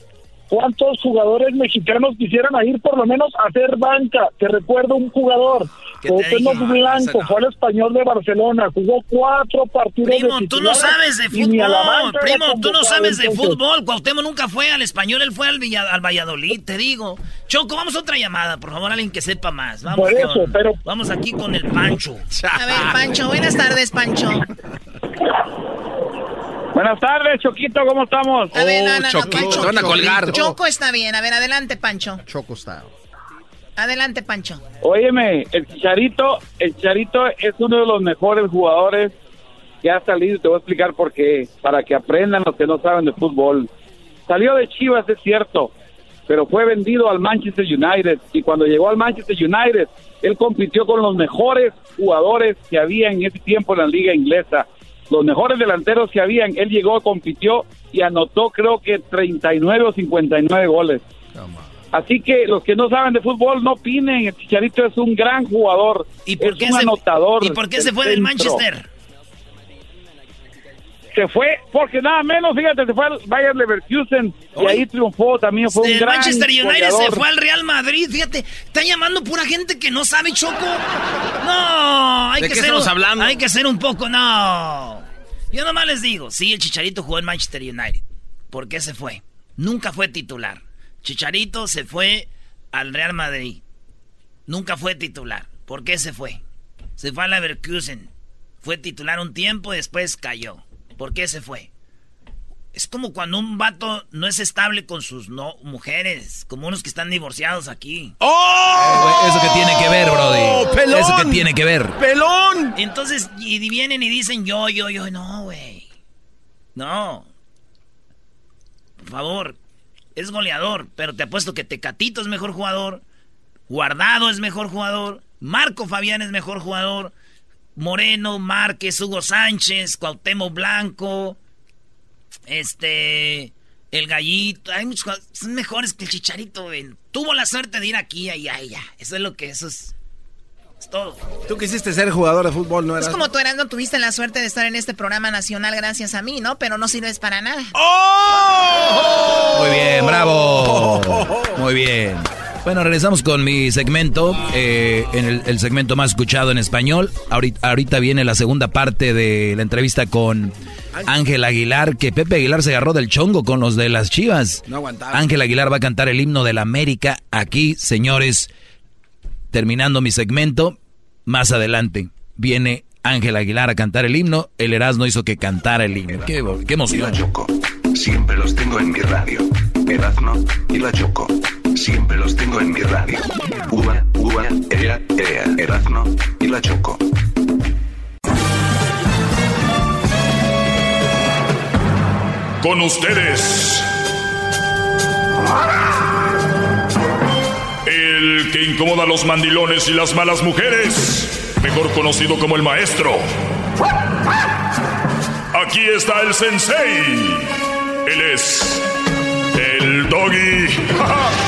cuántos jugadores mexicanos quisieran ir por lo menos a hacer banca. Te recuerdo un jugador, ¿Qué te Cuauhtémoc dije? Blanco, no. fue al español de Barcelona, jugó cuatro partidos Primo, de tú no sabes de fútbol. Primo, tú no sabes de fútbol. Cuauhtémoc nunca fue al español, él fue al, Villa- al Valladolid, te digo. Choco, vamos a otra llamada, por favor, alguien que sepa más. Vamos, Por eso, con- pero- vamos aquí con el Pancho. A ver, Pancho, buenas tardes, Pancho. Buenas tardes, Choquito, ¿cómo estamos? A ver, no, Oh, no, no, Choquito, Pancho. te van a colgar. Choco está bien. A ver, adelante, Pancho. Choco style. Adelante, Pancho. Óyeme, el Chicharito, el Chicharito es uno de los mejores jugadores que ha salido, te voy a explicar por qué, para que aprendan los que no saben de fútbol. Salió de Chivas, es cierto, pero fue vendido al Manchester United y cuando llegó al Manchester United, él compitió con los mejores jugadores que había en ese tiempo en la liga inglesa. Los mejores delanteros que habían, él llegó, compitió y anotó creo que 39 o 59 goles. Así que los que no saben de fútbol no opinen. El Chicharito es un gran jugador. ¿Y por es qué un se- anotador. ¿Y por qué se fue del. Manchester? Se fue porque nada menos, fíjate, se fue al Bayern Leverkusen y ahí triunfó. También fue un El gran Manchester United se fue al Real Madrid, fíjate, está llamando pura gente que no sabe Choco. No, hay ¿De que qué ser estamos un, hablando? Hay que ser un poco, no. Yo nomás les digo, sí, el Chicharito jugó en Manchester United. ¿Por qué se fue? Nunca fue titular. Chicharito se fue al Real Madrid. Nunca fue titular. ¿Por qué se fue? Se fue a Leverkusen. Fue titular un tiempo y después cayó. ¿Por qué se fue? Es como cuando un vato no es estable con sus no mujeres, como unos que están divorciados aquí. Eh, Eso que tiene que ver, Brody. pelón! Eso que tiene que ver. ¡Pelón! Entonces, y vienen y dicen yo, yo, yo. No, güey. No. Por favor. Es goleador, pero te apuesto que Tecatito es mejor jugador. Guardado es mejor jugador. Marco Fabián es mejor jugador. Moreno, Márquez, Hugo Sánchez, Cuauhtémoc Blanco. Este. El gallito. Hay muchos. Son mejores que el chicharito, güey. Tuvo la suerte de ir aquí, allá, allá. Eso es lo que. Eso es. Es todo. Tú quisiste ser jugador de fútbol, ¿no Es eras? como tú, Erasmo, tuviste la suerte de estar en este programa nacional gracias a mí, ¿no? Pero no sirves para nada. ¡Oh! Muy bien, bravo. Muy bien. Bueno, regresamos con mi segmento, eh, en el, el segmento más escuchado en español. Ahorita, ahorita viene la segunda parte de la entrevista con Ángel Aguilar, que Pepe Aguilar se agarró del chongo con los de las Chivas. No aguantaba. Ángel Aguilar va a cantar el himno de la América aquí, señores. Terminando mi segmento, más adelante viene Ángel Aguilar a cantar el himno. El Erasmo hizo que cantara el himno. Qué, qué Y la emoción. Choco. Siempre los tengo en mi radio. Erazno y la Choco. Siempre los tengo en mi radio. Uva, uva, ea, ea. Erazno y la Choco. Con ustedes. El que incomoda a los mandilones y las malas mujeres. Mejor conocido como el maestro. Aquí está el sensei. Él es el doggy.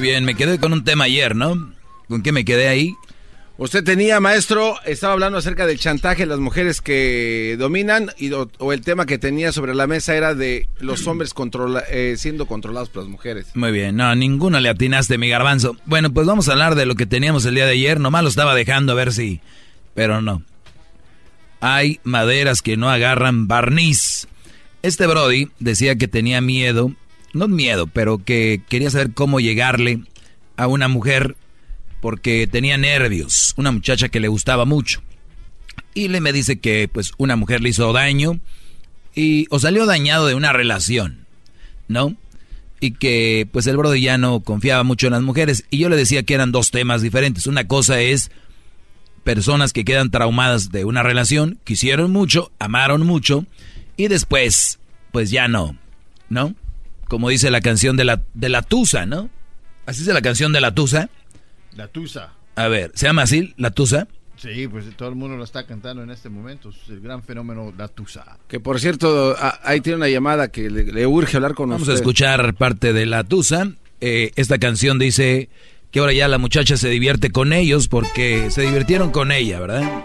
Muy bien, me quedé con un tema ayer, ¿no? ¿Con qué me quedé ahí? Usted tenía, maestro, estaba hablando acerca del chantaje a las mujeres que dominan y, o, o el tema que tenía sobre la mesa era de los hombres controla- eh, siendo controlados por las mujeres. Muy bien, no, ninguno le atinaste, mi garbanzo. Bueno, pues vamos a hablar de lo que teníamos el día de ayer. Nomás lo estaba dejando a ver si... Pero no. Hay maderas que no agarran barniz. Este Brody decía que tenía miedo, no miedo, pero que quería saber cómo llegarle a una mujer porque tenía nervios, una muchacha que le gustaba mucho. Y le me dice que pues una mujer le hizo daño y o salió dañado de una relación, ¿no? Y que pues el Brody ya no confiaba mucho en las mujeres y yo le decía que eran dos temas diferentes. Una cosa es personas que quedan traumadas de una relación, quisieron mucho, amaron mucho y después pues ya no, ¿no? Como dice la canción de la de la Tusa, ¿no? Así dice la canción de la Tusa. La Tusa. A ver, ¿se llama así la Tusa? Sí, pues todo el mundo lo está cantando en este momento. Es el gran fenómeno La Tusa. Que por cierto, a- ahí tiene una llamada que le, le urge hablar con Vamos usted. a escuchar parte de la Tusa. Eh, esta canción dice que ahora ya la muchacha se divierte con ellos porque se divirtieron con ella, ¿verdad?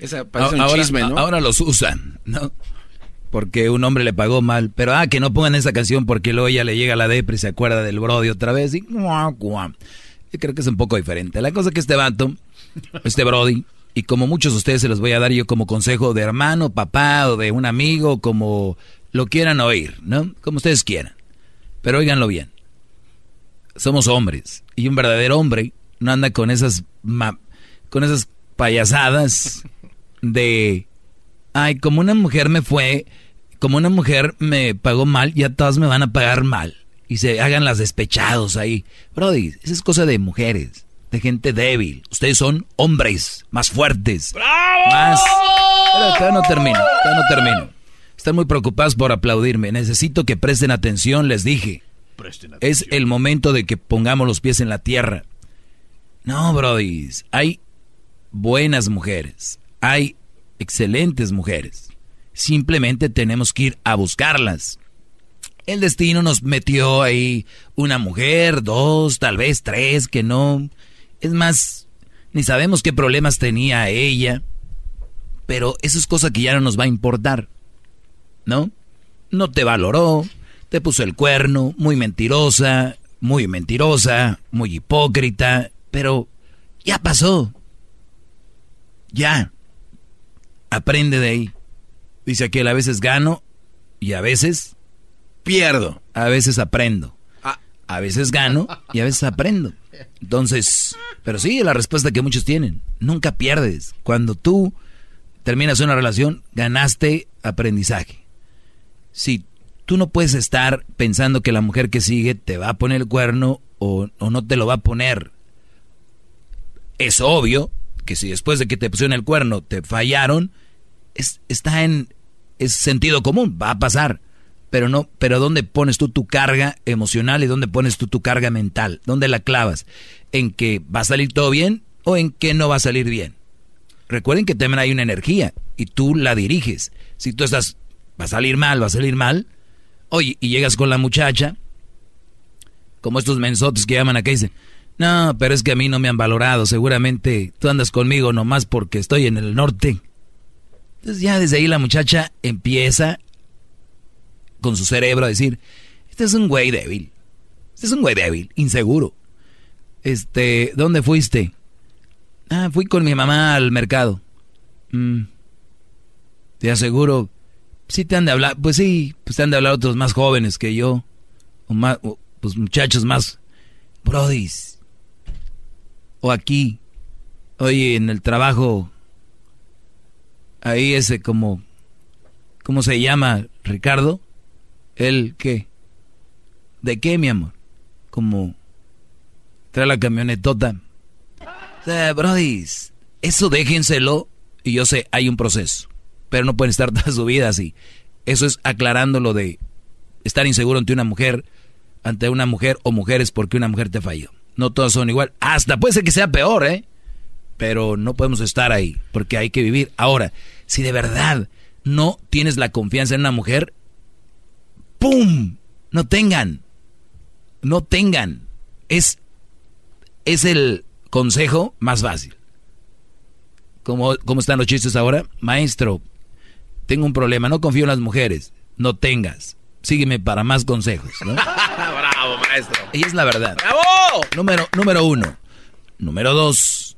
Esa parece un ahora, chisme, ¿no? ahora los usan, ¿no? Porque un hombre le pagó mal. Pero, ah, que no pongan esa canción porque luego ella le llega la depre y se acuerda del Brody otra vez y... guau, guau. Yo creo que es un poco diferente. La cosa es que este vato este Brody, y como muchos de ustedes se los voy a dar yo como consejo de hermano, papá o de un amigo, como lo quieran oír, ¿no? Como ustedes quieran. Pero óiganlo bien. Somos hombres y un verdadero hombre no anda con esas con esas payasadas de ay, como una mujer me fue, como una mujer me pagó mal, ya todas me van a pagar mal y se hagan las despechados ahí. Brody, esa es cosa de mujeres, de gente débil. Ustedes son hombres más fuertes. ¡Bravo! Más. Pero no termino, ya no termino. Están muy preocupados por aplaudirme. Necesito que presten atención, les dije. Es el momento de que pongamos los pies en la tierra. No, Brody, hay buenas mujeres, hay excelentes mujeres. Simplemente tenemos que ir a buscarlas. El destino nos metió ahí una mujer, dos, tal vez tres, que no. Es más, ni sabemos qué problemas tenía ella. Pero eso es cosa que ya no nos va a importar. ¿no? No te valoró, te puso el cuerno, muy mentirosa, muy mentirosa, muy hipócrita, pero ya pasó. Ya. Aprende de ahí. Dice que a veces gano y a veces pierdo. A veces aprendo. Ah. A veces gano y a veces aprendo. Entonces, pero sí, la respuesta que muchos tienen. Nunca pierdes. Cuando tú terminas una relación, ganaste aprendizaje si tú no puedes estar pensando que la mujer que sigue te va a poner el cuerno o, no te lo va a poner, es obvio que si después de que te pusieron el cuerno te fallaron, es, está en es sentido común, va a pasar. Pero no, pero ¿dónde pones tú tu carga emocional y dónde pones tú tu carga mental? ¿Dónde la clavas? ¿En que va a salir todo bien o en que no va a salir bien? Recuerden que también hay una energía y tú la diriges. Si tú estás va a salir mal, va a salir mal. Oye, y llegas con la muchacha, como estos mensotes que llaman acá y dicen, no, pero es que a mí no me han valorado, seguramente tú andas conmigo nomás porque estoy en el norte. Entonces ya desde ahí la muchacha empieza con su cerebro a decir, este es un güey débil, este es un güey débil, inseguro. Este, ¿dónde fuiste? Ah, fui con mi mamá al mercado. Mm. Te aseguro sí te han de hablar, pues sí, pues te han de hablar otros más jóvenes que yo, o más, pues muchachos más, brodis, o aquí, oye, en el trabajo, ahí ese como, ¿cómo se llama, Ricardo? ¿El qué? ¿De qué, mi amor? Como, trae la camionetota. O sea, brodis, eso déjenselo, y yo sé, hay un proceso pero no pueden estar toda su vida así. Eso es aclarando lo de estar inseguro ante una mujer, ante una mujer o mujeres porque una mujer te falló. No todas son igual. Hasta puede ser que sea peor, ¿eh? Pero no podemos estar ahí porque hay que vivir. Ahora, si de verdad no tienes la confianza en una mujer, ¡pum! No tengan. No tengan. Es, es el consejo más fácil. ¿Cómo, ¿Cómo están los chistes ahora? Maestro, tengo un problema, no confío en las mujeres. No tengas. Sígueme para más consejos. Bravo, maestro. Y es la verdad. ¡Bravo! Número, número uno. Número dos,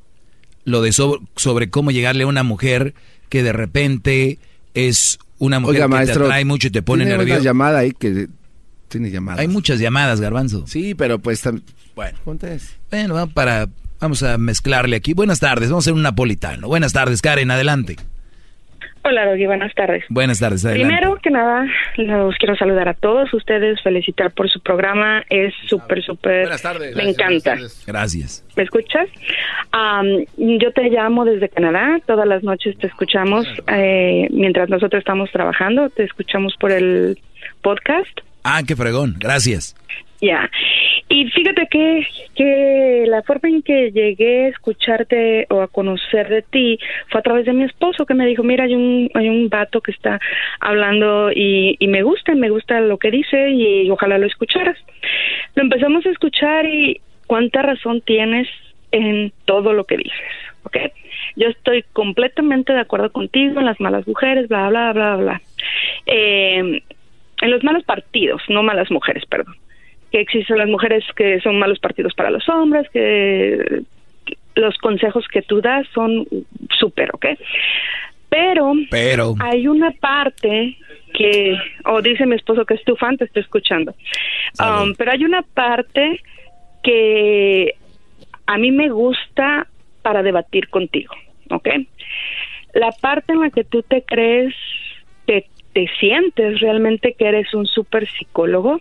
lo de sobre, cómo llegarle a una mujer que de repente es una mujer que te atrae mucho y te pone nervioso. Hay llamada ahí que tiene llamadas. Hay muchas llamadas, Garbanzo. Sí, pero pues bueno, Bueno, para vamos a mezclarle aquí. Buenas tardes, vamos a hacer un napolitano. Buenas tardes, Karen, adelante. Hola, Doggy, buenas tardes. Buenas tardes. Primero que nada, los quiero saludar a todos ustedes, felicitar por su programa, es súper, súper... Buenas tardes. Me encanta. Gracias. ¿Me escuchas? yo te llamo desde Canadá, todas las noches te escuchamos, eh, mientras nosotros estamos trabajando, te escuchamos por el podcast. Ah, qué fregón, gracias. Ya. Y fíjate que, que la forma en que llegué a escucharte o a conocer de ti fue a través de mi esposo que me dijo, mira, hay un, hay un vato que está hablando y, y me gusta, me gusta lo que dice y ojalá lo escucharas. Lo empezamos a escuchar y cuánta razón tienes en todo lo que dices, ¿ok? Yo estoy completamente de acuerdo contigo en las malas mujeres, bla, bla, bla, bla. Eh, en los malos partidos, no malas mujeres, perdón que existen las mujeres que son malos partidos para los hombres, que los consejos que tú das son súper, ¿ok? Pero, Pero. hay una parte que, o dice mi esposo que es tu fan, te estoy escuchando. Um, pero hay una parte que a mí me gusta para debatir contigo, ¿ok? La parte en la que tú te crees, te, te sientes realmente que eres un super psicólogo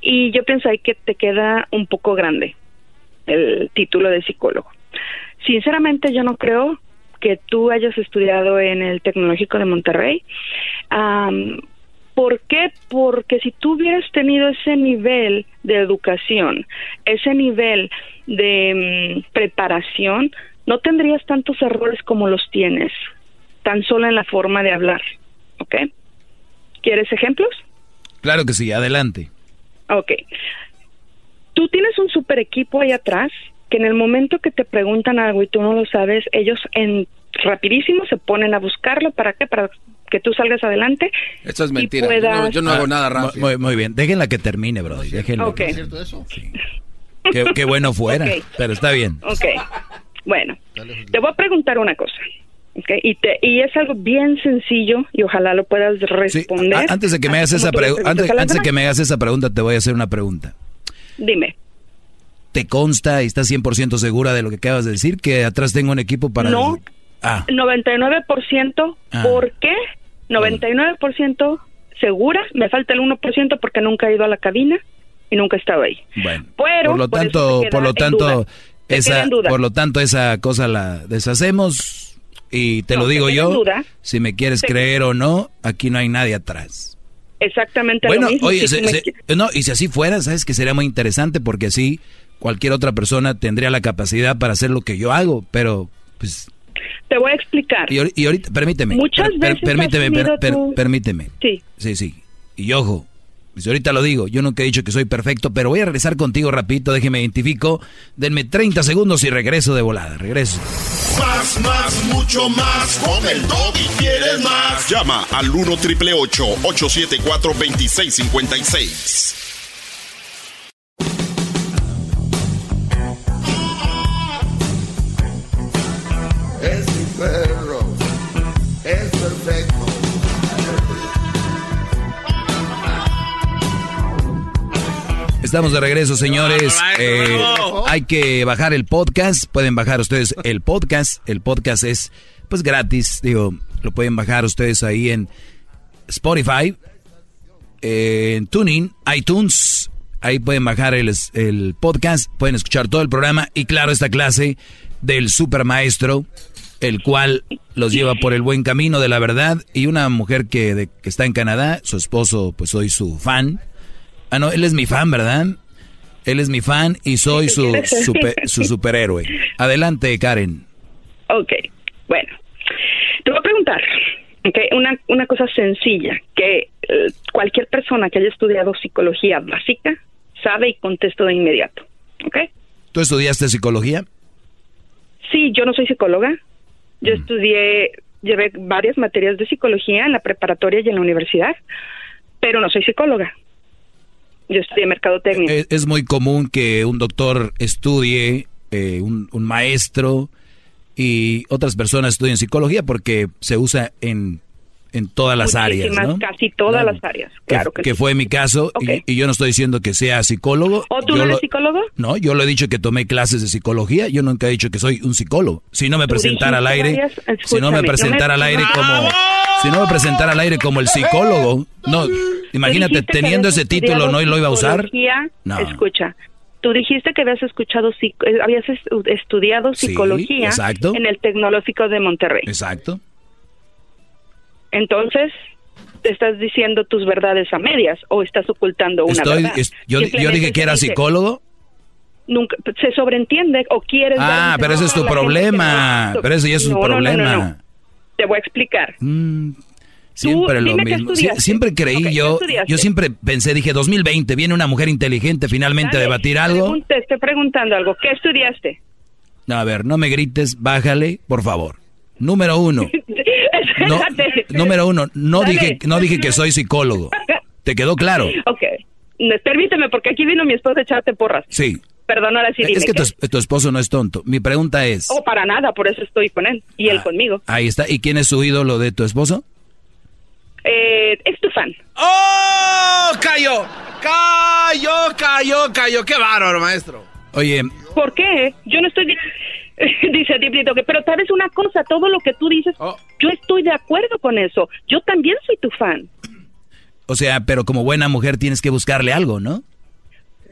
y yo pienso ahí que te queda un poco grande el título de psicólogo. Sinceramente yo no creo que tú hayas estudiado en el Tecnológico de Monterrey. ¿Por qué? Porque si tú hubieras tenido ese nivel de educación, ese nivel de mm, preparación, no tendrías tantos errores como los tienes, tan solo en la forma de hablar. ¿Ok? ¿Quieres ejemplos? Claro que sí, adelante. Ok. Tú tienes un super equipo ahí atrás que en el momento que te preguntan algo y tú no lo sabes, ellos en rapidísimo se ponen a buscarlo. ¿Para qué? Para que tú salgas adelante. Eso es y mentira. puedas- Yo no, yo no hago nada rápido. Muy, muy bien, déjenla que termine, bro. Déjenla. Ok. Qué, qué bueno fuera, pero está bien. Ok. Bueno, te voy a preguntar una cosa. ¿Ok? Y, te, y es algo bien sencillo y ojalá lo puedas responder. A- antes de que me hagas esa pregunta, antes, antes de que me hagas esa pregunta, te voy a hacer una pregunta. Dime. ¿Te consta y estás 100% segura de lo que acabas de decir? Que atrás tengo un equipo para... No. Ah, 99%. Ah. ¿Por qué? 99% segura. Me falta el 1% porque nunca he ido a la cabina y nunca he estado ahí. bueno. Pero por lo por tanto, por lo tanto, esa, por lo tanto, esa cosa la deshacemos y te No, lo digo yo. duda. Si me quieres Te- creer o no, aquí no hay nadie atrás. Exactamente Bueno, lo mismo. oye, Si se- me se- qui- no, y si así fuera, sabes que sería muy interesante porque así cualquier otra persona tendría la capacidad para hacer lo que yo hago, pero pues te voy a explicar. y, y ahorita permíteme, Muchas per- veces has permíteme, per- tenido per- tú- permíteme. Sí. Sí, sí. Y ojo, pues ahorita lo digo, yo nunca he dicho que soy perfecto, pero voy a regresar contigo rapidito, déjeme identifico, denme 30 segundos y regreso de volada, regreso. Más, más, mucho más. Con el y quieres más. Llama al 1 triple 874 2656. Estamos de regreso, señores. Eh, hay que bajar el podcast. Pueden bajar ustedes el podcast. El podcast es pues gratis. Digo, lo pueden bajar ustedes ahí en Spotify, en Tuning, iTunes. Ahí pueden bajar el, el podcast, pueden escuchar todo el programa y claro, esta clase del super maestro, el cual los lleva por el buen camino de la verdad y una mujer que, de- que está en Canadá, su esposo, pues soy su fan. Ah, no, él es mi fan, ¿verdad? Él es mi fan y soy su, super- su superhéroe. Adelante, Karen. Ok, bueno. Te voy a preguntar, ok, una, una cosa sencilla, que eh, cualquier persona que haya estudiado psicología básica sabe y contesto de inmediato, ok. ¿Tú estudiaste psicología? Sí, yo no soy psicóloga. Yo estudié, llevé varias materias de psicología en la preparatoria y en la universidad, pero no soy psicóloga. Yo estudié mercadotecnia. Es, es muy común que un doctor estudie, eh, un, un maestro y otras personas estudien psicología porque se usa en, en todas las áreas, Muchísimas, ¿no? Casi todas Claro. las áreas, Que, claro que, que sí. fue mi caso y- Ok. y, yo no estoy diciendo que sea psicólogo. ¿O tú Yo no eres lo- psicólogo? No, yo lo he dicho que tomé clases de psicología, yo nunca he dicho que soy un psicólogo. Si no me presentara al aire, varias- si no me escúchame, no me- presentara al aire como si no me presentara al aire como el psicólogo, no, imagínate teniendo ese título no lo iba a usar. No. Escucha, tú dijiste que habías escuchado, eh, habías estu- estudiado psicología exacto. en el Tecnológico de Monterrey. Exacto. Entonces, ¿te estás diciendo tus verdades a medias o estás ocultando una Estoy, verdad? es- yo, dije que era psicólogo. Nunca, se sobreentiende o quieres... Ah, pero ese es tu problema. Pero ese ya es un No, no, no, no, problema. no. Te voy a explicar. Mm, Siempre lo mismo. Sie- siempre creí Ok, ¿qué yo, yo siempre pensé, dije, 2020, viene una mujer inteligente finalmente a debatir algo. pregun- Te estoy preguntando algo. ¿Qué estudiaste? No, a ver, no me grites, bájale, por favor. Número uno. No, número uno, no Dale. dije, no dije que soy psicólogo. ¿Te quedó claro? Ok. Permíteme, porque aquí vino mi esposa a echarte porras. Sí. Perdón, ahora sí dime. es que tu, tu esposo no es tonto. Mi pregunta es... Oh, para nada, por eso estoy con él y Ah. él conmigo. Ahí está. ¿Y quién es su ídolo de tu esposo? Eh, es tu fan. ¡Oh! ¡Cayó! ¡Cayó, cayó, cayó! ¡Qué bárbaro, maestro! Oye, ¿Por qué? Yo no estoy... di- Dice Diblito que, pero sabes una cosa, todo lo que tú dices, Oh. yo estoy de acuerdo con eso. Yo también soy tu fan. o sea, pero como buena mujer tienes que buscarle algo, ¿no?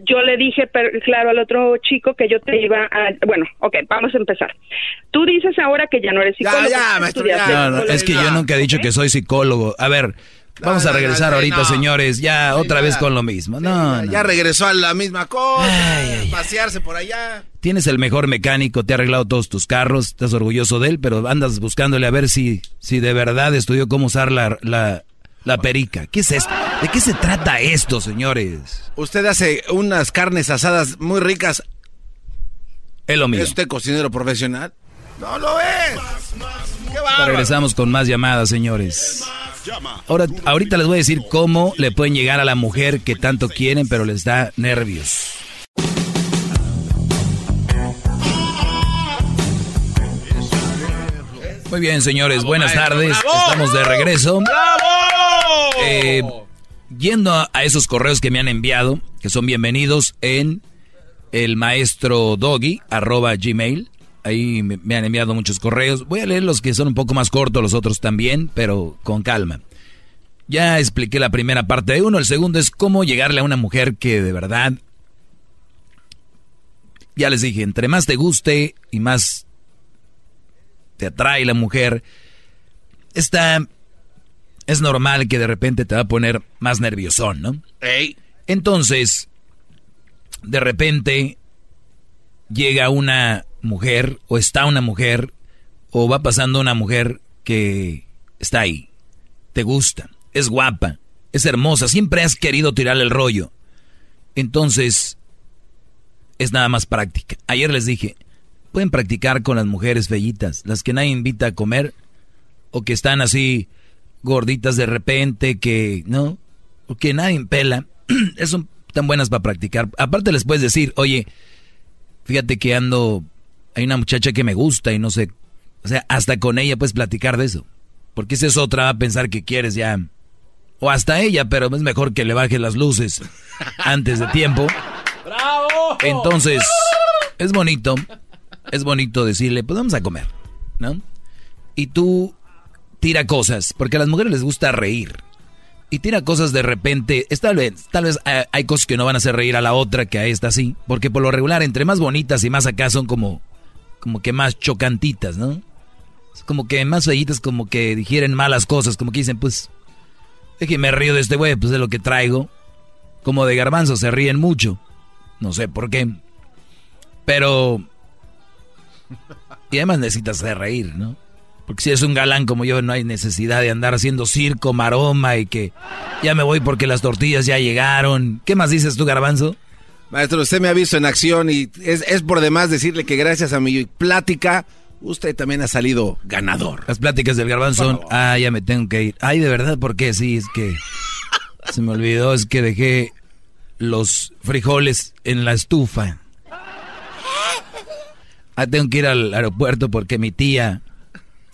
Yo le dije, per- claro, al otro chico que yo te iba a... Bueno, ok, vamos a empezar. Tú dices ahora que ya no eres psicólogo. ya, maestro, estudiaste No, no, es que yo nunca he dicho que soy psicólogo. A ver, vamos No, a regresar no, ahorita, no. señores. Ya otra vez con lo mismo. No, no. Ya regresó a la misma cosa. pasearse por allá. Tienes el mejor mecánico, te ha arreglado todos tus carros, estás orgulloso de él, pero andas buscándole a ver si, si de verdad estudió cómo usar la, la, la perica. ¿Qué es esto? ¿De qué se trata esto, señores? Usted hace unas carnes asadas muy ricas. Es lo mío. ¿Es usted cocinero profesional? No lo es. ¡Qué bárbaro! Regresamos con más llamadas, señores. Ahora, ahorita les voy a decir cómo le pueden llegar a la mujer que tanto quieren, pero les da nervios. Muy bien, señores, buenas tardes. Estamos de regreso. Eh, yendo a, esos correos que me han enviado, que son bienvenidos en el maestro doggy, arroba gmail. Ahí me, me han enviado muchos correos. Voy a leer los que son un poco más cortos, los otros también, pero con calma. Ya expliqué la primera parte de uno. El segundo es cómo llegarle a una mujer que de verdad... Ya les dije, entre más te guste y más te atrae la mujer, está... Es normal que de repente te va a poner más nerviosón, ¿no? Entonces, de repente llega una mujer o está una mujer o va pasando una mujer que está ahí. Te gusta, es guapa, es hermosa, siempre has querido tirarle el rollo. Entonces, es nada más práctica. Ayer les dije, pueden practicar con las mujeres bellitas, las que nadie invita a comer o que están así gorditas de repente, que no, que nadie pela. Son tan buenas para practicar. Aparte les puedes decir, oye, fíjate que ando, hay una muchacha que me gusta y no sé, o sea, hasta con ella puedes platicar de eso. Porque esa es otra, va a pensar que quieres ya, o hasta ella, pero es mejor que le baje las luces antes de tiempo. ¡Bravo! Entonces, es bonito, es bonito decirle, pues vamos a comer, ¿no? Y tú tira cosas, porque a las mujeres les gusta reír. Y tira cosas de repente, tal vez, tal vez eh, hay cosas que no van a hacer reír a la otra que a esta sí, porque por lo regular entre más bonitas y más acá son como, como que más chocantitas, ¿no? Como que más fellitas, como que digieren malas cosas, como que dicen, pues, es que me río de este güey, pues es lo que traigo. Como de garbanzo, se ríen mucho. No sé por qué. Pero... Y además necesitas de reír, ¿no? Porque si es un galán como yo, no hay necesidad de andar haciendo circo, maroma y que ya me voy porque las tortillas ya llegaron. ¿Qué más dices tú, garbanzo? Maestro, usted me ha visto en acción y es, es por demás decirle que gracias a mi plática, usted también ha salido ganador. Las pláticas del garbanzo son, ah, ya me tengo que ir. Ay, de verdad, ¿por qué? Sí, es que se me olvidó, es que dejé los frijoles en la estufa. Ah, tengo que ir al aeropuerto porque mi tía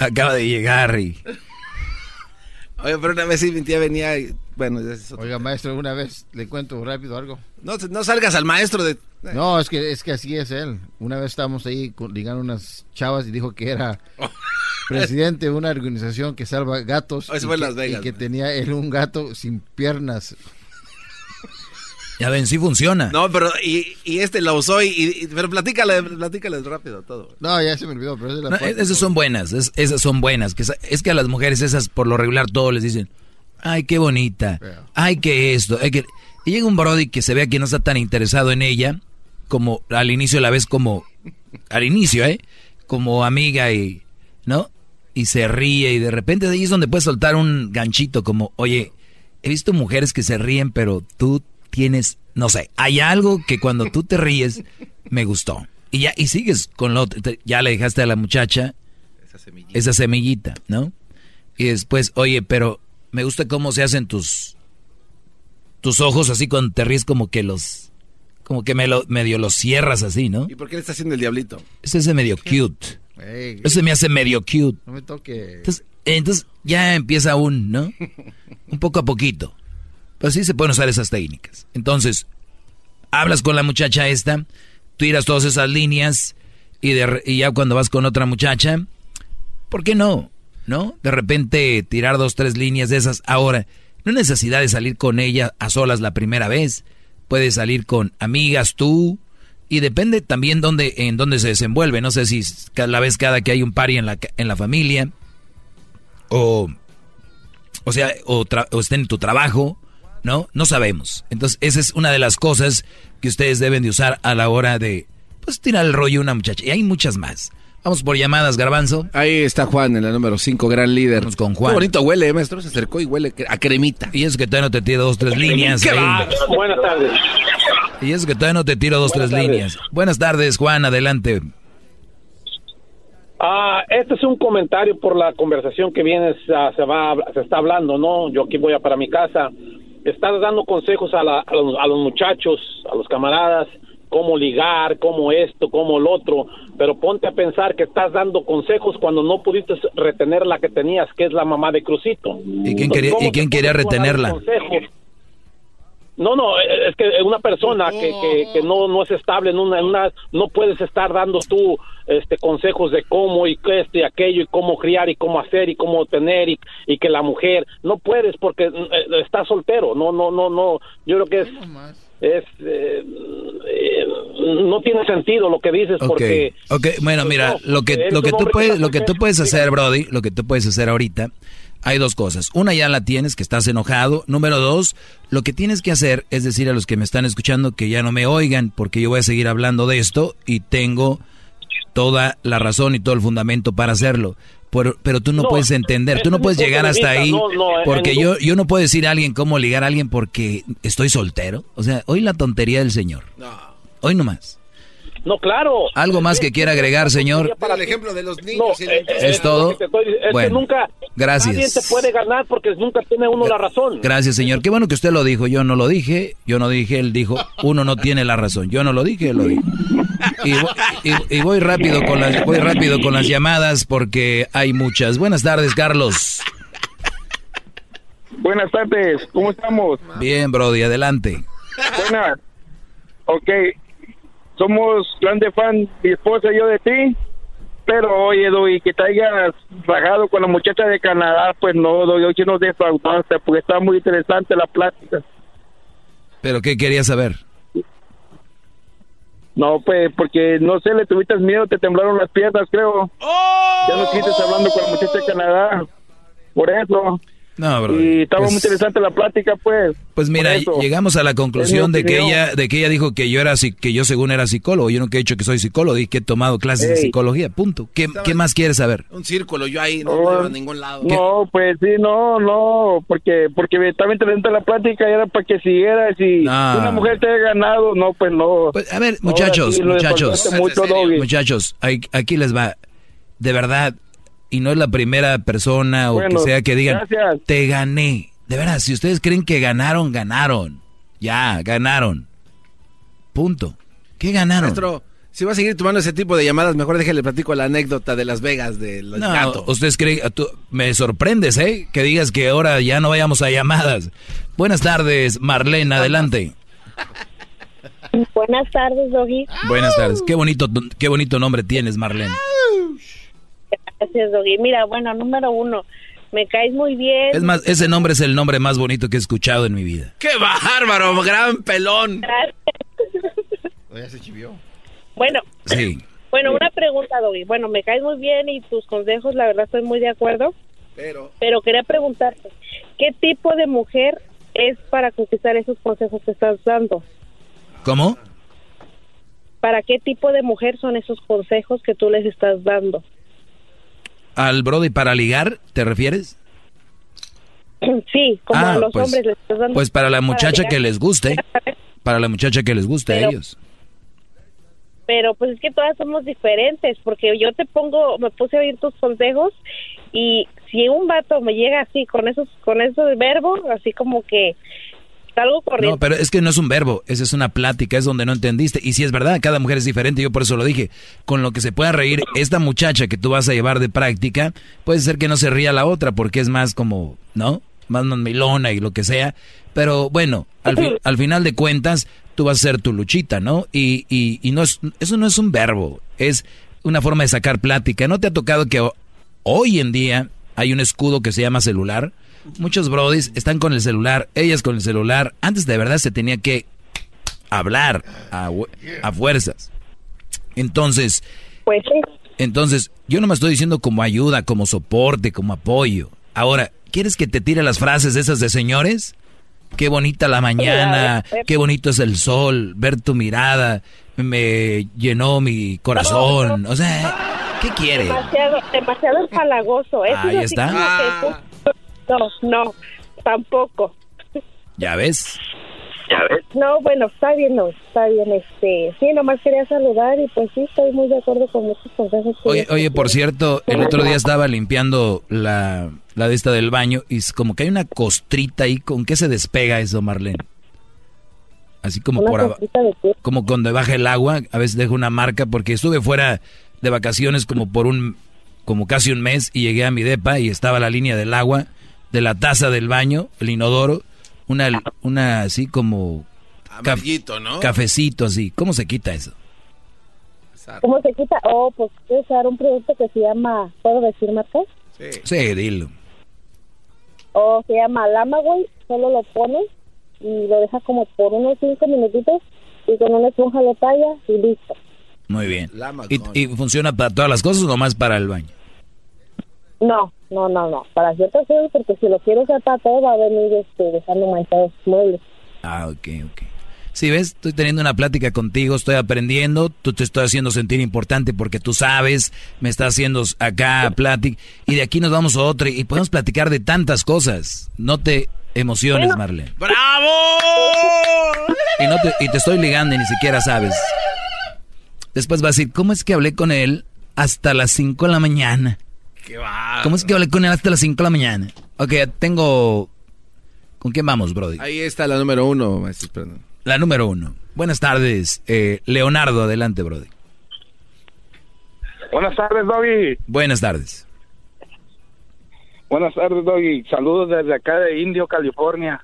acaba de llegar y... Oye, pero una vez sí mi tía venía y, bueno, es otro- Oiga, maestro, una vez le cuento rápido algo. no, no salgas al maestro de... No, es que es que así es él. Una vez estábamos ahí ligando unas chavas y dijo que era presidente de una organización que salva gatos. Oh, eso y que- Las Vegas, Y que tenía él un gato sin piernas. Ya ven, sí funciona. No, pero y, y este lo usó y, y- pero platícale, platícale rápido todo. No, ya se me olvidó, pero esa es la No, parte. esas son buenas, es- esas son buenas. Que, es que a las mujeres esas por lo regular todos les dicen, ay, qué bonita, ay, que esto, ay, que... Y llega un brody que se vea que no está tan interesado en ella, como al inicio la ves como, al inicio, ¿eh? Como amiga y, ¿no? Y se ríe y de repente de ahí es donde puedes soltar un ganchito como, oye, he visto mujeres que se ríen, pero tú tienes, no sé, hay algo que cuando tú te ríes me gustó. Y ya, y sigues con lo otro, te- ya le dejaste a la muchacha esa semillita, ¿no? Y después, oye, pero me gusta cómo se hacen tus tus ojos así cuando te ríes como que los como que me lo, medio lo cierras así, ¿no? ¿Y por qué le está haciendo el diablito? Ese es medio cute. Ese me hace medio cute. No me toque. Entonces, entonces ya empieza un, ¿no? Un poco a poquito. Pero sí se pueden usar esas técnicas. Entonces, hablas con la muchacha esta, tiras todas esas líneas y, ya cuando vas con otra muchacha, ¿por qué no? ¿No? De repente tirar dos, tres líneas de esas. Ahora, no hay necesidad de salir con ella a solas la primera vez. Puedes salir con amigas tú. Y depende también en dónde se desenvuelve. No sé si la vez cada que hay un party en la, en la familia. O, o sea, o, o esté en tu trabajo. ¿No? No sabemos. Entonces, esa es una de las cosas que ustedes deben de usar a la hora de, pues, tirar el rollo a una muchacha. Y hay muchas más. Vamos por llamadas, Garbanzo. Ahí está Juan en la número 5, gran líder. Vamos con Juan. Qué bonito huele, eh, maestro. Se acercó y huele a cremita. Y es que todavía no te tiro dos, tres líneas. Buenas tardes. Y es que todavía no te tiro dos, tres líneas. Buenas tardes, Juan. Adelante. Ah, este es un comentario por la conversación que viene, se va, se está hablando, ¿no? Yo aquí voy a para mi casa. Estás dando consejos a, la, a, los, a los muchachos, a los camaradas, cómo ligar, cómo esto, cómo el otro, pero ponte a pensar que estás dando consejos cuando no pudiste retener la que tenías, que es la mamá de Crucito. ¿Y quién quería, ¿y quién quería retenerla? No, no, es que una persona que, que, no, no es estable en una, en una, no puedes estar dando tú este consejos de cómo y qué este y aquello y cómo criar y cómo hacer y cómo tener y, y que la mujer no puedes porque eh, estás soltero, no, no, no, no, yo creo que es es eh, eh, no tiene sentido lo que dices porque okay. bueno mira lo que lo que tú puedes lo que tú puedes hacer Brody lo que tú puedes hacer ahorita hay dos cosas. Una ya la tienes que estás enojado. Número dos lo que tienes que hacer es decir a los que me están escuchando que ya no me oigan porque yo voy a seguir hablando de esto y tengo toda la razón y todo el fundamento para hacerlo pero, tú no, puedes entender, tú no puedes llegar hasta ahí, porque yo, yo no puedo decir a alguien cómo ligar a alguien porque estoy soltero. O sea, hoy la tontería del señor. Hoy nomás. No, claro. ¿Algo más que quiera agregar, señor? Para el ejemplo de los niños. Eh, ¿Es todo? bueno, nunca, gracias. Nadie te puede ganar porque nunca tiene uno la razón. Gracias, señor. Qué bueno que usted lo dijo. Yo no lo dije. Yo no dije. Él dijo, uno no tiene la razón. Yo no lo dije, él lo dijo. Y, voy rápido con las voy rápido con las llamadas porque hay muchas. Buenas tardes, Carlos. Buenas tardes. ¿Cómo estamos? Bien, Brody. Adelante. Buenas. Ok, somos grandes fan, mi esposa y yo de ti. Pero oye, Doy, que te hayas rajado con la muchacha de Canadá, pues no, Doy, hoy nos defraudaste porque está muy interesante la plática. ¿Pero qué querías saber? No, pues porque no sé, le tuviste miedo, te temblaron las piernas, creo. Ya no sigues hablando con la muchacha de Canadá. Por eso. No, bro. Y estaba muy interesante la plática, pues. Pues mira, llegamos a la conclusión de que ella, de que ella dijo que yo era, que yo según era psicólogo. Yo nunca he dicho que soy psicólogo y que he tomado clases de psicología. Punto. ¿Qué, ¿Qué, más quieres saber? Un círculo, yo ahí no, oh, a ningún lado. No, pues sí, no, no, porque porque estaba interesante la plática y era para que siguieras y una mujer te haya ganado, no, pues no. Pues, a ver, muchachos, muchachos, muchachos, aquí les va. De verdad, y no es la primera persona o que sea que digan, te gané. De veras, si ustedes creen que ganaron, ganaron. Ya, ganaron. Punto. ¿Qué ganaron? Maestro, si va a seguir tomando ese tipo de llamadas, mejor déjale platico la anécdota de Las Vegas de los no, Ustedes creen, me sorprendes, ¿eh? Que digas que ahora ya no vayamos a llamadas. Buenas tardes, Marlene, adelante. Buenas tardes, Doggy. Buenas tardes. Qué bonito, qué bonito nombre tienes, Marlene. Gracias, Doggy. Mira, bueno, número uno, me caes muy bien. Es más, ese nombre es el nombre más bonito que he escuchado en mi vida. ¡Qué bárbaro! ¡Gran pelón! Ya se chivió. Bueno. Sí. Bueno, una pregunta, Doggy. Bueno, me caes muy bien y tus consejos, la verdad, estoy muy de acuerdo. Pero. Pero quería preguntarte, ¿qué tipo de mujer es para conquistar esos consejos que estás dando? ¿Cómo? ¿Para qué tipo de mujer son esos consejos que tú les estás dando? Al Brody para ligar, ¿te refieres? Sí, como a ah, los pues, hombres les estás dando Pues para la muchacha que les guste, para la muchacha que les guste a ellos. Pero pues es que todas somos diferentes, porque yo te pongo, me puse a oír tus consejos y si un vato me llega así con esos con esos verbos, así como que salgo corriendo. No, pero es que no es un verbo, esa es una plática, es donde no entendiste. Y si es verdad, cada mujer es diferente, yo por eso lo dije. Con lo que se pueda reír esta muchacha que tú vas a llevar de práctica, puede ser que no se ría la otra porque es más como, ¿no? Más milona y lo que sea. Pero bueno, al, al final de cuentas, tú vas a ser tu luchita, ¿no? Y, y, y no es, eso no es un verbo, es una forma de sacar plática. ¿No te ha tocado que hoy en día hay un escudo que se llama celular? Muchos brodis están con el celular, ellas con el celular. Antes de verdad se tenía que hablar a, a fuerzas. Entonces, pues sí. entonces, yo no me estoy diciendo como ayuda, como soporte, como apoyo. Ahora, ¿quieres que te tire las frases esas de señores? Qué bonita la mañana, qué bonito es el sol, ver tu mirada, me llenó mi corazón. O sea, ¿qué quiere? Demasiado, demasiado empalagoso. Eso Ahí está. No, no, tampoco. ¿Ya ves? ¿Ya ves? No, bueno, está bien, no, está bien. Este, sí, nomás quería saludar y pues sí, estoy muy de acuerdo con muchos consejos. Oye, oye, por cierto, el otro día estaba limpiando la, la de esta del baño y es como que hay una costrita ahí. ¿Con qué se despega eso, Marlene? Así como por abajo. Como cuando baja el agua, a veces dejo una marca porque estuve fuera de vacaciones como por un, como casi un mes y llegué a mi depa y estaba la línea del agua de la taza del baño, el inodoro, una, una así como... Amarillito, ¿no? Cafecito así. ¿Cómo se quita eso? ¿Cómo se quita? Oh, pues puedes usar un producto que se llama, ¿puedo decir marca? Sí. Sí, dilo. O oh, se llama Lama, güey. Solo lo pones y lo dejas como por unos cinco minutitos y con una esponja lo talla y listo. Muy bien. ¿Y, ¿Y, funciona para todas las cosas o nomás para el baño? No, no, no, no. Para ciertas cosas, porque si lo quieres para todo va a venir este, dejando manchados muebles. Ah, ok, ok. Si ves, estoy teniendo una plática contigo, estoy aprendiendo, tú te estoy haciendo sentir importante porque tú sabes, me estás haciendo acá plática y de aquí nos vamos a otra y podemos platicar de tantas cosas. No te emociones, Marlene. ¡Bravo! Y, no te, y te estoy ligando y ni siquiera sabes. Después vas a decir, ¿cómo es que hablé con él hasta las 5 de la mañana? ¿Qué va? ¿Cómo es que hablé con él hasta las 5 de la mañana? Ok, tengo... ¿Con quién vamos, Brody? Ahí está la número uno, maestro. La número uno. Buenas tardes. Eh, Leonardo, adelante, Brody. Buenas tardes, Doggy. Buenas tardes. Buenas tardes, Doggy. Saludos desde acá de Indio, California.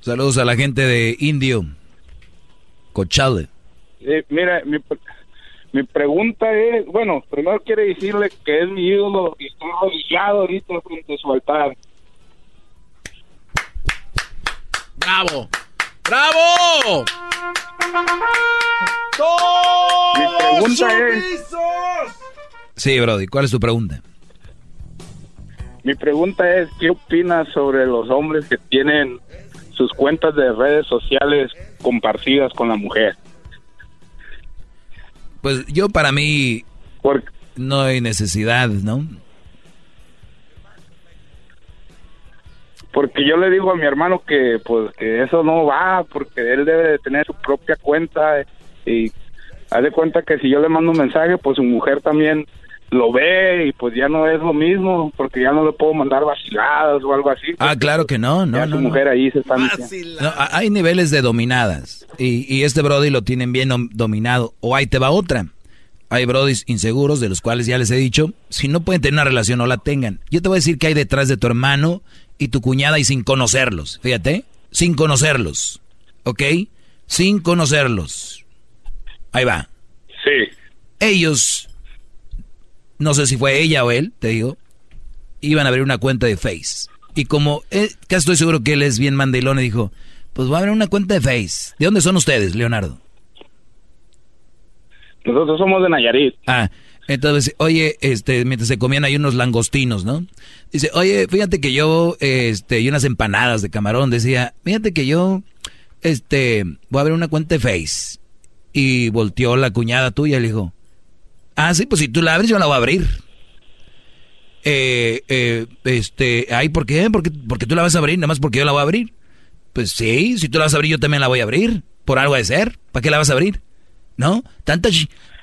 Saludos a la gente de Indio. Cochale. Mira, mi, mi pregunta es, bueno, primero quiere decirle que es mi ídolo y estoy arrodillado ahorita frente a su altar. ¡Bravo! ¡Bravo! Mi pregunta es... Sí, Brody, ¿cuál es tu pregunta? Mi pregunta es, ¿qué opinas sobre los hombres que tienen sus cuentas de redes sociales compartidas con la mujer? Pues yo para mí no hay necesidad, ¿no? Porque yo le digo a mi hermano que pues que eso no va, porque él debe de tener su propia cuenta y haz de cuenta que si yo le mando un mensaje, pues su mujer también lo ve y pues ya no es lo mismo porque ya no le puedo mandar vaciladas o algo así. Ah, claro que no, no, ya no. su mujer ahí se está hay niveles de dominadas y, y este Brody lo tienen bien dominado. O ahí te va otra. Hay Brodis inseguros de los cuales ya les he dicho, si no pueden tener una relación, no la tengan. Yo te voy a decir que hay detrás de tu hermano y tu cuñada y sin conocerlos. Fíjate, sin conocerlos. ¿Ok? Sin conocerlos. Ahí va. Sí. Ellos no sé si fue ella o él, te digo, iban a abrir una cuenta de Face. Y como eh, casi estoy seguro que él es bien mandilón y dijo, pues voy a abrir una cuenta de Face. ¿De dónde son ustedes, Leonardo? Nosotros somos de Nayarit. Ah, entonces, oye, este, mientras se comían ahí unos langostinos, ¿no? Dice, oye, fíjate que yo, este, y unas empanadas de camarón, decía, fíjate que yo, este, voy a abrir una cuenta de Face. Y volteó la cuñada tuya y le dijo, Ah, sí, pues si tú la abres, yo la voy a abrir. Eh, eh, este, ay, ¿por qué? Porque, porque tú la vas a abrir, nada más porque yo la voy a abrir. Pues sí, si tú la vas a abrir, yo también la voy a abrir. Por algo de ser. ¿Para qué la vas a abrir? ¿No? Tanta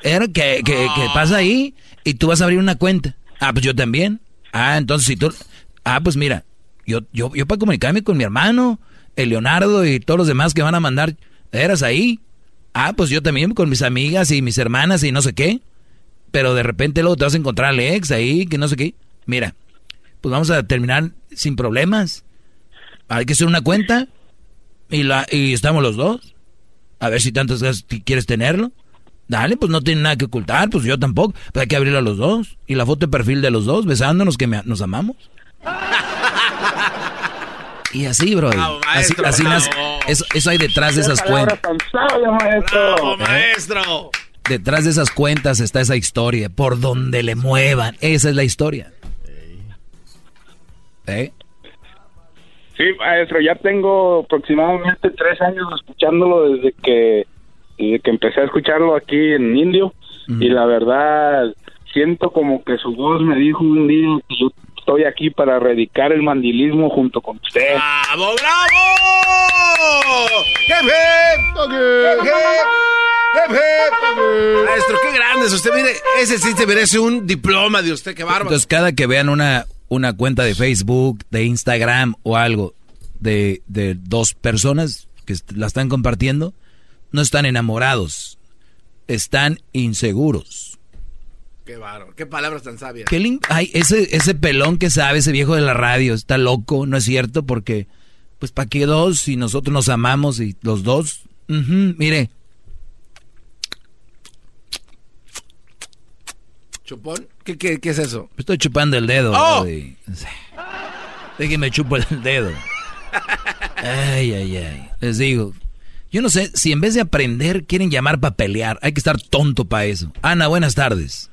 era que, que, que, pasa ahí y tú vas a abrir una cuenta. Ah, pues yo también. Ah, entonces si tú. Ah, pues mira, yo, yo, yo para comunicarme con mi hermano el Leonardo y todos los demás que van a mandar, ¿eras ahí? Ah, pues yo también con mis amigas y mis hermanas y no sé qué. Pero de repente luego te vas a encontrar al ex ahí, que no sé qué. Mira, pues vamos a terminar sin problemas. Hay que hacer una cuenta y, la, y estamos los dos. A ver si tantas veces quieres tenerlo. Dale, pues no tiene nada que ocultar, pues yo tampoco. Pues hay que abrirlo a los dos. Y la foto de perfil de los dos, besándonos que nos amamos. y así, bro. así, así eso, eso, hay detrás de esas cuentas. maestro. maestro. Detrás de esas cuentas está esa historia. Por donde le muevan. Esa es la historia. ¿Eh? Sí, maestro, ya tengo aproximadamente tres años escuchándolo desde que, desde que empecé a escucharlo aquí en Indio y la verdad siento como que su voz me dijo un día que yo estoy aquí para erradicar el mandilismo junto con usted. ¡Bravo, bravo! Maestro, qué grande es usted. Mire, ese sí te merece un diploma de usted, qué bárbaro. Entonces, cada que vean una, una cuenta de Facebook, de Instagram o algo de, de dos personas que la están compartiendo, no están enamorados, están inseguros. Qué bárbaro, qué palabras tan sabias. Qué Ay, ese, ese pelón que sabe, ese viejo de la radio, está loco, ¿no es cierto? Porque, pues, ¿para qué dos si nosotros nos amamos y los dos? mire. ¿Chupón? ¿Qué, qué, qué es eso? Estoy chupando el dedo. ¡Oh! Déjeme chupo el dedo. Ay, ay, ay. Les digo, yo no sé si en vez de aprender quieren llamar para pelear. Hay que estar tonto para eso. Ana, buenas tardes.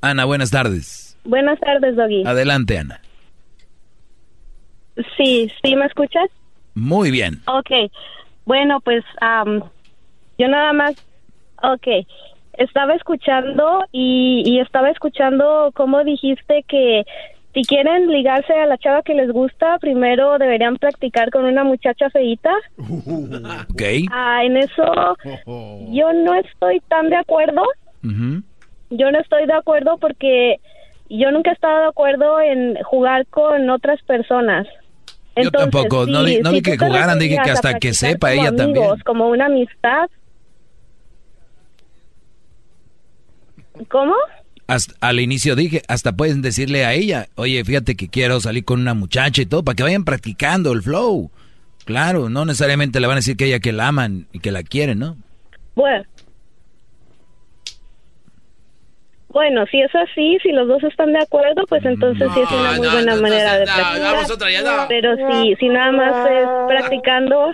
Ana, buenas tardes. Buenas tardes, Doggy. Adelante, Ana. Sí, ¿sí me escuchas? Muy bien. Ok. Bueno, pues yo nada más... Ok estaba escuchando y, y, estaba escuchando cómo dijiste que si quieren ligarse a la chava que les gusta, primero deberían practicar con una muchacha feita. Ok. Ah, en eso yo no estoy tan de acuerdo. Yo no estoy de acuerdo porque yo nunca he estado de acuerdo en jugar con otras personas. yo tampoco, no, di, que jugaran, dije que hasta que sepa ella también. Como una amistad, ¿Cómo? al inicio dije, hasta pueden decirle a ella, oye, fíjate que quiero salir con una muchacha y todo, para que vayan practicando el flow. Claro, no necesariamente le van a decir que ella que la aman y que la quieren, ¿no? Bueno. Bueno, si es así, si los dos están de acuerdo, pues entonces sí es una muy buena manera de practicar. Pero si, si nada más es practicando...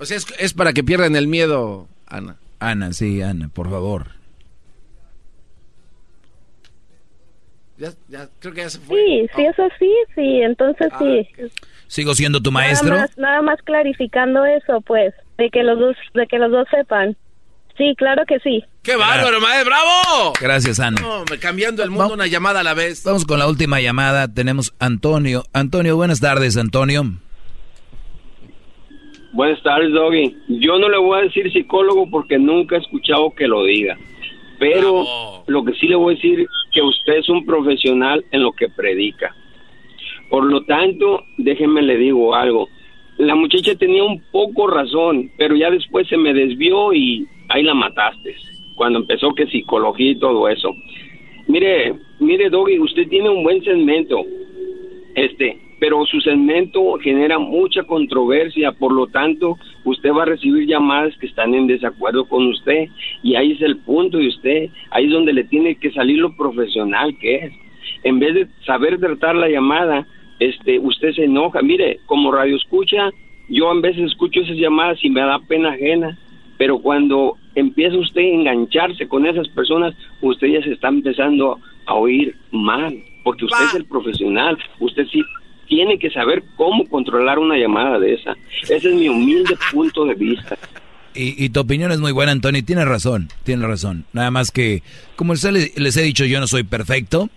O sea, es, es para que pierdan el miedo, Ana. Ana, sí, Ana, por favor. Ya, ya, creo que ya se fue. Sí, sí, eso sí, sí, entonces sí. ¿Sigo siendo tu maestro? Nada más, nada más clarificando eso, pues, de que los dos, de que los dos sepan. Sí, claro que sí. ¡Qué bárbaro, maestro! ¡Bravo! Gracias, Ana. No, cambiando el mundo una llamada a la vez. Vamos con la última llamada. Tenemos Antonio. Antonio, buenas tardes, Antonio. Buenas tardes, Doggy. Yo no le voy a decir psicólogo porque nunca he escuchado que lo diga. Pero lo que sí le voy a decir que usted es un profesional en lo que predica. Por lo tanto, déjenme le digo algo. La muchacha tenía un poco razón, pero ya después se me desvió y ahí la mataste. Cuando empezó que psicología y todo eso. Mire, mire, Doggy, usted tiene un buen segmento. Este, pero su segmento genera mucha controversia, por lo tanto, usted va a recibir llamadas que están en desacuerdo con usted y ahí es el punto de usted, ahí es donde le tiene que salir lo profesional que es. En vez de saber tratar la llamada, este, usted se enoja. Mire, como radio escucha, yo a veces escucho esas llamadas y me da pena ajena, pero cuando empieza usted a engancharse con esas personas, usted ya se está empezando a oír mal, porque usted es el profesional, usted sí tiene que saber cómo controlar una llamada de esa. Ese es mi humilde punto de vista. Y, tu opinión es muy buena, Antonio. Tiene razón, tiene razón. Nada más que, como les, les he dicho, yo no soy perfecto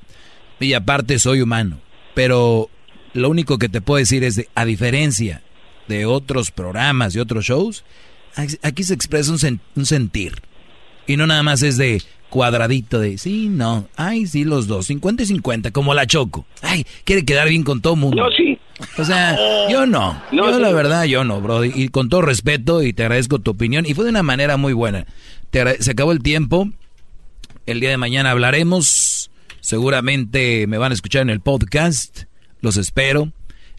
y aparte soy humano. Pero lo único que te puedo decir es, de, a diferencia de otros programas y otros shows, aquí se expresa un, un sentir. Y no nada más es de, cuadradito de sí, no, ay, sí, los dos, 50 y 50, como la Choco. Ay, quiere quedar bien con todo mundo. Yo sí. O sea, yo no. No, yo sí. la verdad, yo no, bro. Y con todo respeto y te agradezco tu opinión. Y fue de una manera muy buena. Te se acabó el tiempo. El día de mañana hablaremos. Seguramente me van a escuchar en el podcast. Los espero.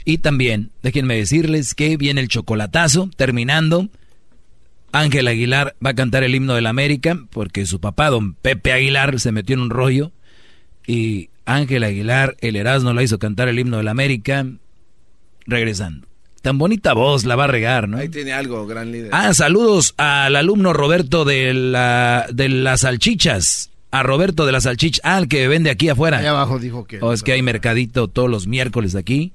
Y también, déjenme decirles que viene el chocolatazo. Terminando. Ángel Aguilar va a cantar el himno de la América. Porque su papá, don Pepe Aguilar, se metió en un rollo. Y Ángel Aguilar, el Erasmo la hizo cantar el himno de la América. Regresando. Tan bonita voz la va a regar, ¿no? Ahí tiene algo, gran líder. Ah, saludos al alumno Roberto de, la, de las salchichas. A Roberto de las salchichas. Ah, el que vende aquí afuera. Ahí abajo dijo que... Oh, es que hay mercadito todos los miércoles aquí.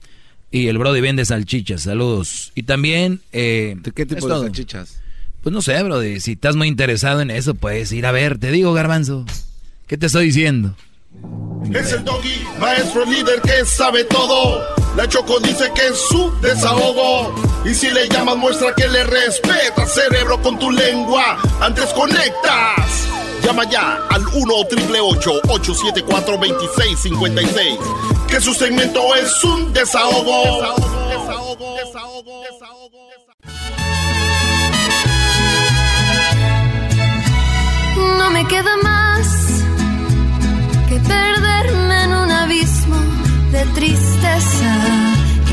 Y el Brody vende salchichas. Saludos. Y también... Eh, ¿Qué tipo de todo. salchichas? Pues no sé, Brody. Si estás muy interesado en eso, puedes ir a ver. Te digo, Garbanzo. ¿Qué te estoy diciendo? Es el doggy, maestro líder que sabe todo. La Choco dice que es su desahogo. Y si le llamas, muestra que le respeta, cerebro, con tu lengua. Antes conectas. Llama ya al 1-888-874-2656. Que su segmento es un desahogo. Desahogo, desahogo, desahogo, desahogo. Me queda más que perderme en un abismo de tristeza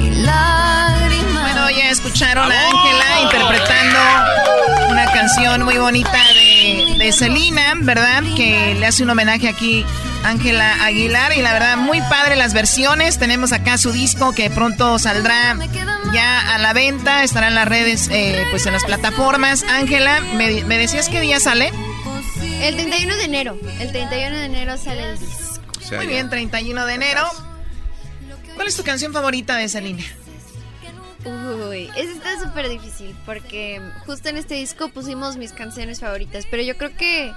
y lágrimas. Bueno, ya escucharon a Ángela interpretando una canción muy bonita de, de Selena, ¿verdad? Que le hace un homenaje aquí a Ángela Aguilar y la verdad muy padre las versiones. Tenemos acá su disco que pronto saldrá ya a la venta, estará en las redes, eh, pues en las plataformas. Ángela, ¿me, me decías qué día sale? El 31 de enero. El 31 de enero sale el disco. Muy bien, 31 de enero. ¿Cuál es tu canción favorita de Selena? Uy, eso está súper difícil porque justo en este disco pusimos mis canciones favoritas, pero yo creo que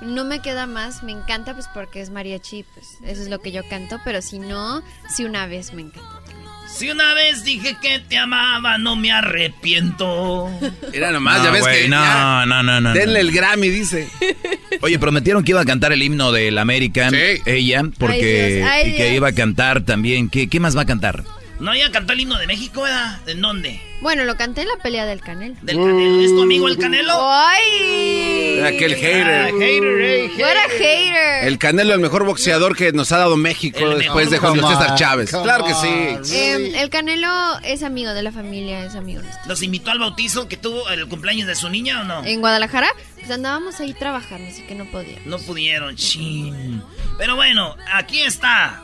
no me queda más, me encanta pues porque es mariachi, pues eso es lo que yo canto, pero si no, si una vez me encanta. Si una vez dije que te amaba, no me arrepiento. Era nomás, No, ya ves que. no, ya- no, no, no, Denle no. el Grammy, dice. Oye, prometieron que iba a cantar el himno del América, ella, porque Ay, Dios, ay, y que Dios. iba a cantar también. ¿Qué, qué más va a cantar? No, ella cantó el himno de México, ¿verdad? ¿En dónde? Bueno, lo canté en la pelea del Canel. ¿Del Canelo? ¿Es tu amigo el Canelo? ¡Ay! Aquel hater. hater, eh, What a hater. El Canelo, el mejor boxeador que nos ha dado México El después de mejor. Julio César Chávez. come Claro que sí. Eh, el Canelo es amigo de la familia, es amigo nuestro. ¿Los invitó al bautizo que tuvo el cumpleaños de su niña o no? En Guadalajara, pues andábamos ahí trabajando, así que no podía. No pudieron, chin. Pero bueno, aquí está,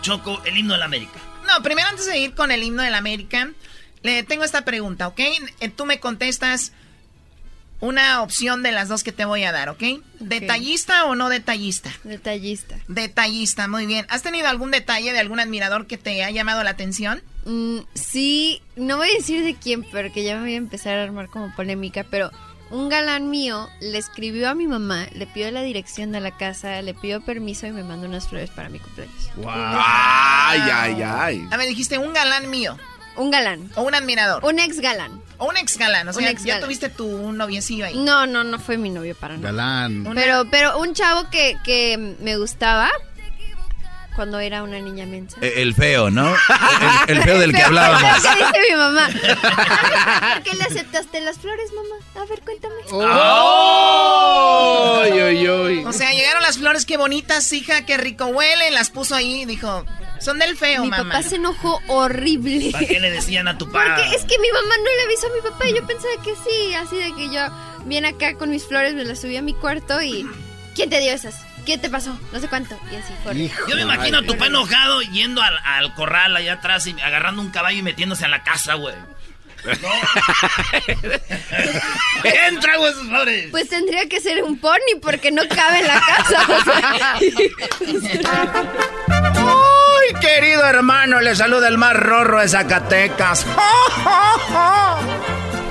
Choco, el himno de la América. No, primero antes de ir con el himno del América, le tengo esta pregunta, ¿ok? Eh, Tú me contestas una opción de las dos que te voy a dar, ¿ok? ¿Detallista o no detallista? Detallista. Detallista, muy bien. ¿Has tenido algún detalle de algún admirador que te ha llamado la atención? Mm, sí, no voy a decir de quién, porque ya me voy a empezar a armar como polémica, pero un galán mío le escribió a mi mamá, le pidió la dirección de la casa, le pidió permiso y me mandó unas flores para mi cumpleaños. Ay, ay, ay. A ver, dijiste un galán mío. Un galán. O un admirador. Un ex galán. O un ex galán. O sea, ya tuviste tu noviecillo ahí. No, no, no fue mi novio para nada. Galán. Pero, pero un chavo que, que me gustaba cuando era una niña mensa. Eh, El feo, ¿no? El, el feo del que Feo, hablábamos. dice mi mamá. ¿Por qué le aceptaste las flores, mamá? A ver, cuéntame. Ay, ay, ay. O sea, llegaron las flores, qué bonitas, hija, qué rico huelen. Las puso ahí y dijo, son del feo, mi mamá. papá se enojó horrible. ¿Para qué le decían a tu papá? Porque es que mi mamá no le avisó a mi papá y yo pensaba que sí, así de que yo viene acá con mis flores, me las subí a mi cuarto y ¿quién te dio esas? ¿Qué te pasó? No sé cuánto. Y así fue. Yo me imagino a tu papá enojado yendo al, al corral allá atrás y agarrando un caballo y metiéndose a la casa, güey. ¿No? Entra, güey, sus flores. Pues tendría que ser un pony porque no cabe en la casa. o sea. Ay, querido hermano, le saluda el más rorro de Zacatecas.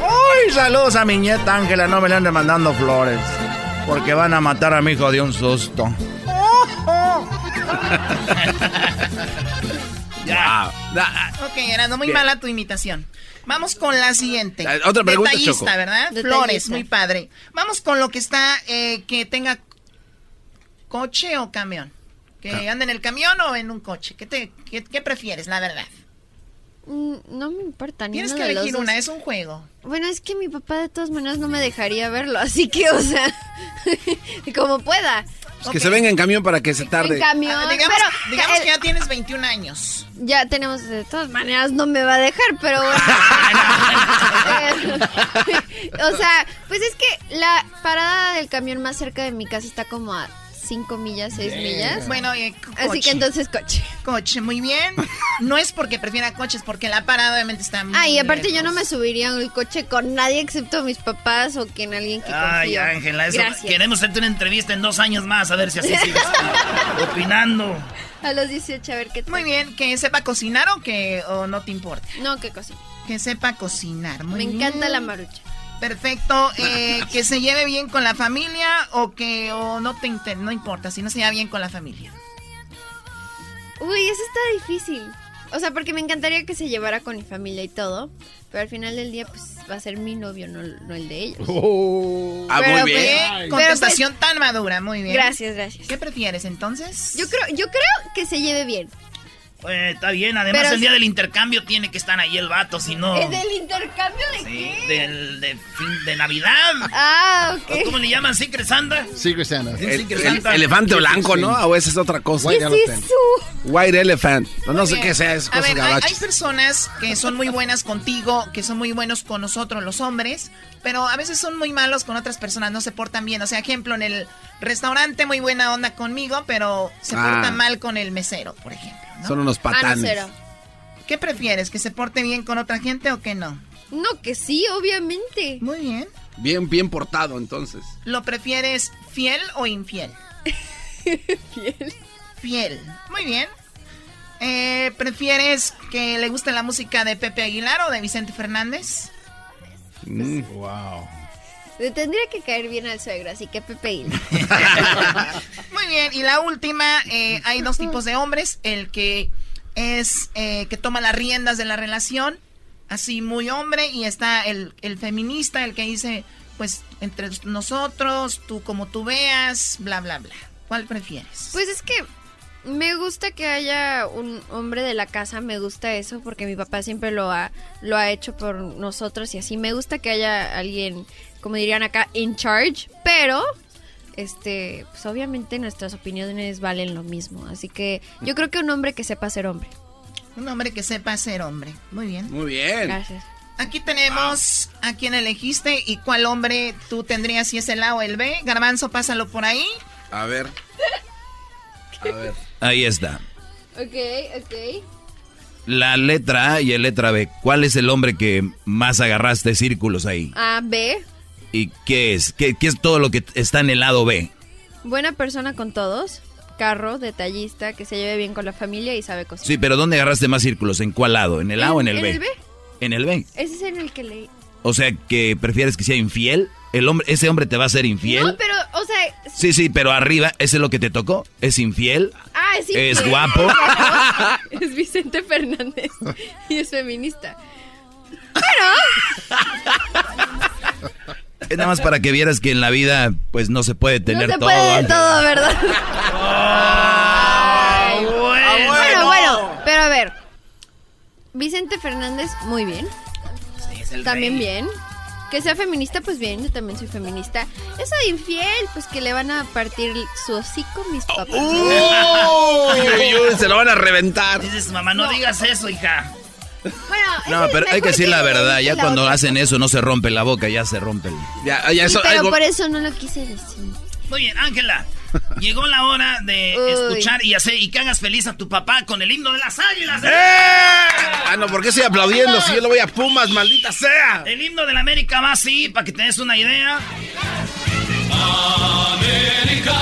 Ay, saludos a mi nieta Ángela, no me le anden mandando flores. Porque van a matar a mi hijo de un susto. Ya. Ok, Erasmo, muy Bien. mala tu imitación. Vamos con la siguiente. Ah, otra pregunta, Detallista, Choco. ¿verdad? Detallista. Flores, muy padre. Vamos con lo que está, eh, que tenga ¿Coche o camión? ¿Que ande en el camión o en un coche? ¿Qué, te, qué, qué prefieres, la verdad? Mm, No me importa ni Tienes que de los elegir una, es un juego. Bueno, es que mi papá de todas maneras no me dejaría verlo, así que, o sea, como pueda. Pues Que se venga en camión para que se tarde. En camión, Ah, digamos pero digamos que ya tienes 21 años. ya tenemos, de todas maneras no me va a dejar, pero bueno. Eh, o sea, pues es que la parada del camión más cerca de mi casa está como a 5 millas, 6 millas. Bueno, eh, co- Así coche. que entonces coche. Coche, muy bien. No es porque prefiera coches, porque la parada obviamente está muy Ah, y aparte yo no me subiría en el coche con nadie excepto mis papás o que en alguien que Ay, confío. Ángela, eso Gracias. queremos hacerte una entrevista en dos años más, a ver si así sigues opinando. A los 18, a ver qué tal. Muy bien, que sepa cocinar o que o no te importa. No, qué cosa. Que sepa cocinar. Muy Me bien. encanta la marucha. Perfecto. Eh, que se lleve bien con la familia o que o no te inter- no importa si no se lleva bien con la familia. Uy, eso está difícil. O sea, porque me encantaría que se llevara con mi familia y todo. Pero al final del día, pues va a ser mi novio, no, no el de ellos. Ah, Pero, muy bien. pues, Bien, Contestación tan madura, muy bien. Gracias, gracias. ¿Qué prefieres entonces? Yo creo, yo creo que se lleve bien. Eh, está bien, además Pero el día si- del intercambio tiene que estar ahí el vato, si no... ¿Es del intercambio de Sí, qué? del de, fin de Navidad. Ah, ok. ¿O ¿Cómo le llaman? ¿Secret Santa? Secret Santa. Sí, El- Secret el- Santa. elefante blanco, ¿no? O esa es otra cosa. ¿Qué es eso? White elephant. No, no sé qué sea, es A cosas ver, hay, personas que son muy buenas contigo, que son muy buenos con nosotros los hombres, pero a veces son muy malos con otras personas, no se portan bien. O sea, ejemplo, en el restaurante muy buena onda conmigo, pero se Ah. porta mal con el mesero, por ejemplo. ¿No? Son unos Ah, patanes. no. ¿Qué prefieres? ¿Que se porte bien con otra gente o que no? No, que sí, obviamente. Muy bien. Bien, bien portado, entonces. ¿Lo prefieres fiel o infiel? Fiel. Fiel. Muy bien. Eh, ¿Prefieres que le guste la música de Pepe Aguilar o de Vicente Fernández? Wow. Le tendría que caer bien al suegro, así que Pepe. Muy bien, y la última, eh, hay dos tipos de hombres, el que es eh, que toma las riendas de la relación, así muy hombre, y está el, el feminista, el que dice, pues entre nosotros, tú como tú veas, bla, bla, bla. ¿Cuál prefieres? Pues es que me gusta que haya un hombre de la casa, me gusta eso porque mi papá siempre lo ha lo ha hecho por nosotros y así me gusta que haya alguien, como dirían acá, in charge, pero este, pues obviamente nuestras opiniones valen lo mismo, así que yo creo que un hombre que sepa ser hombre. Un hombre que sepa ser hombre. Muy bien. Muy bien. Gracias. Aquí tenemos a quien elegiste y cuál hombre tú tendrías si es el A o el B. Garbanzo, pásalo por ahí. A ver. A ver. Ahí está. Ok, ok. La letra A y el letra B. ¿Cuál es el hombre que más agarraste círculos ahí? A, B, ¿Y qué es? ¿Qué, qué es todo lo que está en el lado B? buena persona con todos, carro, detallista, que se lleve bien con la familia y sabe cocinar. Sí, pero ¿dónde agarraste más círculos? ¿En cuál lado? ¿En el A o en el en B? el B. En el B. Ese es en el que leí. O sea, que prefieres que sea infiel. El hombre, ese hombre te va a ser infiel. No, pero, o sea, Sí, sí, pero arriba, ¿ese es lo que te tocó? ¿Es infiel? ah, es Es infiel. guapo. es Vicente Fernández y es feminista. Es nada más para que vieras que en la vida, pues no se puede tener no se todo. puede todo, ¿verdad? Ay. bueno, bueno, pero a ver. Vicente Fernández, muy bien. También bien. Que sea feminista, pues bien, yo también soy feminista. Eso de infiel, pues que le van a partir su hocico mis papás. Uy, uy, se lo van a reventar. Dices, mamá, no, digas eso, hija. Bueno, No, pero hay que decir la verdad. Ya la cuando otra hacen eso no se rompe la boca, ya se rompe el... Ya, ya Sí, eso, pero algo- por eso no lo quise decir. Muy bien, Ángela. Llegó la hora de Uy. escuchar y hacer y que hagas feliz a tu papá con el himno de las águilas. ¿eh? Ah, no, ¿por qué estoy aplaudiendo si yo le voy a Pumas, maldita sea? El himno de la América va así, para que te des una idea. América.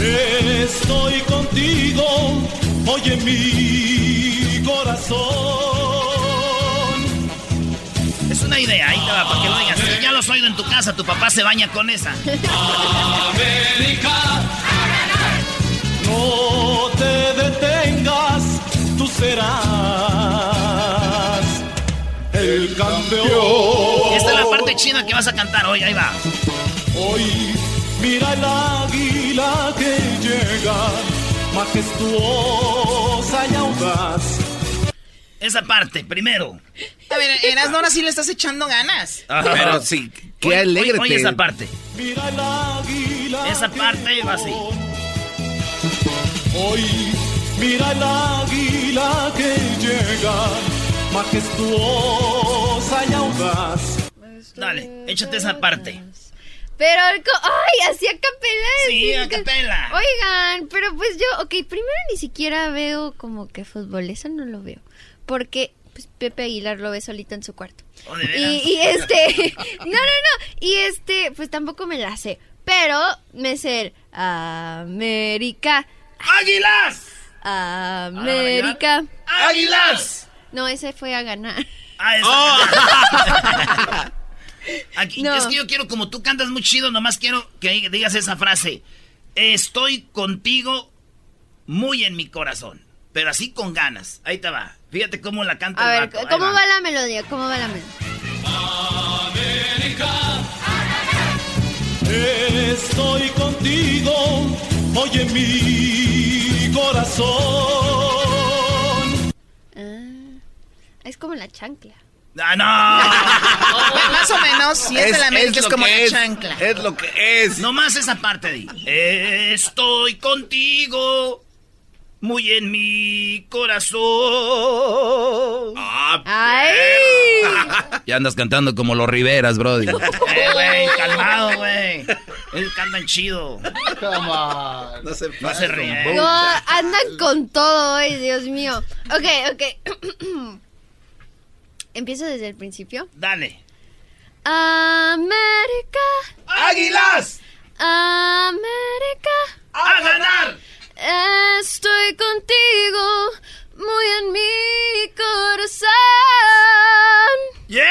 Estoy contigo, oye mi corazón. Idea, ahí te va, para que lo digas. Si ya lo has oído en tu casa, tu papá se baña con esa. América. No te detengas, tú serás el campeón. Esta es la parte china que vas a cantar hoy, ahí va. Hoy mira el águila que llega, majestuosa y audaz. Esa parte, primero. A ver, ahora sí le estás echando ganas. Ajá. Pero sí, qué alegre. Oye, esa parte. Mira el águila. Esa parte va así. Hoy mira el águila que llega, majestuosa y audaz. Dale, échate esa parte. Pero, ay, así a capela. Sí, a capela. Oigan, pero pues yo, ok, primero ni siquiera veo como que fútbol, eso no lo veo. Porque pues, Pepe Aguilar lo ve solito en su cuarto. Oh, ¿de Y, este, no, no, no, y este, pues tampoco me la sé. Pero me sé el América. ¡Águilas! América. ¡Águilas! No, ese fue a ganar. Ah, esa. Aquí, No. Es que yo quiero, como tú cantas muy chido, nomás quiero que digas esa frase. Estoy contigo muy en mi corazón. Pero así con ganas. Ahí te va. Fíjate cómo la canta A el ver, vato. ¿cómo va. va la melodía? ¿Cómo va la melodía? Estoy contigo, oye mi corazón. Ah, es como la chancla. ¡Ah, no! Más o menos, si es, de la América, es, como la es. chancla. Es lo que es. Nomás esa parte di. Estoy contigo muy en mi corazón. Ah, ¡Ay! Ya andas cantando como los Riveras, Brody. Eh, güey, calmado, güey. Él cantan chido. No se, No se ríe. No, andan con todo hoy, Dios mío. Ok, ok. Empiezo desde el principio. Dale. América. ¡Águilas! América. ¡A ganar! Estoy contigo muy en mi corazón. ¡Yeah!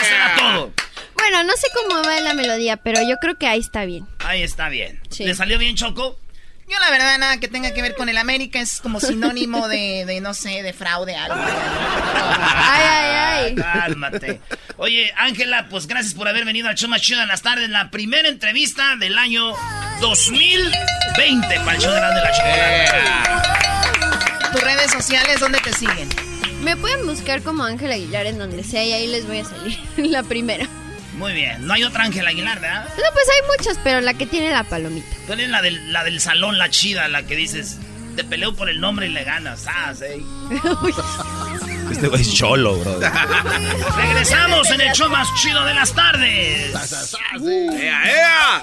Eso era todo. Bueno, no sé cómo va la melodía, pero yo creo que ahí está bien. Ahí está bien. Sí. ¿Le salió bien, Choco? Yo la verdad nada que tenga que ver con el América es como sinónimo de, de, no sé, de fraude, algo. Ay, ay, ay. Cálmate. Oye, Ángela, pues gracias por haber venido al show más chido en las tardes. La primera entrevista del año 2020 para el show de la, de la chocolate. Tus redes sociales, ¿dónde te siguen? Me pueden buscar como Ángel Aguilar en donde sea y ahí les voy a salir. la primera. Muy bien. No hay otra Ángela Aguilar, ¿verdad? No, pues hay muchas, pero la que tiene la palomita. Tú eres la del, la del salón, la chida, la que dices, te peleo por el nombre y le ganas. Ah, sí. Este güey es cholo, bro. Regresamos en el show más chido de las tardes. ¡Ea, ea!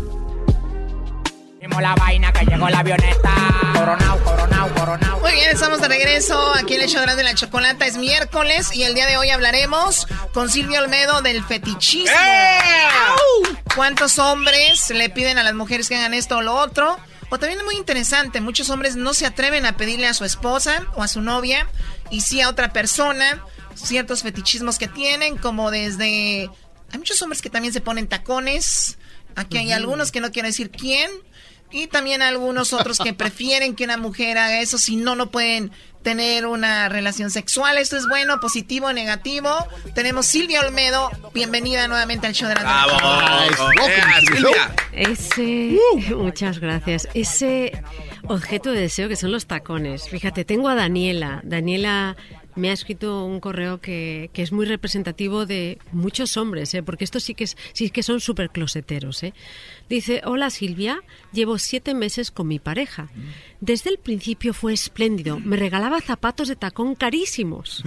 La vaina que llegó la avioneta. Coronao, coronao, coronao. Muy bien, estamos de regreso aquí en el show de la chocolata. Es miércoles y el día de hoy hablaremos con Silvia Olmedo del fetichismo. ¡Au! ¿Cuántos hombres le piden a las mujeres que hagan esto o lo otro? O también es muy interesante, muchos hombres no se atreven a pedirle a su esposa o a su novia y sí a otra persona ciertos fetichismos que tienen, como desde... Hay muchos hombres que también se ponen tacones. Aquí hay algunos que no quiero decir quién. Y también algunos otros que prefieren que una mujer haga eso si no, no pueden tener una relación sexual. Esto es bueno, positivo, o negativo. Tenemos Silvia Olmedo. Bienvenida nuevamente al show de la ¡Bravo! Ese. Muchas gracias. Ese. objeto de deseo que son los tacones. Fíjate, tengo a Daniela. Daniela me ha escrito un correo que, que es muy representativo de muchos hombres, ¿eh? porque estos sí que, es- sí que son súper closeteros. ¿eh? Dice, hola Silvia, llevo siete meses con mi pareja. Desde el principio fue espléndido, me regalaba zapatos de tacón carísimos.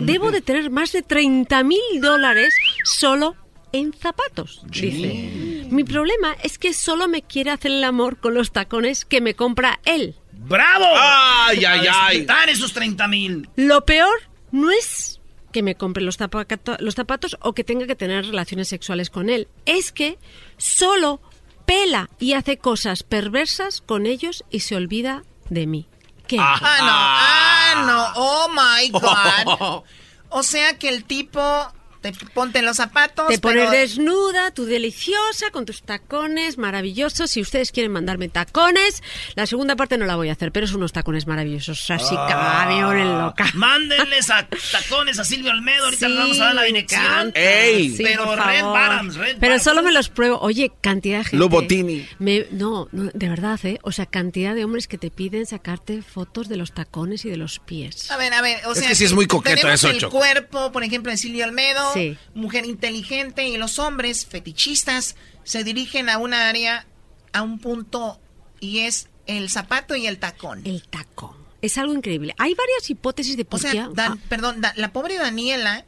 Debo de tener más de 30 mil dólares solo en zapatos, dice. Mi problema es que solo me quiere hacer el amor con los tacones que me compra él. ¡Bravo! Ay, ay, ay. desquitar esos 30 mil. Lo peor no es que me compre los, zapato- los zapatos o que tenga que tener relaciones sexuales con él. Es que solo pela y hace cosas perversas con ellos y se olvida de mí. ¿Qué? Ah, no, ah, no, oh my God. O sea que el tipo, te ponte los zapatos. Te pones pero- desnuda, tú deliciosa, con tus tacones maravillosos. Si ustedes quieren mandarme tacones, la segunda parte no la voy a hacer, pero es unos tacones maravillosos. Así Ah. camiones loca. Mándenles a tacones a Silvio Almedo. Ahorita Sí, les vamos a dar la dirección. encanta. Ey. Sí, Pero por Red favor. Bottoms, Red Pero Bottoms. solo me los pruebo. Oye, cantidad de gente. Lobotini. Me, no, no, de verdad, ¿eh? O sea, cantidad de hombres que te piden sacarte fotos de los tacones y de los pies. A ver, a ver, o Es sea, que sí es muy coqueto eso, el Choco. cuerpo, por ejemplo, de Silvio Almedo, Sí. mujer inteligente, y los hombres fetichistas se dirigen a una área, a un punto, y es el zapato y el tacón. El tacón. Es algo increíble. Hay varias hipótesis de O por sea, qué. Dan- ah, perdón, Da- la pobre Daniela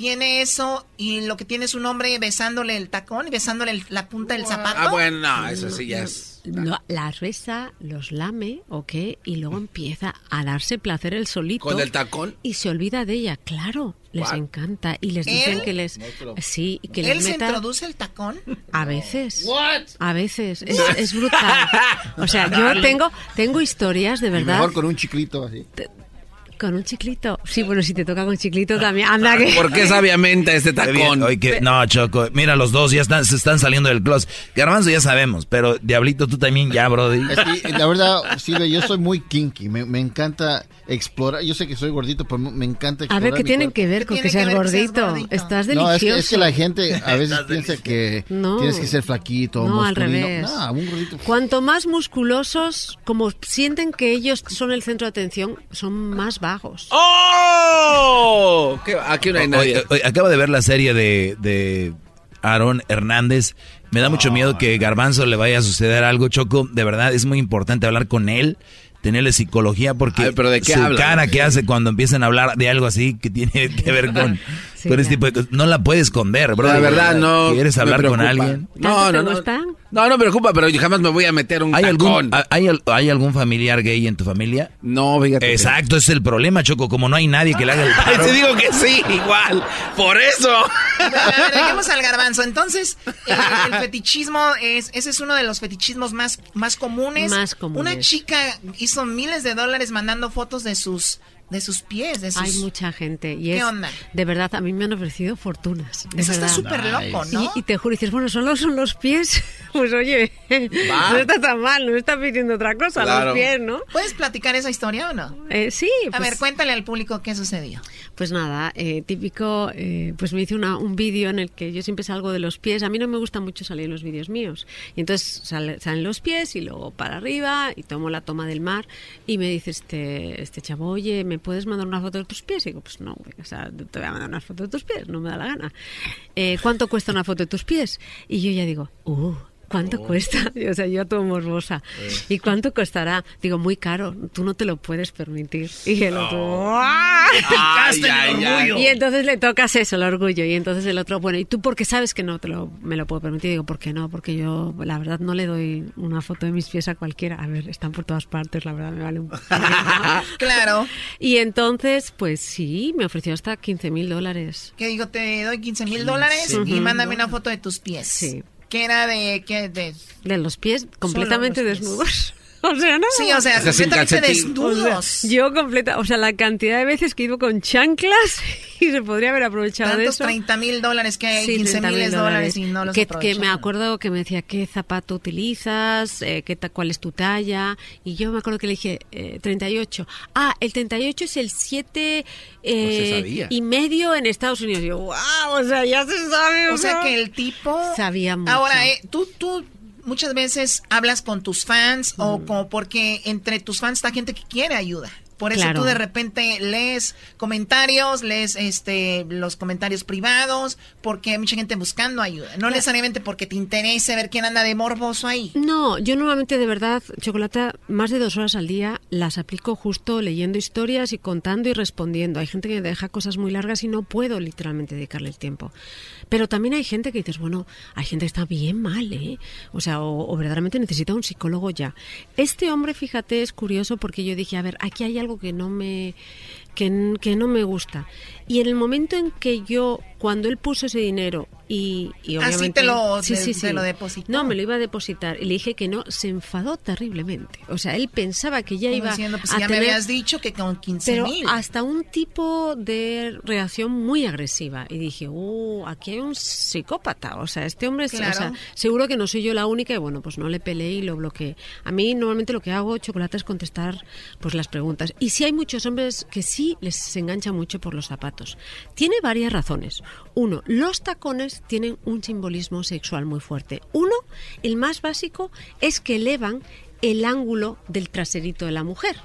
tiene eso y lo que tiene es un hombre besándole el tacón y besándole el- la punta del zapato. Ah, bueno, no, eso sí ya es. no, la reza, los lame, ¿ok? Y luego empieza a darse placer el solito. ¿Con el tacón? Y se olvida de ella, claro. Les What? encanta. Y les ¿Él? dicen que les. Sí, y que ¿Él les se meta. introduce el tacón? A veces. What? A veces. Es, es brutal. O sea, yo tengo, tengo historias de Y verdad. mejor con un chiclito así. Con un chiclito. Sí, bueno, si te toca con chiclito también. Anda que. ¿Por qué sabiamente este tacón? Oye, que- no, Choco, mira, los dos ya están, se están saliendo del closet. Garbanzo ya sabemos, pero Diablito, tú también ya, Brody. Que, la verdad, Silvia, yo soy muy kinky. Me, me encanta explorar. Yo sé que soy gordito, pero me encanta A explorar. ver, ¿qué tienen cuerpo. que ver con que seas gordito? Estás delicioso. No, es que, es que la gente a veces piensa que No. tienes que ser flaquito, No, al revés. No, un gordito. Cuanto más musculosos, como sienten que ellos son el centro de atención, son más vagos. ¡Oh! ¿Qué- Aquí no hay nadie. Oye, oye, acabo de ver la serie de, de Aaron Hernández. Me da mucho miedo que Garbanzo le vaya a suceder algo, Choco. De verdad, es muy importante hablar con él, tenerle psicología, porque Ay, ¿pero de qué su habla? cara que hace cuando empiezan a hablar de algo así que tiene que ver con, Sí, con este tipo de cosas, no la puedes esconder, bro. La verdad, no. ¿Quieres hablar con alguien? No, ¿Tanto no, no. gusta? No, no me preocupa, pero yo jamás me voy a meter un ¿Hay tacón. algún, hay, ¿Hay algún familiar gay en tu familia? No, fíjate. Exacto, ese es el problema, Choco. Como no hay nadie que le haga el paro. te digo que sí, igual. Por eso. A ver, dejemos al garbanzo. Entonces, el, el fetichismo es, ese es uno de los fetichismos más, más comunes. Más comunes. Una chica hizo miles de dólares mandando fotos de sus, de sus pies, de sus. Hay mucha gente. Y ¿Qué es, onda? De verdad, a mí me han ofrecido fortunas. Eso está súper loco, ¿no? Y, y te juro, y dices, bueno, solo son los pies. Pues oye, Va. no está tan mal, no está pidiendo otra cosa, Claro. los pies, ¿no? ¿Puedes platicar esa historia o no? Eh, sí, A pues, ver, cuéntale al público qué sucedió. Pues nada, eh, típico, eh, pues me hice una- un vídeo en el que yo siempre salgo de los pies. A mí no me gusta mucho salir los vídeos míos. Y entonces sale- salen los pies y luego para arriba y tomo la toma del mar y me dice este, este chavo, oye, ¿me puedes mandar una foto de tus pies? Y digo, pues no, te voy a mandar una foto de tus pies, no me da la gana. Eh, ¿Cuánto cuesta una foto de tus pies? Y yo ya digo, uh. ¿Cuánto cuesta? Y, O sea, yo todo morbosa. ¿Y cuánto costará? Digo, muy caro. Tú no te lo puedes permitir. Y el otro, ¡ah! Ay, el ay, orgullo. Y entonces le tocas eso, el orgullo. Y entonces el otro, bueno, ¿y tú por qué sabes que no te lo, me lo puedo permitir? Digo, ¿por qué no? Porque yo, la verdad, no le doy una foto de mis pies a cualquiera. A ver, están por todas partes, la verdad, me vale un... Claro. y entonces, pues sí, me ofreció hasta 15 mil dólares. Que digo, te doy 15 mil dólares y mándame una foto de tus pies. Sí. Que era de, ¿qué? De, De los pies completamente los desnudos. O sea, no. sí, o sea, O sea, sin completamente desnudos. Yo completa, o sea, la cantidad de veces que iba con chanclas y se podría haber aprovechado de Tantos eso. 30 mil dólares que hay, Sí, 15 30.000 mil dólares y no los que, que me acuerdo que me decía qué zapato utilizas, eh, qué ta- cuál es tu talla y yo me acuerdo que le dije eh, 38. Ah, el 38 es el 7 Pues se eh, sabía. y medio en Estados Unidos. Y yo, wow, o sea, ya se sabe. O sea sea, que el tipo... sabía mucho. Ahora, eh, tú, tú muchas veces hablas con tus fans o como porque entre tus fans está gente que quiere ayuda. Por eso tú de repente lees comentarios, lees este los comentarios privados, porque hay mucha gente buscando ayuda. No necesariamente porque te interese ver quién anda de morboso ahí. No, yo normalmente de verdad, Chocolata, más de dos horas al día las aplico justo leyendo historias y contando y respondiendo. Hay gente que me deja cosas muy largas y no puedo literalmente dedicarle el tiempo. Pero también hay gente que dices, bueno, hay gente que está bien mal, ¿eh? O sea, o, verdaderamente necesita un psicólogo ya. Este hombre, fíjate, es curioso porque yo dije, a ver, aquí hay algo que no me que, no me gusta. Y en el momento en que yo, cuando él puso ese dinero y, y obviamente... Así te lo, sí, sí, sí. lo depositó. No, me lo iba a depositar. Y le dije que no, se enfadó terriblemente. O sea, él pensaba que ya iba diciendo, pues a ya tener, me habías dicho que con 15 Pero mil. hasta un tipo de reacción muy agresiva. Y dije, oh, aquí hay un psicópata. O sea, este hombre, Claro. o sea, seguro que no soy yo la única. Y bueno, pues no le peleé y lo bloqueé. A mí normalmente lo que hago, chocolate, es contestar pues las preguntas. Y sí hay muchos hombres que sí les engancha mucho por los zapatos. Tiene varias razones. Uno, los tacones tienen un simbolismo sexual muy fuerte. Uno, el más básico, es que elevan el ángulo del traserito de la mujer.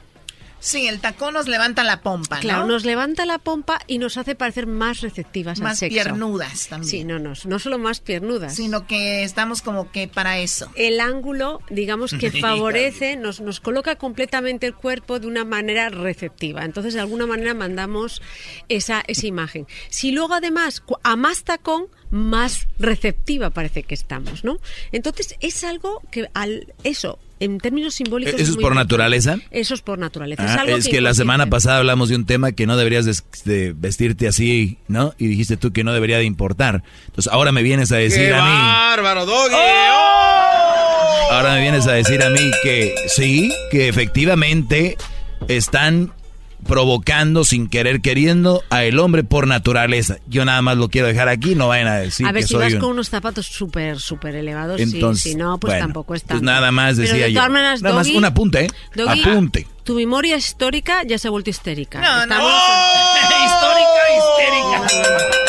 Sí, el tacón nos levanta la pompa, Claro, ¿no? nos levanta la pompa y nos hace parecer más receptivas al Más sexo. piernudas también. Sí, no, no, no solo más piernudas. Sino que estamos como que para eso. El ángulo, digamos que favorece, nos, nos coloca completamente el cuerpo de una manera receptiva. Entonces, de alguna manera mandamos esa, esa imagen. Si luego además, a más tacón, más receptiva parece que estamos, ¿no? Entonces, es algo que al eso, en términos simbólicos... ¿Eso es por naturaleza? Eso es por naturaleza. Ah, algo es que la semana pasada hablamos de un tema que no deberías de, de vestirte así, ¿no? Y dijiste tú que no debería de importar. Entonces ahora me vienes a decir ¡Qué a mí, bárbaro, Doggy! ahora me vienes a decir a mí que sí, que efectivamente están provocando sin querer queriendo a el hombre por naturaleza. Yo nada más lo quiero dejar aquí, no vayan a decir a ver, que si soy vas un- con unos zapatos súper, súper elevados, sí, Entonces, si no, pues bueno, tampoco está. pues nada más Pero decía de yo. todas maneras, Nada más un apunte, ¿eh? Doggy, Apunte. Tu memoria histórica ya se ha vuelto histérica. No, no. Histórica, histérica.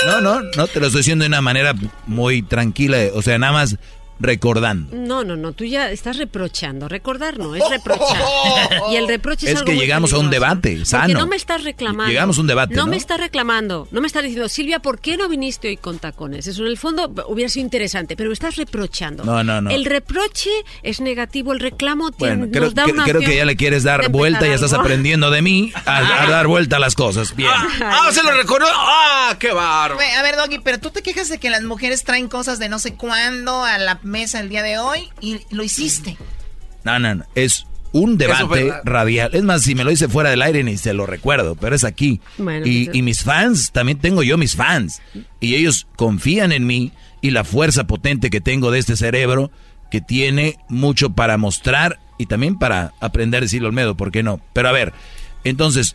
No, no, no, te lo estoy diciendo de una manera muy tranquila, o sea, nada más recordando. No, no, no, tú ya estás reprochando. Recordar no, es reprochar. y el reproche es, Es algo que muy llegamos a un debate Porque sano. no me estás reclamando. Llegamos a un debate, ¿no? me estás reclamando. No me estás diciendo, Silvia, ¿por qué no viniste hoy con tacones? Eso en el fondo hubiera sido interesante, pero me estás reprochando. No, no, no. El reproche es negativo, el reclamo tiene, Bueno, creo, nos da una creo que ya le quieres dar vuelta y ya estás aprendiendo de mí a, a dar vuelta a las cosas. Bien. ¡Ah, se lo recuerdo! ¡Ah, qué bárbaro! A ver, Doggy, pero tú te quejas de que las mujeres traen cosas de no sé cuándo a la mesa el día de hoy y lo hiciste. No, no, no. Es un debate radial. Es más, si me lo hice fuera del aire ni se lo recuerdo, pero es aquí. Bueno, y, y mis fans, también tengo yo mis fans. Y ellos confían en mí y la fuerza potente que tengo de este cerebro que tiene mucho para mostrar y también para aprender a decirlo Olmedo, ¿por qué no? Pero a ver, entonces,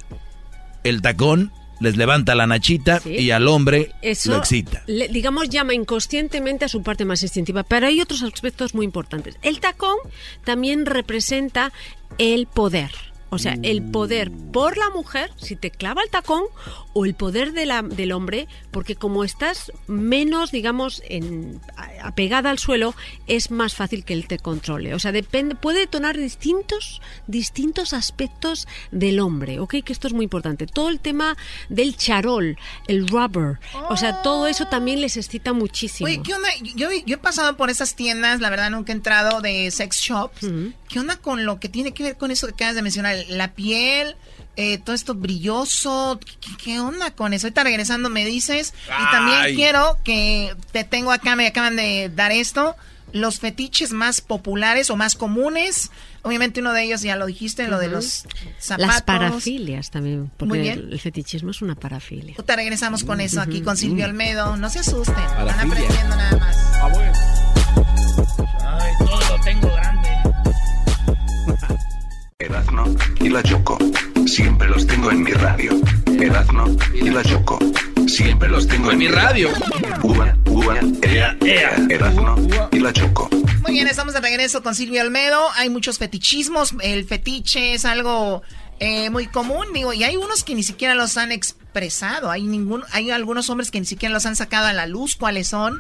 el tacón les levanta la nachita Sí. y al hombre Eso, lo excita. le- digamos, llama inconscientemente a su parte más instintiva. Pero hay otros aspectos muy importantes. El tacón también representa el poder. O sea, el poder por la mujer, si te clava el tacón, o el poder de la, del hombre, porque como estás menos, digamos, en, apegada al suelo, es más fácil que él te controle. O sea, depende, puede detonar distintos, distintos aspectos del hombre, ¿ok? Que esto es muy importante. Todo el tema del charol, el rubber, o sea, todo eso también les excita muchísimo. Oye, ¿qué onda? Yo, yo he pasado por esas tiendas, la verdad nunca he entrado de sex shops. ¿Qué onda con lo que tiene que ver con eso que acabas de mencionar? La piel, eh, todo esto brilloso. ¿Qué, qué onda con eso? Ahorita regresando me dices. Y también quiero que te tengo acá, me acaban de dar esto. Los fetiches más populares o más comunes. Obviamente uno de ellos ya lo dijiste, lo de los zapatos. Las parafilias también, porque Muy bien. el, el fetichismo es una parafilia. Ahorita regresamos con eso aquí con Silvio. Olmedo. No se asusten, van Parafilia. aprendiendo nada más. Ay, todo la Choco. Siempre los tengo en mi radio. Erazno y la Choco. Siempre los tengo en mi radio. Uva, uva, ea, ea. Erazno y la Choco. Muy bien, estamos de regreso con Silvio Olmedo. Hay muchos fetichismos. El fetiche es algo eh, muy común, digo, y hay unos que ni siquiera los han expresado. Hay ningún, hay algunos hombres que ni siquiera los han sacado a la luz. ¿Cuáles son?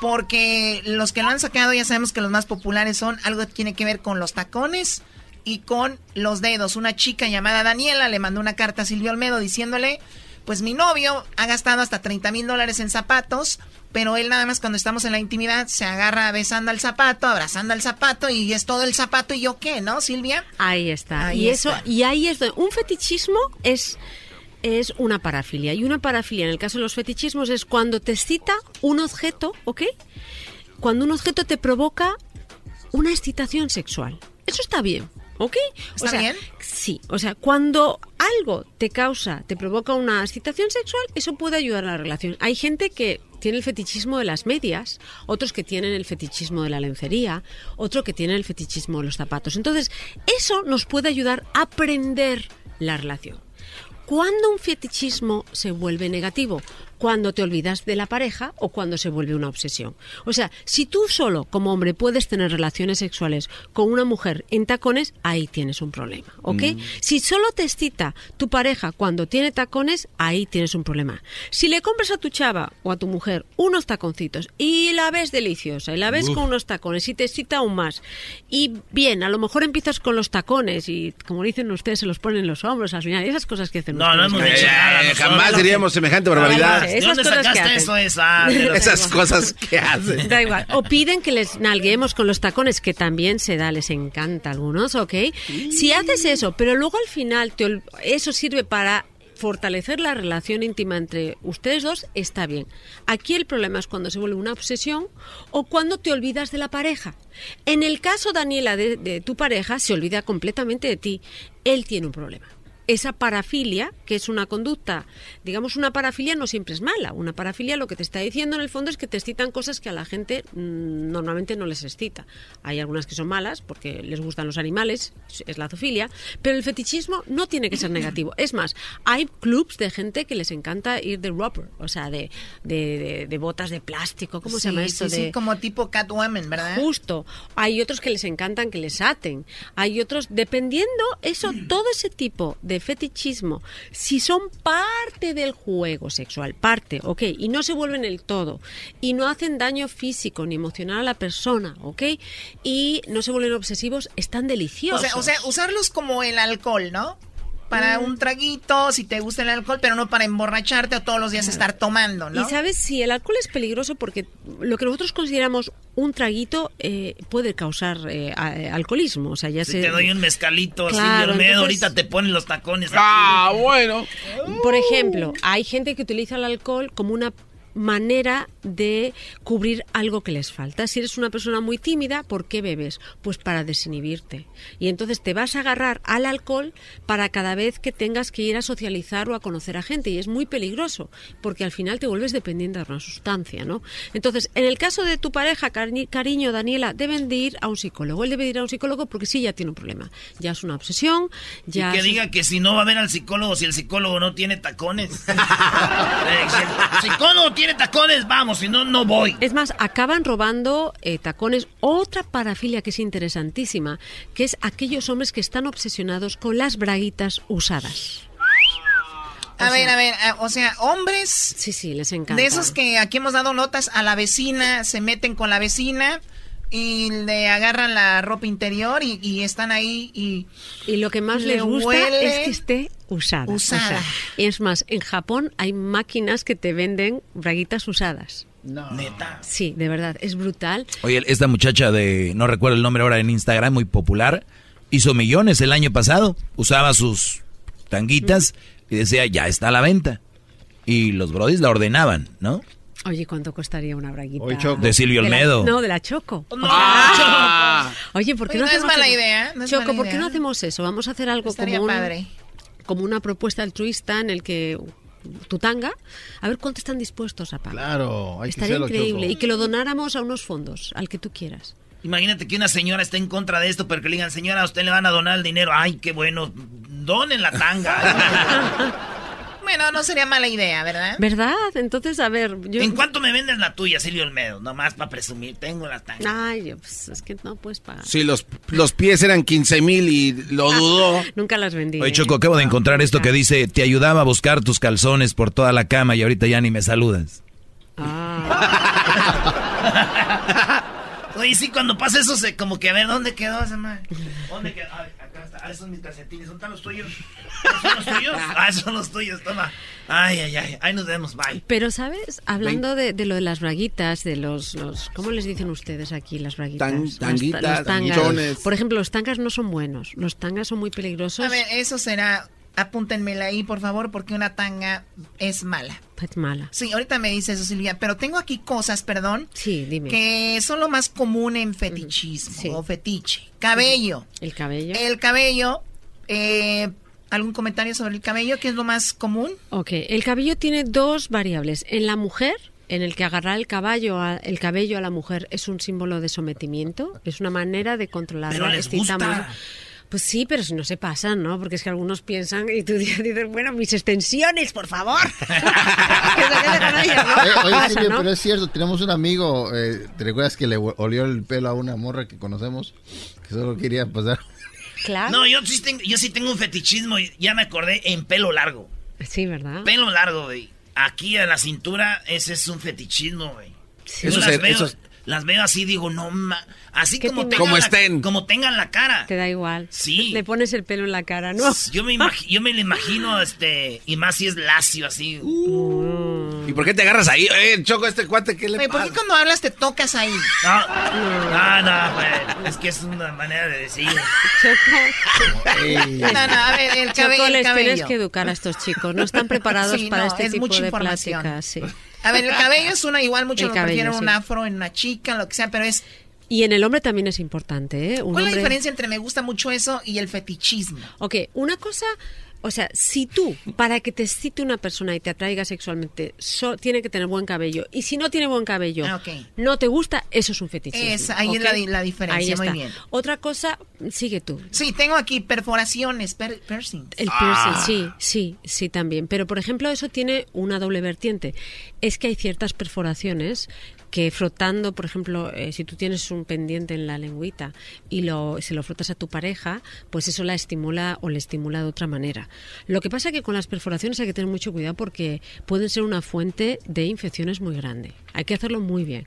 porque los que lo han sacado ya sabemos que los más populares son algo que tiene que ver con los tacones y con los dedos. Una chica llamada Daniela le mandó una carta a Silvio Almedo diciéndole, pues mi novio ha gastado hasta 30 mil dólares en zapatos, pero él nada más cuando estamos en la intimidad se agarra besando al zapato, abrazando al zapato y es todo el zapato y yo qué, ¿no, Silvia? Ahí está. y eso, y ahí es un fetichismo es es una parafilia. Y una parafilia, en el caso de los fetichismos, es cuando te excita un objeto, ¿ok? Cuando un objeto te provoca una excitación sexual. Eso está bien. ¿Ok? ¿Está bien? Sí, o sea, cuando algo te causa, te provoca una excitación sexual, eso puede ayudar a la relación. Hay gente que tiene el fetichismo de las medias, otros que tienen el fetichismo de la lencería, otro que tiene el fetichismo de los zapatos. Entonces, eso nos puede ayudar a aprender la relación. ¿Cuándo un fetichismo se vuelve negativo? Cuando te olvidas de la pareja o cuando se vuelve una obsesión. O sea, si tú solo como hombre puedes tener relaciones sexuales con una mujer en tacones, ahí tienes un problema, ¿ok? Mm. Si solo te excita tu pareja cuando tiene tacones, ahí tienes un problema. Si le compras a tu chava o a tu mujer unos taconcitos y la ves deliciosa y la ves con unos tacones y te excita aún más y bien, a lo mejor empiezas con los tacones y como dicen ustedes se los ponen los hombros al final, esas cosas que hacen No, no hemos dicho nada. jamás diríamos semejante barbaridad esas cosas que hacen. Esa? esas cosas que hacen. Da igual. O piden que les nalguemos con los tacones, que también se da, les encanta a algunos, ¿ok? Si haces eso, pero luego al final te, eso sirve para fortalecer la relación íntima entre ustedes dos está bien. Aquí el problema es cuando se vuelve una obsesión o cuando te olvidas de la pareja. En el caso, Daniela, de tu pareja, se olvida completamente de ti. Él tiene un problema esa parafilia, que es una conducta, digamos, una parafilia no siempre es mala. Una parafilia lo que te está diciendo en el fondo es que te excitan cosas que a la gente mm, normalmente no les excita. Hay algunas que son malas porque les gustan los animales, es la zoofilia, pero el fetichismo no tiene que ser negativo. Es más, hay clubs de gente que les encanta ir de rubber, o sea, de, de, botas de plástico, ¿cómo se llama esto? Sí, como tipo Catwoman, ¿verdad? Justo. Hay otros que les encantan que les aten. Hay otros, dependiendo, eso, todo ese tipo de fetichismo, si son parte del juego sexual, parte, ok, y no se vuelven el todo, y no hacen daño físico ni emocional a la persona, ok, y no se vuelven obsesivos, están deliciosos. O sea, usarlos como el alcohol, ¿no? Para mm. un traguito, si te gusta el alcohol, pero no para emborracharte o todos los días estar tomando, ¿no? Y sabes, si el alcohol es peligroso porque lo que nosotros consideramos un traguito eh, puede causar eh, alcoholismo, o sea, ya si se... te doy un mezcalito, claro, así, medio, ahorita te ponen los tacones. Ah, bueno. Por ejemplo, hay gente que utiliza el alcohol como una manera de cubrir algo que les falta. Si eres una persona muy tímida, ¿por qué bebes? Pues para desinhibirte. Y entonces te vas a agarrar al alcohol para cada vez que tengas que ir a socializar o a conocer a gente. Y es muy peligroso, porque al final te vuelves dependiente de una sustancia, ¿no? Entonces, en el caso de tu pareja, cariño, Daniela, deben de ir a un psicólogo. Él debe ir a un psicólogo porque sí, ya tiene un problema. Ya es una obsesión, ya... Y que diga que si no va a ver al psicólogo, si el psicólogo no tiene tacones. el psicólogo tiene tiene tacones, vamos, si no, no voy. Es más, acaban robando eh, tacones. Otra parafilia que es interesantísima, que es aquellos hombres que están obsesionados con las braguitas usadas. A ver, a ver, o sea, hombres. Sí, sí, les encanta. De esos que aquí hemos dado notas a la vecina, se meten con la vecina y le agarran la ropa interior y, están ahí y... Y lo que más les gusta es que esté usada. Usada. es más, en Japón hay máquinas que te venden braguitas usadas. No. Neta. Sí, de verdad, es brutal. Oye, esta muchacha de, no recuerdo el nombre ahora en Instagram, muy popular, hizo millones el año pasado, usaba sus tanguitas y decía, ya está a la venta. Y los brodis la ordenaban, ¿no? Oye, ¿cuánto costaría una braguita? de Silvio Olmedo. no, de la Choco. Oye, ¿por qué no, no hacemos es mala idea. Choco, ¿por qué no hacemos eso? Vamos a hacer algo como, como una propuesta altruista en el que tu tanga, a ver cuánto están dispuestos a pagar. Claro, hay Estaría que increíble. Y que lo donáramos a unos fondos, al que tú quieras. Imagínate que una señora esté en contra de esto, pero que le digan, señora, a usted le van a donar el dinero. Ay, qué bueno, donen la tanga. Bueno, no sería mala idea, ¿verdad? ¿Verdad? Entonces, a ver, yo... ¿En cuánto me vendes la tuya, Silvio Olmedo? Nomás para presumir, tengo la tanga. Ay, pues es que no puedes pagar. Sí, los, los pies eran 15 mil y lo ah, dudó. Nunca las vendí. Oye, Choco, acabo de encontrar esto que dice, te ayudaba a buscar tus calzones por toda la cama y ahorita ya ni me saludas. Ah. Oye, sí, cuando pasa eso, se, como que a ver, ¿dónde quedó esa madre? ¿Dónde quedó? Acá está. Ah, esos son mis calcetines. ¿Dónde están los tuyos? ¿Esos son los tuyos? Ah, son los tuyos, toma. Ay, ay, ay. Ahí nos vemos, bye. Pero, ¿sabes? Hablando de, de lo de las braguitas, de los, los... ¿Cómo les dicen ustedes aquí las braguitas? Tan- tanguitas, los tangas. tanguitones. Por ejemplo, los tangas no son buenos. Los tangas son muy peligrosos. A ver, eso será, apúntenmela ahí, por favor, porque una tanga es mala. Es mala. Sí, ahorita me dice eso, Silvia, pero tengo aquí cosas, perdón, Sí, dime. que son lo más común en fetichismo o fetiche. Cabello. El cabello. El cabello, eh, ¿algún comentario sobre el cabello? ¿Qué es lo más común? Ok, el cabello tiene dos variables. En la mujer, en el que agarrar el caballo, a- el cabello a la mujer es un símbolo de sometimiento, es una manera de controlarla. Pero les excitamos. gusta. Pues sí, pero si no se pasan, ¿no? Porque es que algunos piensan y tú dices, bueno, mis extensiones, por favor. que se quede con ellas, ¿no? Eh, oye, Pasa, Silvia, ¿no? pero es cierto, tenemos un amigo, eh, ¿te recuerdas que le olió el pelo a una morra que conocemos? Que solo quería pasar. Claro. No, yo sí, tengo, yo sí tengo un fetichismo, y ya me acordé, en pelo largo. Sí, ¿verdad? Pelo largo, güey. Aquí a la cintura, ese es un fetichismo, güey. Sí. Eso se- veo, eso- las veo así, digo, no ma... Así ¿Qué como te- tengan, Como la, estén. como tengan la cara. Te da igual. Sí. Le pones el pelo en la cara, ¿no? Yo me, yo me lo imagino, este, y más si es lacio, así. ¿Y por qué te agarras ahí? Eh, Choco, este cuate, ¿qué le Oye, ¿por pasa? qué cuando hablas te tocas ahí? No, no, no, güey. Es que es una manera de decir. No, no, a ver, el Choco, cabello. el les cabello. tienes que educar a estos chicos. No están preparados Sí, para no, este es tipo mucha de pláticas. Sí. A ver, el cabello es una, igual muchos lo prefieren un sí. afro en una chica, lo que sea, pero es... Y en el hombre también es importante, ¿eh? Un ¿Cuál es la hombre- diferencia entre me gusta mucho eso y el fetichismo? Ok, una cosa, o sea, si tú, para que te excite una persona y te atraiga sexualmente, so- tiene que tener buen cabello. Y si no tiene buen cabello, Ah, no te gusta, eso es un fetichismo. Es- ahí es la di- la diferencia, Ahí muy está. bien. Otra cosa, sigue tú. Sí, tengo aquí perforaciones, per- piercings. El piercing, sí, sí, sí también. Pero, por ejemplo, eso tiene una doble vertiente. Es que hay ciertas perforaciones que frotando, por ejemplo, eh, si tú tienes un pendiente en la lengüita y lo, se lo frotas a tu pareja, pues eso la estimula o le estimula de otra manera. Lo que pasa que con las perforaciones hay que tener mucho cuidado porque pueden ser una fuente de infecciones muy grande. Hay que hacerlo muy bien.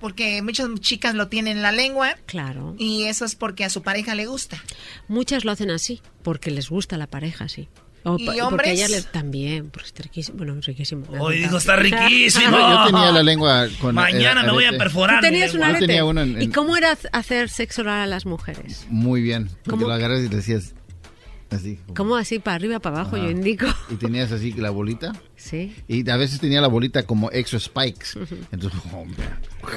Porque muchas chicas lo tienen en la lengua Claro. y eso es porque a su pareja le gusta. Muchas lo hacen así, porque les gusta la pareja, sí. O ¿Y pa- porque a hombres? ellas les también, porque es riquísimo. Bueno, riquísimo. Hoy dijo, encantado. está riquísimo. Yo, yo tenía la lengua con. Mañana el me voy a perforar. ¿Tú tenías un. Yo arete? tenía uno en- ¿Y en- cómo era hacer sexo oral a las mujeres? Muy bien. Porque ¿Cómo? lo agarras y decías. Así. ¿Cómo así, para arriba, para abajo? Ajá. Yo indico. Y tenías así la bolita. Sí. Y a veces tenía la bolita como extra spikes. Entonces, hombre. ¿Cómo?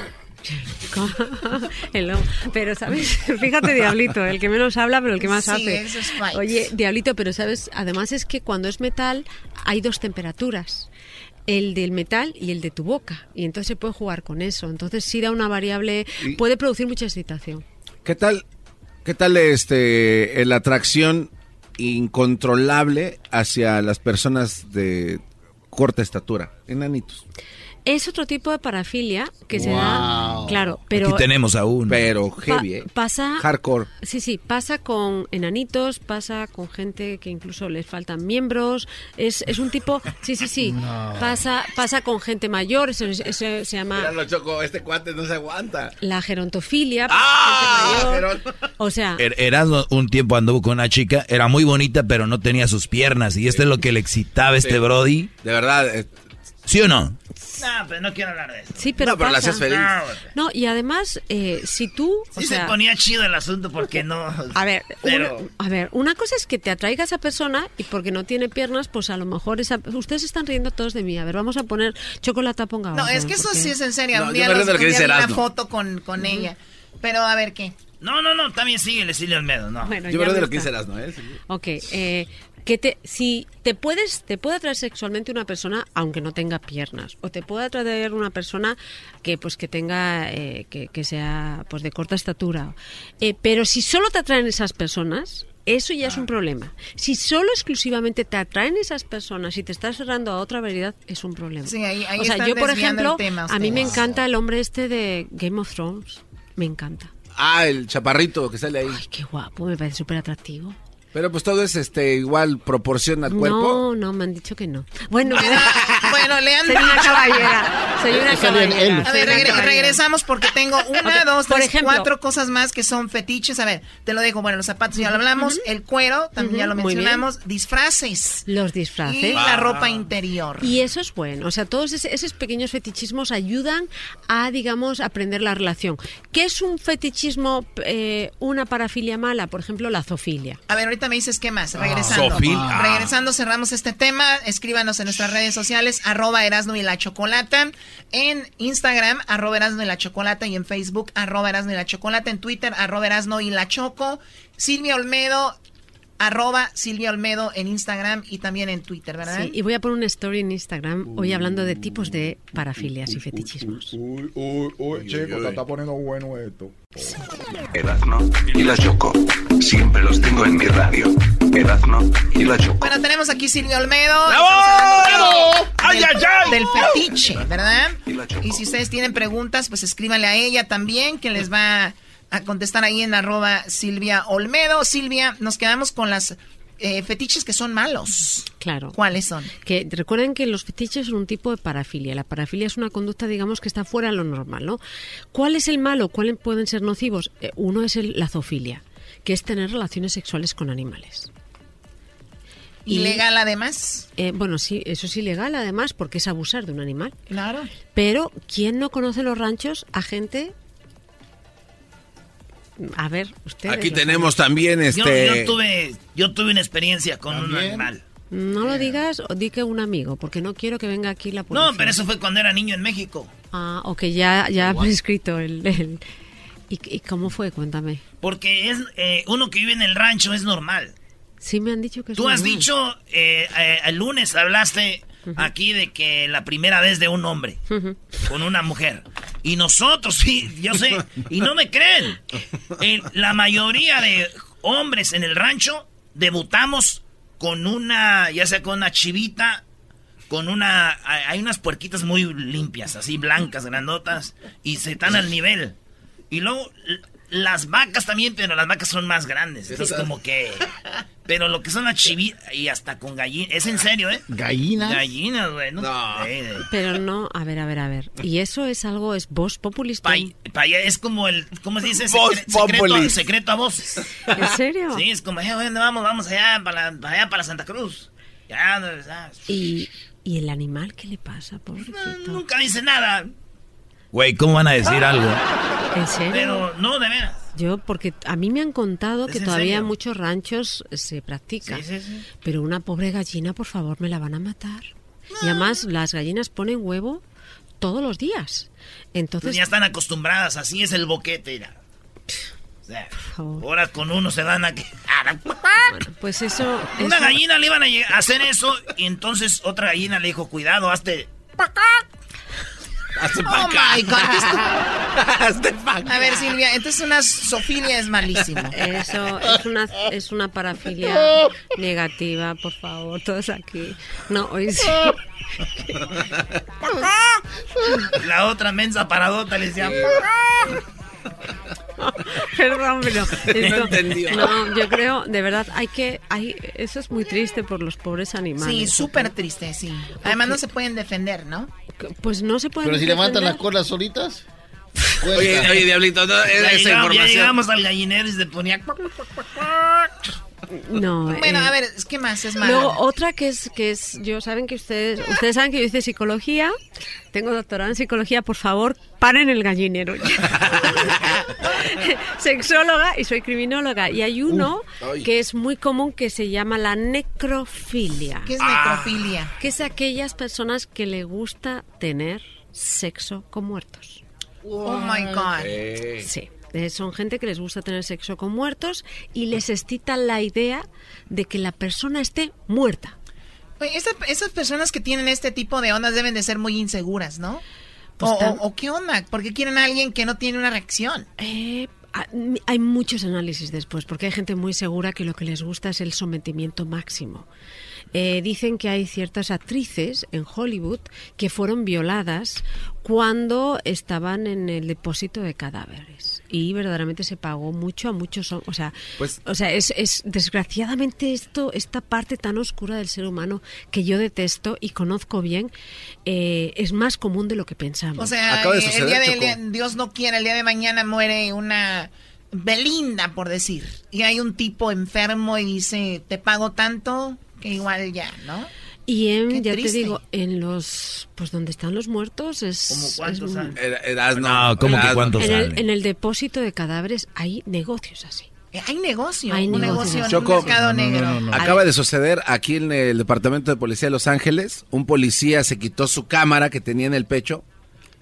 El pero, ¿sabes? Fíjate, Diablito, el que menos habla, pero el que más Sí, hace. Oye, Diablito, pero, ¿sabes? Además es que cuando es metal hay dos temperaturas. El del metal y el de tu boca. Y entonces se puede jugar con eso. Entonces sí da una variable, Y- puede producir mucha excitación. ¿Qué tal, qué tal este, la atracción incontrolable hacia las personas de corta estatura, enanitos? Es otro tipo de parafilia que se da, claro, pero Aquí tenemos a uno. Pero heavy, ¿eh? pasa Hardcore. Sí, sí, pasa con enanitos, pasa con gente que incluso les faltan miembros, es, es un tipo, sí, sí, sí, pasa pasa con gente mayor, eso, eso se llama Míralo, Choco, este cuate no se aguanta. la gerontofilia, ¡Ah! gente mayor. o sea, Er- Erasmo un tiempo anduvo con una chica, era muy bonita, pero no tenía sus piernas. Y esto es lo que le excitaba a este Sí. Brody. De verdad, eh, ¿Sí o no? No, pero no quiero hablar de eso. sí, pero no, pero la hacías feliz. No, y además, eh, si tú, o Sí sea, se ponía chido el asunto porque no. A ver, Pero- una, a ver, una cosa es que te atraiga a esa persona y porque no tiene piernas, pues a lo mejor esa... Ustedes están riendo todos de mí. A ver, vamos a poner chocolate ponga No, es que eso porque- sí es en serio. No, un yo día, los- de lo que un día una foto con, con ella. Pero a ver qué. No, no, no, también síguele, Silvio Almedo, no. Bueno, Yo me de lo que dice Erasmo, ¿eh? Sí. Ok, eh, que te, si te puedes, te puede atraer sexualmente una persona aunque no tenga piernas, o te puede atraer una persona que pues que tenga, eh, que, que sea pues de corta estatura, Eh, pero si solo te atraen esas personas, eso ya es Ah. un problema. Si solo exclusivamente te atraen esas personas y te estás cerrando a otra variedad, es un problema. Sí, ahí- ahí o sea, yo por ejemplo, tema a mí me encanta el hombre este de Game of Thrones, me encanta. Ah, el chaparrito que sale ahí. Ay, qué guapo, me parece súper atractivo. Pero pues todo es este igual proporción al cuerpo. No, no, me han dicho que no. Bueno, Bueno, le han Sería una caballera. Soy una caballera. A ver, Soy regre- caballera. regresamos porque tengo una, Ok, dos, por tres, ejemplo. cuatro cosas más que son fetiches. A ver, te lo dejo. Bueno, los zapatos ya lo hablamos. El cuero, también ya lo Ujú, muy bien. mencionamos. Disfraces. Los disfraces. Y la ropa interior. Y eso es bueno. O sea, todos ese- esos pequeños fetichismos ayudan a, digamos, aprender la relación. ¿Qué es un fetichismo, eh, una parafilia mala? Por ejemplo, la zoofilia. A ver, ahorita me dices qué más. Regresando. Sofil- ah. Regresando, cerramos este tema. Escríbanos en nuestras redes sociales, arroba Erasno y la Chocolata. En Instagram, arroba Erasno y la Chocolata. Y en Facebook, arroba Erasno y la Chocolata. En Twitter, arroba Erasno y la Choco. Silvia Olmedo, arroba Silvia Olmedo en Instagram y también en Twitter, ¿verdad? Sí, y voy a poner una story en Instagram hoy hablando de tipos de parafilias y fetichismos. Uy, uy, uy, chico, te está poniendo bueno esto. Erazno y la Choco. Siempre los tengo en mi radio. Erazno y la Choco. Bueno, tenemos aquí Silvia Olmedo. ¡Bravo! ¡Ay, del, ay, ay! del fetiche, ¿verdad? Y si ustedes tienen preguntas, pues escríbanle a ella también, que les va a contestar ahí en arroba Silvia Olmedo. Silvia, nos quedamos con las eh, fetiches que son malos. Claro. ¿Cuáles son? Que recuerden que los fetiches son un tipo de parafilia. La parafilia es una conducta, digamos, que está fuera de lo normal, ¿no? ¿Cuál es el malo? ¿Cuáles pueden ser nocivos? Eh, uno es el, la zoofilia, que es tener relaciones sexuales con animales. Ilegal además. Eh, bueno, sí, eso es ilegal además porque es abusar de un animal. Claro. Pero, ¿quién no conoce los ranchos a gente? A ver, ustedes. Aquí tenemos también este. yo tuve, yo tuve una experiencia con un animal. No lo digas o di que un amigo, porque no quiero que venga aquí la policía. No, pero eso fue cuando era niño en México. Ah, ok, ya, ya me he escrito el... el- ¿Y, y cómo fue? Cuéntame. Porque es eh, uno que vive en el rancho es normal. Sí me han dicho que es Tú has normal. dicho, eh, eh, el lunes hablaste aquí de que la primera vez de un hombre con una mujer. Y nosotros, sí, yo sé, y no me creen. El- la mayoría de hombres en el rancho debutamos con una, ya sea con una chivita, con una, hay unas puerquitas muy limpias, así blancas, grandotas, y se están al nivel. Y luego las vacas también, pero las vacas son más grandes. Entonces como que... Pero lo que son las chivitas y hasta con gallinas, es en serio, ¿eh? ¿Gallinas? Gallinas, güey. No. Eh, Pero no, a ver, a ver, a ver. Y eso es algo, es voz populista. es como el, ¿cómo se dice? Secre- secreto, populi. secreto a voces. ¿En serio? Sí, es como, eh, ¿dónde vamos? Vamos allá para, allá para Santa Cruz. Ya. ¿Y, ¿Y el animal qué le pasa, pobrecito? Nunca dice nada. Güey, ¿cómo van a decir algo? ¿En serio? Pero no, de veras. Yo, porque a mí me han contado ¿Es que todavía serio? en muchos ranchos se practica. Sí, sí, sí. Pero una pobre gallina, por favor, me la van a matar. Y además, las gallinas ponen huevo todos los días. Entonces, Pues ya están acostumbradas, así es el boquete. mira. O sea, ahora con uno se dan a que... pues eso... Una eso- gallina le iban a hacer eso y entonces otra gallina le dijo, cuidado, hazte... Hazte Oh my God. A ver, Silvia, entonces una sofilia es malísimo. Eso es una, es una parafilia negativa, por favor, todos aquí. No, hoy sí. La otra mensa paradota le decía... Perdón, pero esto- No entendió. no, yo creo, de verdad, hay que, hay, eso es muy triste por los pobres animales. Sí, súper triste, sí. Además no se pueden defender, ¿no? Pues no se pueden Pero si levantan las colas solitas. Oye, cuenta. oye, Diablito, no, Ya, esa llegamos, ya información. llegamos al gallinero y se ponía... No, Bueno, eh, a ver, ¿qué más es malo? Luego, otra que es, que es, yo saben que ustedes, ustedes saben que yo hice psicología, tengo doctorado en psicología, por favor, paren el gallinero. Sexóloga y soy criminóloga. Y hay uno Uh, que es muy común que se llama la necrofilia. ¿Qué es necrofilia? Que es aquellas personas que le gusta tener sexo con muertos. Oh my God. Sí. Eh, son gente que les gusta tener sexo con muertos y les excita la idea de que la persona esté muerta. Oye, esa- esas personas que tienen este tipo de ondas deben de ser muy inseguras, ¿no? Pues o, tan- o- o qué onda? Porque quieren a alguien que no tiene una reacción. Eh, hay muchos análisis después, porque hay gente muy segura que lo que les gusta es el sometimiento máximo. Eh, dicen que hay ciertas actrices en Hollywood que fueron violadas cuando estaban en el depósito de cadáveres. Y verdaderamente se pagó mucho a muchos o sea Pues- o sea es, es desgraciadamente esto esta parte tan oscura del ser humano que yo detesto y conozco bien eh, es más común de lo que pensamos. O sea, eh, el día de, el día- Dios no quiera, el día de mañana muere una Belinda, por decir. Y hay un tipo enfermo y dice, te pago tanto que igual ya, ¿no? Y en, ya te digo, en los, pues donde están los muertos es... cuántos es- han? No, ¿cómo que cuántos en el, salen? en el depósito de cadáveres hay negocios así. Eh, Hay negocio, Hay un negocios. negocio en un mercado negro. acaba de suceder aquí en el departamento de policía de Los Ángeles. Un policía se quitó su cámara que tenía en el pecho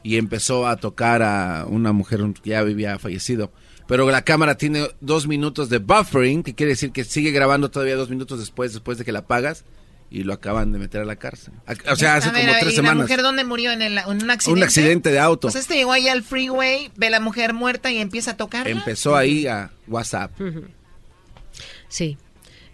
y empezó a tocar a una mujer que ya había fallecido. Pero la cámara tiene dos minutos de buffering, que quiere decir que sigue grabando todavía dos minutos después, después de que la apagas, y lo acaban de meter a la cárcel. O sea, hace A ver, como ¿y tres la semanas. mujer dónde murió? ¿En, el- en un accidente? Un accidente de auto. Pues este llegó ahí al freeway, ve a la mujer muerta y empieza a tocarla. Empezó ahí a WhatsApp. Sí.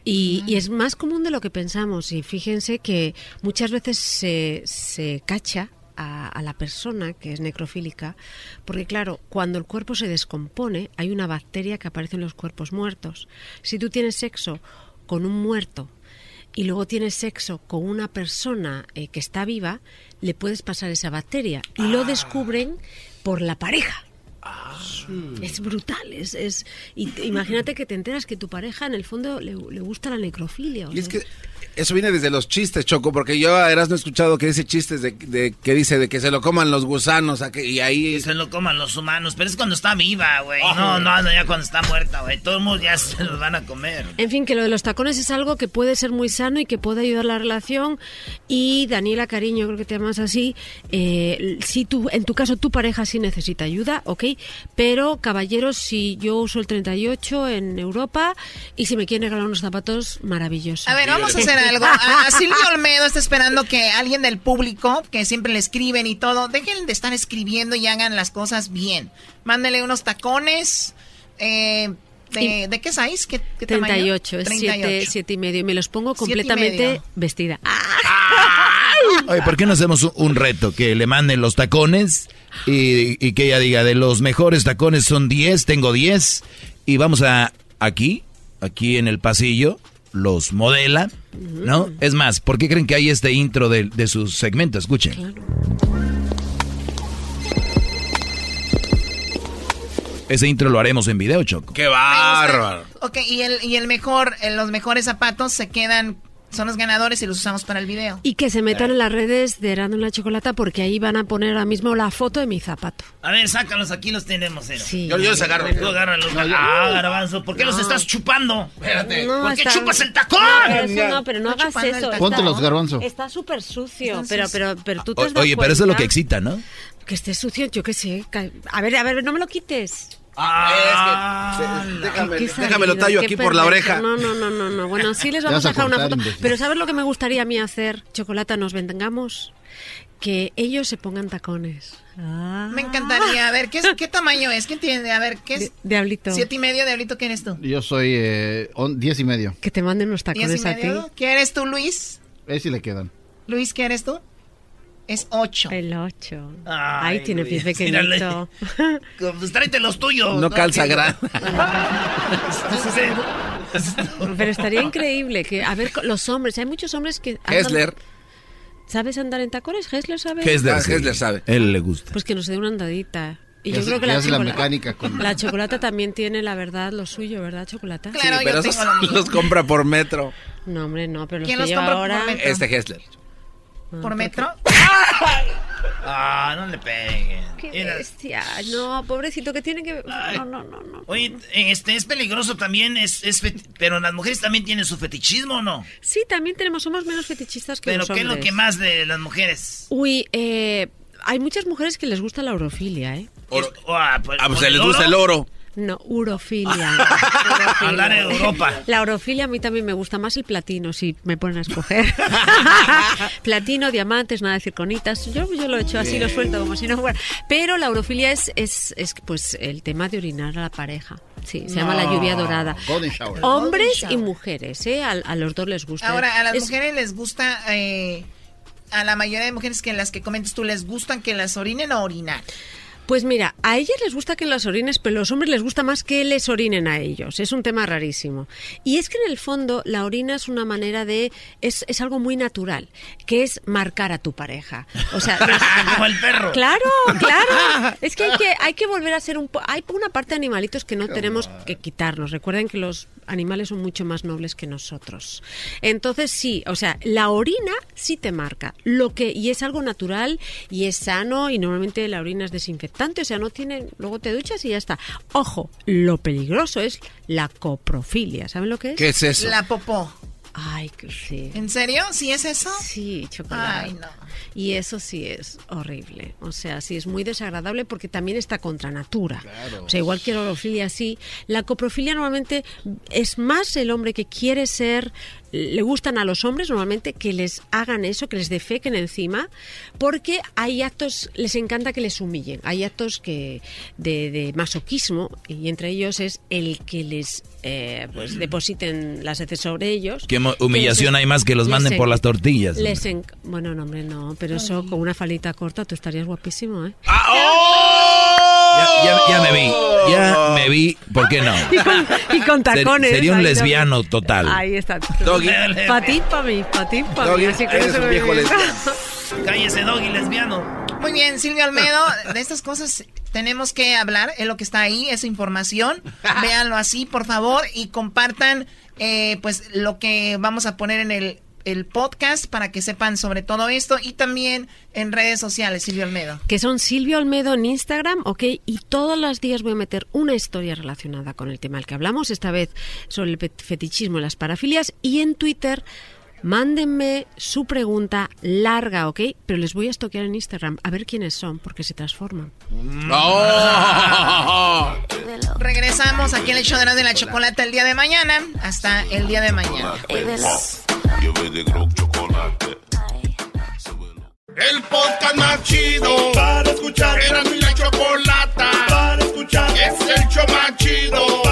Y, y es más común de lo que pensamos. Y fíjense que muchas veces se, se cacha a, a la persona que es necrofílica, porque claro, cuando el cuerpo se descompone, hay una bacteria que aparece en los cuerpos muertos. Si tú tienes sexo con un muerto y luego tienes sexo con una persona eh, que está viva, le puedes pasar esa bacteria. Y lo descubren por la pareja. Es brutal, es, es y imagínate que te enteras que tu pareja en el fondo le, le gusta la necrofilia. o Y es que eso viene desde los chistes, Choco, porque yo a Erasmo he escuchado que dice chistes de, de- que dice de que se lo coman los gusanos a que- y ahí... Que se lo coman los humanos, pero es cuando está viva, güey. No, no, no, ya cuando está muerta, güey. Todos mundo ya se los van a comer. En fin, que lo de los tacones es algo que puede ser muy sano y que puede ayudar a la relación. Y Daniela Cariño, creo que te llamas así, eh, si tú, en tu caso tu pareja sí necesita ayuda, ok, pero caballeros, si yo uso el 38 en Europa y si me quieren regalar unos zapatos, maravilloso. A ver, vamos a hacer algo. A, a Silvio Olmedo está esperando que alguien del público, que siempre le escriben y todo, dejen de estar escribiendo y hagan las cosas bien. Mándele unos tacones. Eh, de, ¿De qué size? ¿Qué, qué tamaño? 38, es 7, 7 y medio. y Me los pongo completamente vestida. Oye, ¿por qué no hacemos un, un reto? Que le manden los tacones y, y que ella diga, de los mejores tacones son 10, tengo 10. Y vamos a aquí, aquí en el pasillo, los modela, ¿no? Es más, ¿por qué creen que hay este intro de, de su segmento? Escuchen. Ese intro lo haremos en video, Choco. ¡Qué bárbaro! Ok, y el, y el mejor, eh, los mejores zapatos se quedan, son los ganadores y los usamos para el video. Y que se metan en las redes de Erasmo la Chocolata porque ahí van a poner ahora mismo la foto de mi zapato. A ver, sácalos, aquí los tenemos, Cero. Sí. Yo- yo los agarro. Tú agárralos. No, yo- ah, garbanzo, ¿por qué los No. estás chupando? Espérate. No, ¿Por qué está- chupas el tacón? No, eso no, pero no hagas eso. Póntelos, garbanzo. Está súper sucio, pero, pero, pero tú te O- oye, pero eso es lo que excita, ¿no? Que esté sucio, yo qué sé. A ver, a ver, no me lo quites. Ah, déjame, Qué déjame lo tallo aquí por la oreja. No, no, no, no, no. Bueno, sí les vamos a a dejar una foto. imbécil. Pero ¿sabes lo que me gustaría a mí hacer? Chocolata, nos vengamos. Que ellos se pongan tacones. Me encantaría. A ver, ¿qué, es, ¿qué tamaño es? ¿Quién tiene? A ver, ¿qué es? Diablito. Siete y medio, Diablito, ¿quién eres tú? Yo soy eh, on- diez y medio. Que te manden unos ¿Diez y tacones a ti. ¿Qué eres tú, Luis? Ese sí le quedan. Luis, ¿qué eres tú? Es ocho. El 8. Ay, Ay, tiene pie pequeñito. Pues tráete los tuyos. No calza Que- gran. Pero estaría increíble que, a ver, los hombres, hay muchos hombres que... andan- Hessler. ¿Sabes andar en tacones? ¿Hessler sabe? Hessler, Ah, sí. Hessler sabe. Él le gusta. Pues que nos dé una andadita. Y yo creo que la, la mecánica con- la chocolata también tiene, la verdad, lo suyo, ¿verdad, chocolata? Claro, sí, pero yo esos lo los compra por metro. No, hombre, no, pero los ¿Quién que los lleva compra por ahora... metro? Este Hessler. ¿Por metro? Ah, no le peguen. Qué bestia. No, pobrecito, que tiene que... No, no, no, no. Oye, este es peligroso también, es, es feti- pero las mujeres también tienen su fetichismo, ¿o no? Sí, también tenemos, somos menos fetichistas que Pero los ¿qué es lo hombres. que más de las mujeres? Uy, eh, hay muchas mujeres que les gusta la orofilia, ¿eh? Es- ah, pues, Ah, pues ¿por se les el gusta oro? el oro. No, urofilia. Hablar en Europa. La urofilia a mí también me gusta más el platino, si me ponen a escoger. platino, diamantes, nada de circonitas. Yo, yo lo he hecho así, lo suelto como si no fuera. Pero la urofilia es, es, es pues el tema de orinar a la pareja. Sí, se llama la lluvia dorada. Hombres y mujeres, ¿eh? A, los dos les gusta. Ahora, a las mujeres les gusta... Eh, a la mayoría de mujeres que las que comentas tú les gustan que las orinen o orinar. Pues mira, a ellas les gusta que las orines, pero a los hombres les gusta más que les orinen a ellos. Es un tema rarísimo. Y es que en el fondo la orina es una manera de... es, es algo muy natural, que es marcar a tu pareja. O sea... Como el perro. Claro, claro. Es que hay que, hay que volver a ser un... Hay una parte de animalitos que no tenemos que quitarnos. Recuerden que los animales son mucho más nobles que nosotros. Entonces sí, o sea, la orina sí te marca. Lo que, y es algo natural y es sano y normalmente la orina es desinfectante o sea, no tiene, luego te duchas y ya está. Ojo, lo peligroso es la coprofilia, ¿saben lo que es? ¿Qué es eso? La popó. Ay, sí. ¿En serio? ¿Sí es eso? Sí, chocolate. Ay, no. Y eso sí es horrible. O sea, sí es muy desagradable porque también está contra natura. O sea, igual que la orofilia, sí. La coprofilia normalmente es más el hombre que quiere ser le gustan a los hombres normalmente que les hagan eso, que les defequen encima, porque hay actos, les encanta que les humillen. Hay actos que de, masoquismo y entre ellos es el que les eh, pues depositen las heces sobre ellos. ¿Qué humillación hay más que los manden por las tortillas? Les bueno, no, hombre, no, pero eso con una falita corta tú estarías guapísimo, ¿eh? ¡Ah, oh! Ya, me vi, ya me vi, ¿por qué no? Y con, tacones. sería un lesbiano total. Ahí está. Doggy. Para ti, para mí, para ti, para mí. Así que eres un viejo lesbiano. Cállese, Doggy, lesbiano. Muy bien, Silvio Almedo, de estas cosas tenemos que hablar, es lo que está ahí, esa información. Véanlo así, por favor, y compartan eh, pues lo que vamos a poner en el el podcast para que sepan sobre todo esto y también en redes sociales, Silvio Almedo. Que son Silvio Almedo en Instagram, ok, y todos los días voy a meter una historia relacionada con el tema del que hablamos, esta vez sobre el fetichismo y las parafilias, y en Twitter mándenme su pregunta larga, ¿ok? Pero les voy a estoquear en Instagram a ver quiénes son, porque se transforman. ¡Oh! Regresamos aquí en el show de la chocolate el día de mañana. Hasta el día de mañana lleve de grog chocolate. El podcast más chido para escuchar. Era mi la chocolata para escuchar. Es el show más chido